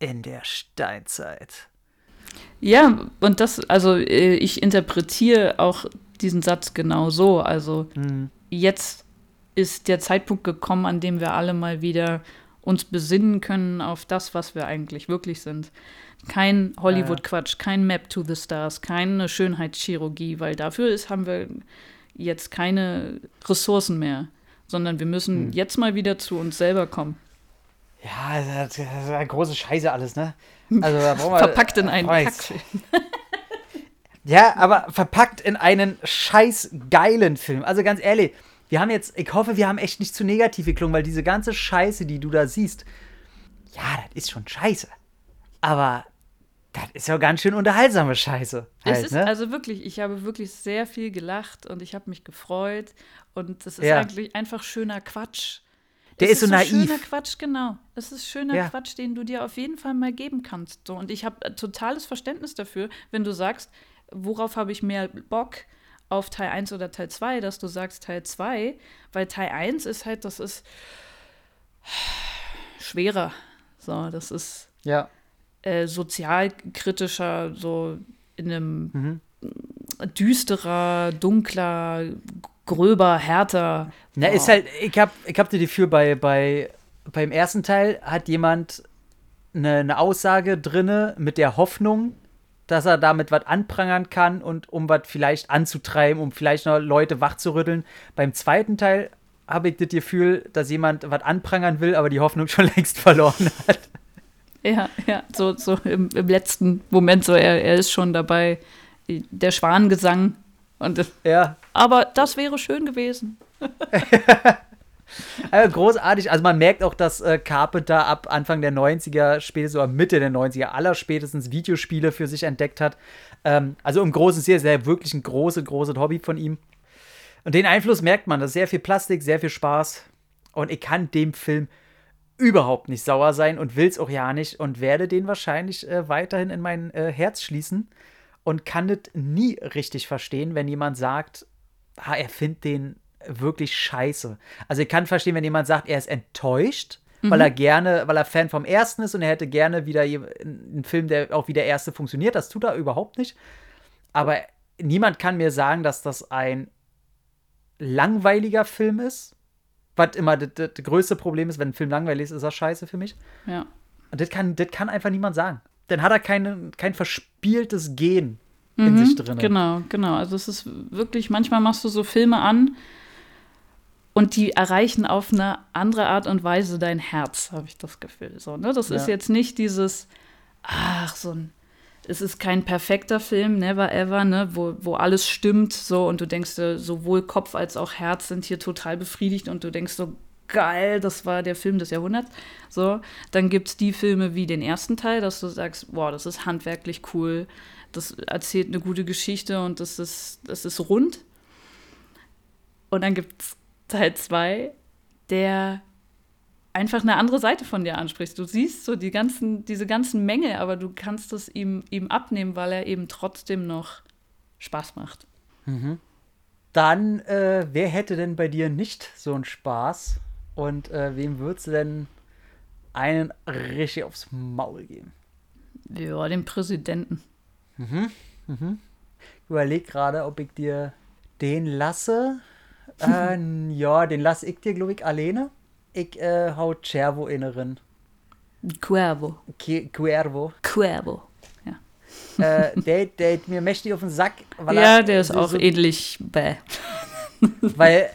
S1: in der Steinzeit.
S2: Ja, und das, also äh, ich interpretiere auch diesen Satz genau so. Also mhm. jetzt ist der Zeitpunkt gekommen, an dem wir alle mal wieder uns besinnen können auf das, was wir eigentlich wirklich sind. Kein Hollywood-Quatsch, kein Map to the Stars, keine Schönheitschirurgie, weil dafür ist, haben wir jetzt keine Ressourcen mehr, sondern wir müssen hm. jetzt mal wieder zu uns selber kommen.
S1: Ja, das ist eine große Scheiße alles, ne?
S2: Also, da wir, verpackt in einen Kackfilm.
S1: ja, aber verpackt in einen scheiß geilen Film. Also ganz ehrlich, wir haben jetzt, ich hoffe, wir haben echt nicht zu negativ geklungen, weil diese ganze Scheiße, die du da siehst, ja, das ist schon scheiße. Aber das ist ja ganz schön unterhaltsame Scheiße.
S2: Halt, es ist ne? also wirklich, ich habe wirklich sehr viel gelacht und ich habe mich gefreut und das ist ja. eigentlich einfach schöner Quatsch.
S1: Der ist, ist so naiv.
S2: Schöner Quatsch, genau. Es ist schöner ja. Quatsch, den du dir auf jeden Fall mal geben kannst. So, und ich habe äh, totales Verständnis dafür, wenn du sagst, worauf habe ich mehr Bock? auf Teil 1 oder Teil 2, dass du sagst Teil 2, weil Teil 1 ist halt, das ist schwerer. So, das ist
S1: ja.
S2: äh, sozialkritischer, so in einem mhm. düsterer, dunkler, gröber, härter.
S1: Na, ist halt, ich hab, ich hab das Gefühl, bei, bei, beim ersten Teil hat jemand eine, eine Aussage drinne mit der Hoffnung, dass er damit was anprangern kann und um was vielleicht anzutreiben, um vielleicht noch Leute wachzurütteln. Beim zweiten Teil habe ich das Gefühl, dass jemand was anprangern will, aber die Hoffnung schon längst verloren hat.
S2: Ja, ja, so, so im, im letzten Moment, so er, er ist schon dabei, der Schwanengesang. Und das,
S1: ja.
S2: Aber das wäre schön gewesen.
S1: Also großartig. Also man merkt auch, dass äh, Carpenter ab Anfang der 90er, spätestens oder Mitte der 90er, aller spätestens Videospiele für sich entdeckt hat. Ähm, also im Großen sehr, sehr wirklich ein großes, großes Hobby von ihm. Und den Einfluss merkt man. Das ist sehr viel Plastik, sehr viel Spaß. Und ich kann dem Film überhaupt nicht sauer sein und will es auch ja nicht und werde den wahrscheinlich äh, weiterhin in mein äh, Herz schließen und kann das nie richtig verstehen, wenn jemand sagt, ah, er findet den wirklich scheiße. Also ich kann verstehen, wenn jemand sagt, er ist enttäuscht, mhm. weil er gerne, weil er Fan vom ersten ist und er hätte gerne wieder einen Film, der auch wie der erste funktioniert. Das tut er überhaupt nicht. Aber niemand kann mir sagen, dass das ein langweiliger Film ist. Was immer das, größte Problem ist, wenn ein Film langweilig ist, ist das scheiße für mich.
S2: Ja.
S1: Und das kann, das kann einfach niemand sagen. Dann hat er keine, kein verspieltes Gen in mhm, sich drin.
S2: Genau, genau. Also es ist wirklich, manchmal machst du so Filme an, und die erreichen auf eine andere Art und Weise dein Herz, habe ich das Gefühl. So, ne? Das ja. ist jetzt nicht dieses, ach, so ein, es ist kein perfekter Film, never ever, ne? wo, wo alles stimmt so und du denkst, sowohl Kopf als auch Herz sind hier total befriedigt und du denkst so, geil, das war der Film des Jahrhunderts. So, dann gibt es die Filme wie den ersten Teil, dass du sagst, boah, das ist handwerklich cool, das erzählt eine gute Geschichte und das ist, das ist rund. Und dann gibt es Teil 2, der einfach eine andere Seite von dir anspricht. Du siehst so die ganzen, diese ganzen Mängel, aber du kannst es ihm, ihm abnehmen, weil er eben trotzdem noch Spaß macht.
S1: Mhm. Dann, äh, wer hätte denn bei dir nicht so einen Spaß? Und äh, wem würdest du denn einen richtig aufs Maul geben?
S2: Ja, dem Präsidenten.
S1: Mhm. Mhm. Ich überlege gerade, ob ich dir den lasse äh, ja, den lasse ich dir, glaube ich, alleine. Ich äh, hau Cervo inneren.
S2: Cuervo.
S1: Cuervo.
S2: Cuervo,
S1: ja. äh, der, der mir mächtig auf den Sack.
S2: ja, er, der ist so, auch so, ähnlich bäh.
S1: weil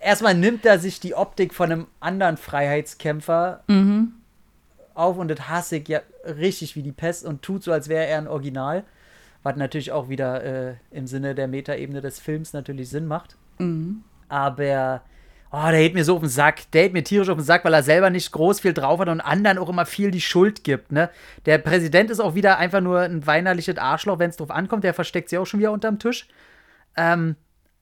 S1: erstmal nimmt er sich die Optik von einem anderen Freiheitskämpfer
S2: mhm.
S1: auf und das hasse ich ja richtig wie die Pest und tut so, als wäre er ein Original. Was natürlich auch wieder äh, im Sinne der Metaebene des Films natürlich Sinn macht.
S2: Mhm
S1: aber oh, der hält mir so auf den Sack. Der hält mir tierisch auf den Sack, weil er selber nicht groß viel drauf hat und anderen auch immer viel die Schuld gibt. Ne? Der Präsident ist auch wieder einfach nur ein weinerliches Arschloch, wenn es drauf ankommt. Der versteckt sich auch schon wieder unterm Tisch. Ähm,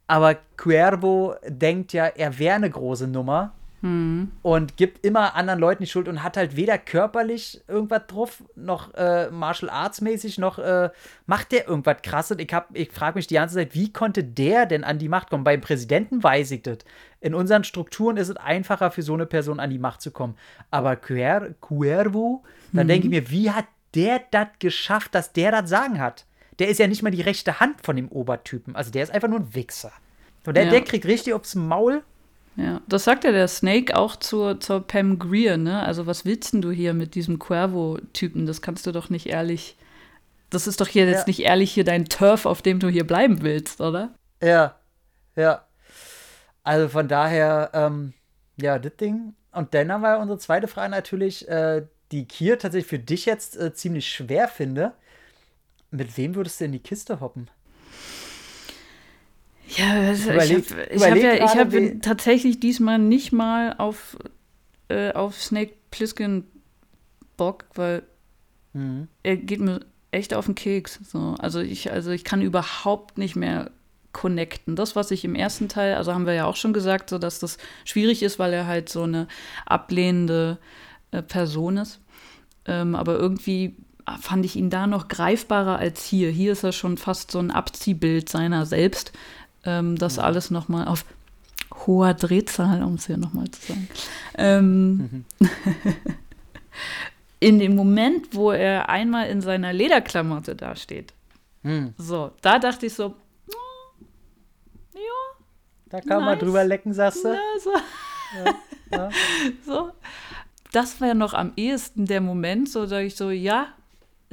S1: aber Cuervo denkt ja, er wäre eine große Nummer. und gibt immer anderen Leuten die Schuld und hat halt weder körperlich irgendwas drauf, noch äh, Martial Arts mäßig, noch äh, macht der irgendwas krasses. Ich, hab- ich frage mich die ganze Zeit, wie konnte der denn an die Macht kommen? Beim Präsidenten weiß ich das. In unseren Strukturen ist es einfacher für so eine Person an die Macht zu kommen. Aber Cuer Cuervo, da denke ich mir, wie hat der das geschafft, dass der das Sagen hat? Der ist ja nicht mal die rechte Hand von dem Obertypen. Also der ist einfach nur ein Wichser. Und der,
S2: Ja.
S1: der kriegt richtig aufs Maul.
S2: Ja, das sagt ja der Snake auch zur, zur Pam Greer, ne? Also, was willst denn du hier mit diesem Cuervo-Typen? Das kannst du doch nicht ehrlich. Das ist doch hier
S1: Ja.
S2: jetzt nicht ehrlich hier dein Turf, auf dem du hier bleiben willst, oder?
S1: Ja, ja. Also von daher, ähm, ja, das Ding. Und dann haben wir unsere zweite Frage natürlich, äh, die hier tatsächlich für dich jetzt äh, ziemlich schwer finde. Mit wem würdest du in die Kiste hoppen?
S2: Ja, also ich habe hab ja, ich hab
S1: wie-
S2: tatsächlich diesmal nicht mal auf, äh, auf Snake Plissken Bock, weil
S1: Mhm.
S2: er geht mir echt auf den Keks. So. Also, ich, also ich kann überhaupt nicht mehr connecten. Das, was ich im ersten Teil, also haben wir ja auch schon gesagt, so dass das schwierig ist, weil er halt so eine ablehnende äh, Person ist. Ähm, aber irgendwie fand ich ihn da noch greifbarer als hier. Hier ist er schon fast so ein Abziehbild seiner selbst. Ähm, das alles nochmal auf hoher Drehzahl, um es hier nochmal zu sagen. Ähm, in dem Moment, wo er einmal in seiner Lederklamotte dasteht,
S1: Hm.
S2: so, da dachte ich so, "Oh, ja,
S1: Da kann man
S2: Nice.
S1: drüber lecken, sagst du?
S2: ja, so.
S1: ja.
S2: so. Das war ja noch am ehesten der Moment, so da ich so, ja,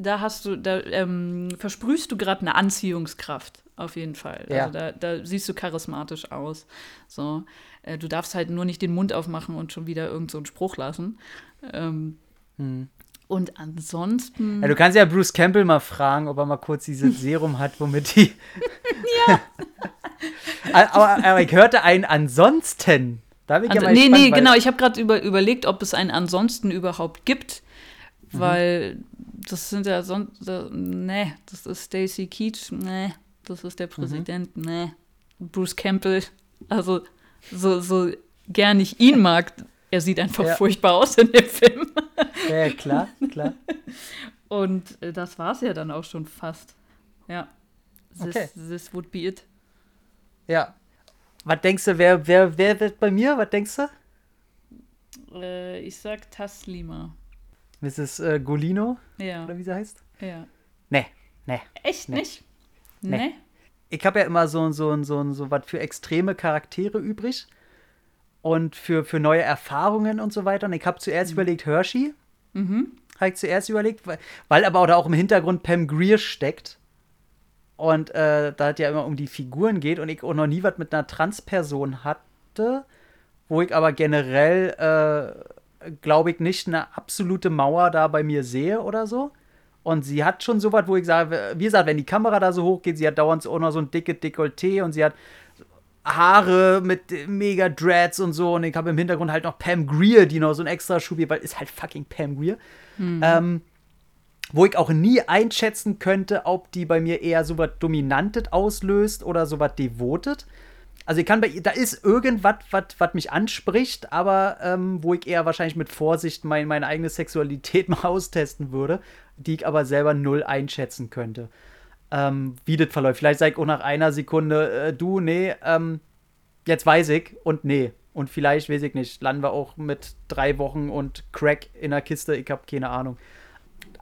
S2: da hast du, da ähm, versprühst du gerade eine Anziehungskraft, auf jeden Fall.
S1: Ja.
S2: Also da, da siehst du charismatisch aus. So, äh, du darfst halt nur nicht den Mund aufmachen und schon wieder irgend so einen Spruch lassen. Ähm,
S1: Hm.
S2: und ansonsten.
S1: Ja, du kannst ja Bruce Campbell mal fragen, ob er mal kurz dieses Serum hat, womit die. ja. aber, aber ich hörte einen ansonsten. Da bin ich ja
S2: An,
S1: mal
S2: nee, nee, genau. Ich habe gerade über, überlegt, ob es einen ansonsten überhaupt gibt,
S1: Mhm.
S2: weil das sind ja sonst, äh, nee, das ist Stacy Keach, nee, das ist der
S1: Mhm.
S2: Präsident, nee, Bruce Campbell, also so, so gern ich ihn mag, er sieht einfach
S1: Ja.
S2: furchtbar aus in dem Film.
S1: Ja, klar, klar.
S2: Und äh, das war's ja dann auch schon fast. Ja. This,
S1: Okay.
S2: this would be it.
S1: Ja. Was denkst du, wer, wer, wer wird bei mir? Was denkst du?
S2: Äh, ich sag Taslima.
S1: Mrs. Äh, Golino,
S2: Ja,
S1: oder wie sie heißt?
S2: ja.
S1: Nee, nee.
S2: Echt
S1: Nee.
S2: nicht?
S1: Nee.
S2: Nee?
S1: Ich habe ja immer so, so, so, so was für extreme Charaktere übrig. Und für, für neue Erfahrungen und so weiter. Und ich habe zuerst überlegt, Hershey.
S2: Mhm.
S1: Habe ich zuerst überlegt, weil, weil aber auch da auch im Hintergrund Pam Greer steckt. Und äh, da es ja immer um die Figuren geht und ich auch noch nie was mit einer Transperson hatte, wo ich aber generell, äh, glaube ich, nicht eine absolute Mauer da bei mir sehe oder so. Und sie hat schon sowas, wo ich sage, wie gesagt, wenn die Kamera da so hoch geht, sie hat dauernd auch noch so ein dicke Dekolleté und sie hat Haare mit mega Dreads und so. Und ich habe im Hintergrund halt noch Pam Greer, die noch so ein extra Schub weil ist halt fucking Pam Greer. Ähm, wo ich auch nie einschätzen könnte, ob die bei mir eher so was Dominantes auslöst oder so was Devotet. Also ich kann bei da ist irgendwas, was mich anspricht, aber ähm, wo ich eher wahrscheinlich mit Vorsicht mein, meine eigene Sexualität mal austesten würde, die ich aber selber null einschätzen könnte. Ähm, wie das verläuft. Vielleicht sage ich auch nach einer Sekunde, äh, du, nee, ähm, jetzt weiß ich und nee. Und vielleicht, weiß ich nicht, landen wir auch mit drei Wochen und Crack in der Kiste, ich habe keine Ahnung.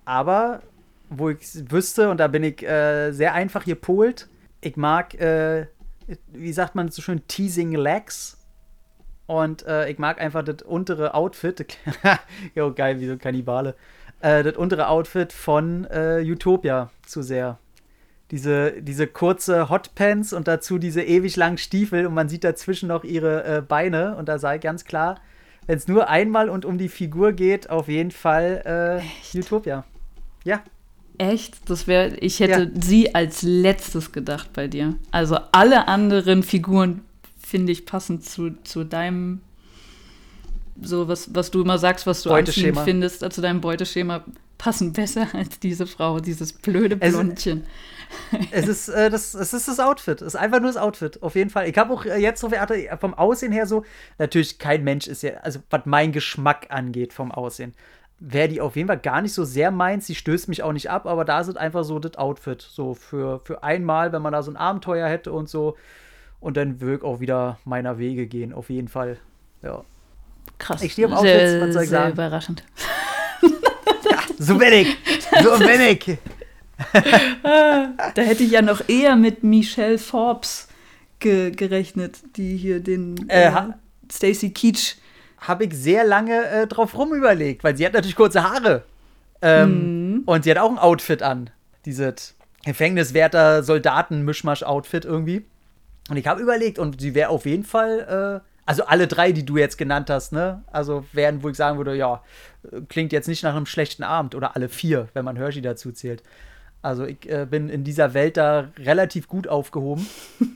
S1: Aber, wo ich wüsste, und da bin ich äh, sehr einfach hier polt, ich mag, äh, wie sagt man so schön, Teasing Legs. Und äh, ich mag einfach das untere Outfit. jo, geil, wie so Kannibale. Äh, das untere Outfit von äh, Utopia zu sehr. Diese, diese kurze Hotpants und dazu diese ewig langen Stiefel und man sieht dazwischen noch ihre äh, Beine. Und da sei ganz klar, wenn es nur einmal und um die Figur geht, auf jeden Fall äh, Utopia. Ja,
S2: Echt? Das wäre, ich hätte sie als letztes gedacht bei dir. Also alle anderen Figuren finde ich passend zu, zu deinem, so was, was du immer sagst, was du anziehend findest, äh, zu deinem Beuteschema, passen besser als diese Frau, dieses blöde Blondchen.
S1: Es, es ist, äh, das, es ist das Outfit. Es ist einfach nur das Outfit, auf jeden Fall. Ich habe auch äh, jetzt so vom Aussehen her so, natürlich kein Mensch ist ja, also was mein Geschmack angeht vom Aussehen, wäre die auf jeden Fall gar nicht so sehr meins. Sie stößt mich auch nicht ab, aber da ist einfach so das Outfit. So für, für einmal, wenn man da so ein Abenteuer hätte und so. Und dann würde ich auch wieder meiner Wege gehen, auf jeden Fall. Ja.
S2: Krass.
S1: Ich stehe auf Outfits, was soll ich
S2: sehr
S1: sagen?
S2: überraschend.
S1: Ja, so bin ich. So bin ich.
S2: Da hätte ich ja noch eher mit Michelle Forbes ge gerechnet, die hier den
S1: Äh,
S2: äh, Stacy Keach.
S1: Habe ich sehr lange äh, drauf rumüberlegt, weil sie hat natürlich kurze Haare. Ähm, Und sie hat auch ein Outfit an. Dieses Gefängniswärter Soldaten-Mischmasch-Outfit irgendwie. Und ich habe überlegt, und sie wäre auf jeden Fall, äh, also alle drei, die du jetzt genannt hast, ne? Also wären, wo ich sagen würde, ja, äh, klingt jetzt nicht nach einem schlechten Abend. Oder alle vier, wenn man Hershey dazu zählt. Also ich äh, bin in dieser Welt da relativ gut aufgehoben.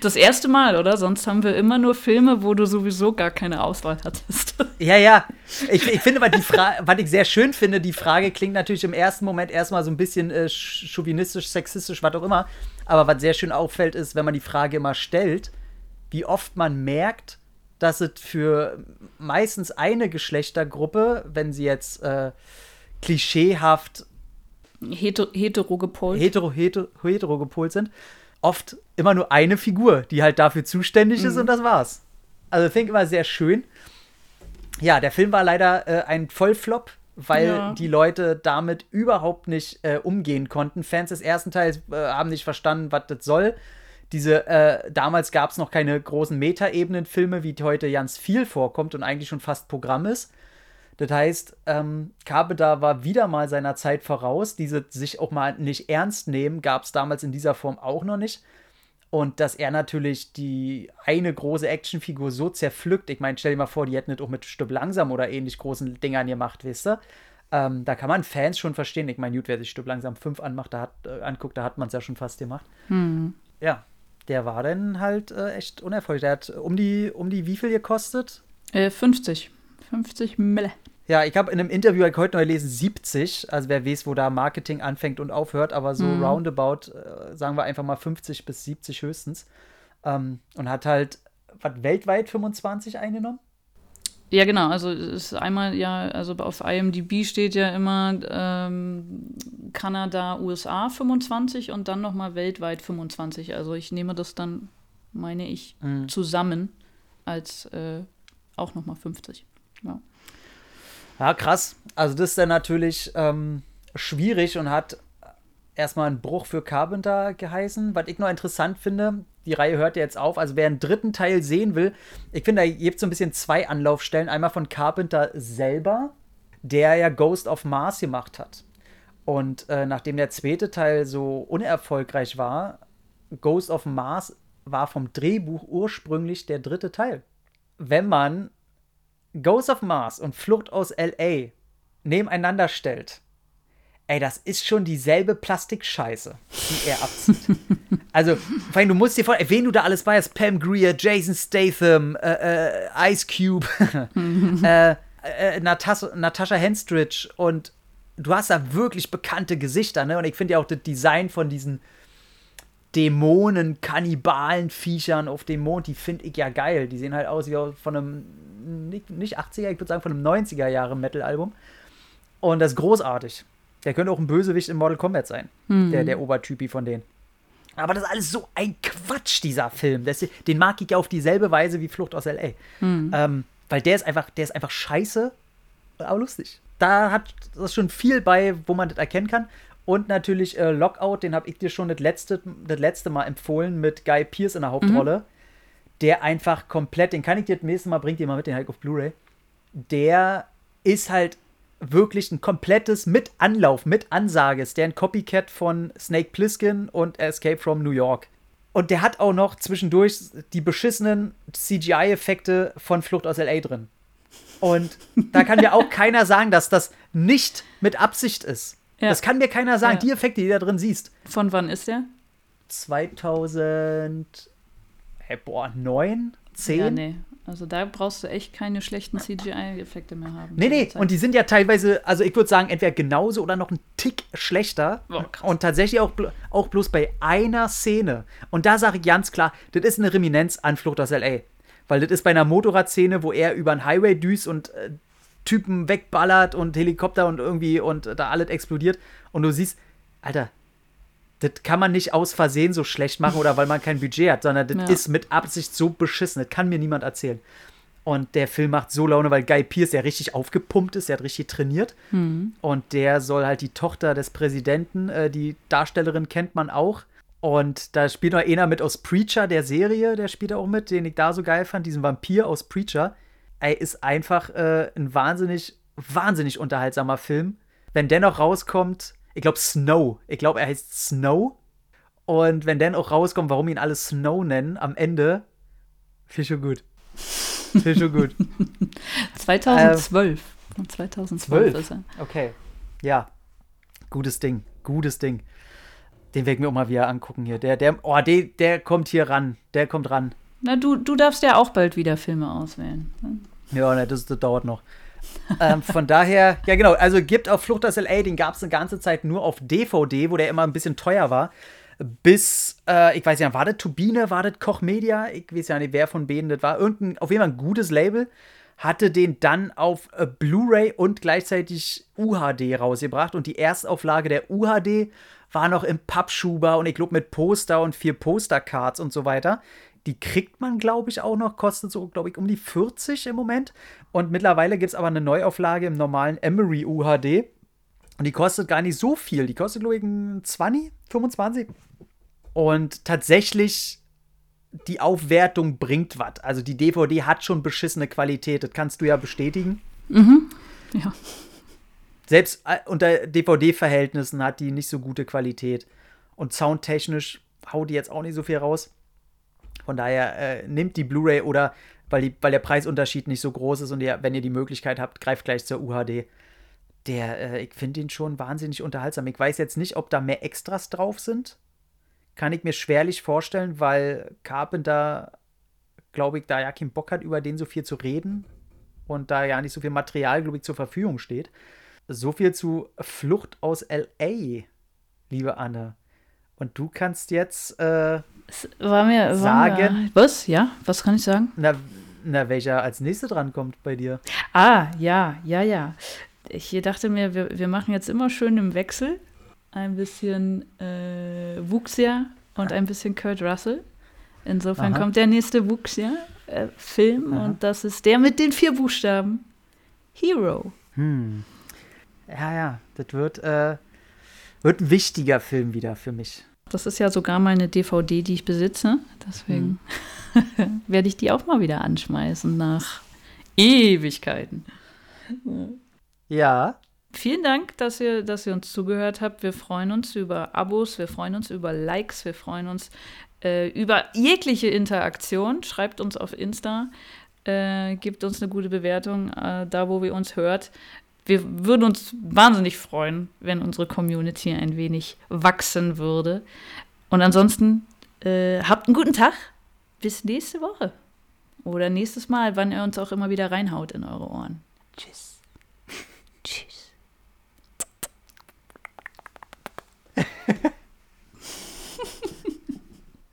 S2: Das erste Mal, oder? Sonst haben wir immer nur Filme, wo du sowieso gar keine Auswahl hattest.
S1: Ja, ja. Ich, ich finde, was, die Fra was ich sehr schön finde, die Frage klingt natürlich im ersten Moment erstmal so ein bisschen äh, sch- chauvinistisch, sexistisch, was auch immer. Aber was sehr schön auffällt, ist, wenn man die Frage immer stellt, wie oft man merkt, dass es für meistens eine Geschlechtergruppe, wenn sie jetzt äh, klischeehaft
S2: Heter hetero gepolt.
S1: hetero, hetero, hetero gepolt sind, oft immer nur eine Figur, die halt dafür zuständig ist und das war's. Also finde ich immer sehr schön. Ja, der Film war leider äh, ein Vollflop, weil
S2: Ja.
S1: die Leute damit überhaupt nicht äh, umgehen konnten. Fans des ersten Teils äh, haben nicht verstanden, was das soll. Diese, äh, damals gab es noch keine großen Metaebenen-Filme, wie heute ganz viel vorkommt und eigentlich schon fast Programm ist. Das heißt, ähm, Carpenter war wieder mal seiner Zeit voraus. Diese sich auch mal nicht ernst nehmen, gab es damals in dieser Form auch noch nicht. Und dass er natürlich die eine große Actionfigur so zerpflückt, ich meine, stell dir mal vor, die hätten das auch mit Stück langsam oder ähnlich großen Dingern gemacht, wisst ihr? Ähm, da kann man Fans schon verstehen. Ich meine, gut, wer sich Stück langsam 5 anmacht, da hat, äh, anguckt, da hat man es ja schon fast gemacht. Ja, der war dann halt äh, echt unerfolgreich. Der hat um die, um die wie viel gekostet?
S2: Äh, 50. 50 Mille.
S1: Ja, ich habe in einem Interview ich heute noch gelesen 70, also wer weiß, wo da Marketing anfängt und aufhört, aber so roundabout, äh, sagen wir einfach mal 50 bis 70 höchstens. Ähm, und hat halt, was, weltweit 25 eingenommen?
S2: Ja, genau. Also es ist einmal ja, also auf IMDb steht ja immer ähm, Kanada, USA 25 und dann nochmal weltweit 25. Also ich nehme das dann, meine ich, zusammen als äh, auch nochmal 50. Ja.
S1: Ja, krass. Also das ist dann natürlich ähm, schwierig und hat erstmal einen Bruch für Carpenter geheißen. Was ich noch interessant finde, die Reihe hört ja jetzt auf. Also wer einen dritten Teil sehen will, ich finde, da gibt es so ein bisschen zwei Anlaufstellen. Einmal von Carpenter selber, der ja Ghost of Mars gemacht hat. Und äh, nachdem der zweite Teil so unerfolgreich war, Ghost of Mars war vom Drehbuch ursprünglich der dritte Teil. Wenn man Ghost of Mars und Flucht aus LA nebeneinander stellt, ey, das ist schon dieselbe Plastikscheiße, die er abzieht. also, vor allem, du musst dir vorstellen, wen du da alles bei hast: Pam Grier, Jason Statham, äh, äh, Ice Cube, äh, äh, Natas Natascha Henstridge und du hast da wirklich bekannte Gesichter, ne? Und ich finde ja auch das Design von diesen Dämonen, Kannibalen, Viechern auf dem Mond, die finde ich ja geil. Die sehen halt aus wie von einem, nicht, nicht 80er, ich würde sagen von einem 90er Jahre Metal-Album. Und das ist großartig. Der könnte auch ein Bösewicht in Mortal Kombat sein. Der, der Obertypi von denen. Aber das ist alles so ein Quatsch, dieser Film. Das, den mag ich ja auf dieselbe Weise wie Flucht aus L.A. Ähm, weil der ist einfach, der ist einfach scheiße, aber lustig. Da hat das schon viel bei, wo man das erkennen kann. Und natürlich äh, Lockout, den habe ich dir schon das letzte, das letzte Mal empfohlen mit Guy Pearce in der Hauptrolle. Der einfach komplett, den kann ich dir das nächste Mal, bringt dir mal mit, den halt auf Blu-ray. Der ist halt wirklich ein komplettes mit Anlauf, mit Ansage. Ist der ein Copycat von Snake Plissken und Escape from New York. Und der hat auch noch zwischendurch die beschissenen CGI-Effekte von Flucht aus L.A. drin. Und da kann mir auch keiner sagen, dass das nicht mit Absicht ist.
S2: Ja.
S1: Das kann mir keiner sagen.
S2: Ja.
S1: Die Effekte, die du da drin siehst.
S2: Von wann ist der?
S1: 2000, hey, boah, 9, 10?
S2: Ja, nee. Also da brauchst du echt keine schlechten CGI-Effekte mehr haben.
S1: Nee, nee, und die sind ja teilweise, also ich würde sagen, entweder genauso oder noch ein Tick schlechter.
S2: Oh,
S1: und tatsächlich auch, auch bloß bei einer Szene. Und da sage ich ganz klar, das ist eine Reminiszenz an Flucht aus L.A. Weil das ist bei einer Motorradszene, wo er über einen Highway düst und äh, Typen wegballert und Helikopter und irgendwie und da alles explodiert. Und du siehst, Alter, das kann man nicht aus Versehen so schlecht machen oder weil man kein Budget hat, sondern das
S2: Ja.
S1: ist mit Absicht so beschissen. Das kann mir niemand erzählen. Und der Film macht so Laune, weil Guy Pearce ja richtig aufgepumpt ist, der hat richtig trainiert. Und der soll halt die Tochter des Präsidenten, äh, die Darstellerin kennt man auch. Und da spielt noch einer mit aus Preacher, der Serie, der spielt auch mit, den ich da so geil fand, diesen Vampir aus Preacher. Ey, ist einfach äh, ein wahnsinnig, wahnsinnig unterhaltsamer Film. Wenn der noch rauskommt, ich glaube Snow, ich glaube er heißt Snow. Und wenn der auch rauskommt, warum ihn alle Snow nennen, am Ende, ich schon gut. Ich schon gut.
S2: 2012. Von 2012
S1: 12?
S2: ist er.
S1: Okay. Ja. Gutes Ding. Gutes Ding. Den werde ich mir auch mal wieder angucken hier. Der, der, oh, der, der kommt hier ran. Der kommt ran.
S2: Na, du, du darfst ja auch bald wieder Filme auswählen.
S1: Ja, ne, das, das dauert noch. ähm, von daher, ja genau, also gibt auf Flucht aus L.A., den gab es eine ganze Zeit nur auf DVD, wo der immer ein bisschen teuer war. Bis, äh, ich weiß ja, war das Turbine, war das Koch Media? Ich weiß ja nicht, wer von beiden das war. Irgendein, auf jeden Fall ein gutes Label. Hatte den dann auf äh, Blu-ray und gleichzeitig UHD rausgebracht. Und die Erstauflage der UHD war noch im Pappschuber und ich glaube mit Poster und vier Postercards und so weiter. Die kriegt man, glaube ich, auch noch. Kostet so, glaube ich, um die 40 im Moment. Und mittlerweile gibt es aber eine Neuauflage im normalen Emery UHD. Und die kostet gar nicht so viel. Die kostet, glaube ich, ein 20, 25. Und tatsächlich, die Aufwertung bringt was. Also die DVD hat schon beschissene Qualität. Das kannst du ja bestätigen.
S2: Ja.
S1: Selbst äh, unter DVD-Verhältnissen hat die nicht so gute Qualität. Und soundtechnisch haut die jetzt auch nicht so viel raus. Von daher äh, nimmt die Blu-ray oder weil, die, weil der Preisunterschied nicht so groß ist und ihr, wenn ihr die Möglichkeit habt, greift gleich zur UHD. Der, äh, ich finde ihn schon wahnsinnig unterhaltsam. Ich weiß jetzt nicht, ob da mehr Extras drauf sind. Kann ich mir schwerlich vorstellen, weil Carpenter, glaube ich, da ja keinen Bock hat, über den so viel zu reden. Und da ja nicht so viel Material, glaube ich, zur Verfügung steht. So viel zu Flucht aus L.A., liebe Anne. Und du kannst jetzt, äh,
S2: war mir. War
S1: Sagen.
S2: Mir, was? Ja? Was kann ich sagen?
S1: na, na, welcher als nächste drankommt bei dir?
S2: Ah, ja, ja, ja. Ich dachte mir, wir, wir machen jetzt immer schön im Wechsel. Ein bisschen äh, Wuxia und ein bisschen Kurt Russell. Insofern
S1: Aha.
S2: kommt der nächste Wuxia-Film
S1: Aha.
S2: und das ist der mit den vier Buchstaben. Hero.
S1: Ja, ja, das wird, äh, wird ein wichtiger Film wieder für mich.
S2: Das ist ja sogar meine DVD, die ich besitze. Deswegen
S1: Hm.
S2: werde ich die auch mal wieder anschmeißen nach Ewigkeiten.
S1: Ja,
S2: Vielen Dank, dass ihr, dass ihr uns zugehört habt. Wir freuen uns über Abos, wir freuen uns über Likes, wir freuen uns äh, über jegliche Interaktion. Schreibt uns auf Insta, äh, gebt uns eine gute Bewertung, äh, da wo wir uns hört. Wir würden uns wahnsinnig freuen, wenn unsere Community ein wenig wachsen würde. Und ansonsten äh, habt einen guten Tag. Bis nächste Woche. Oder nächstes Mal, wann ihr uns auch immer wieder reinhaut in eure Ohren. Tschüss. Tschüss.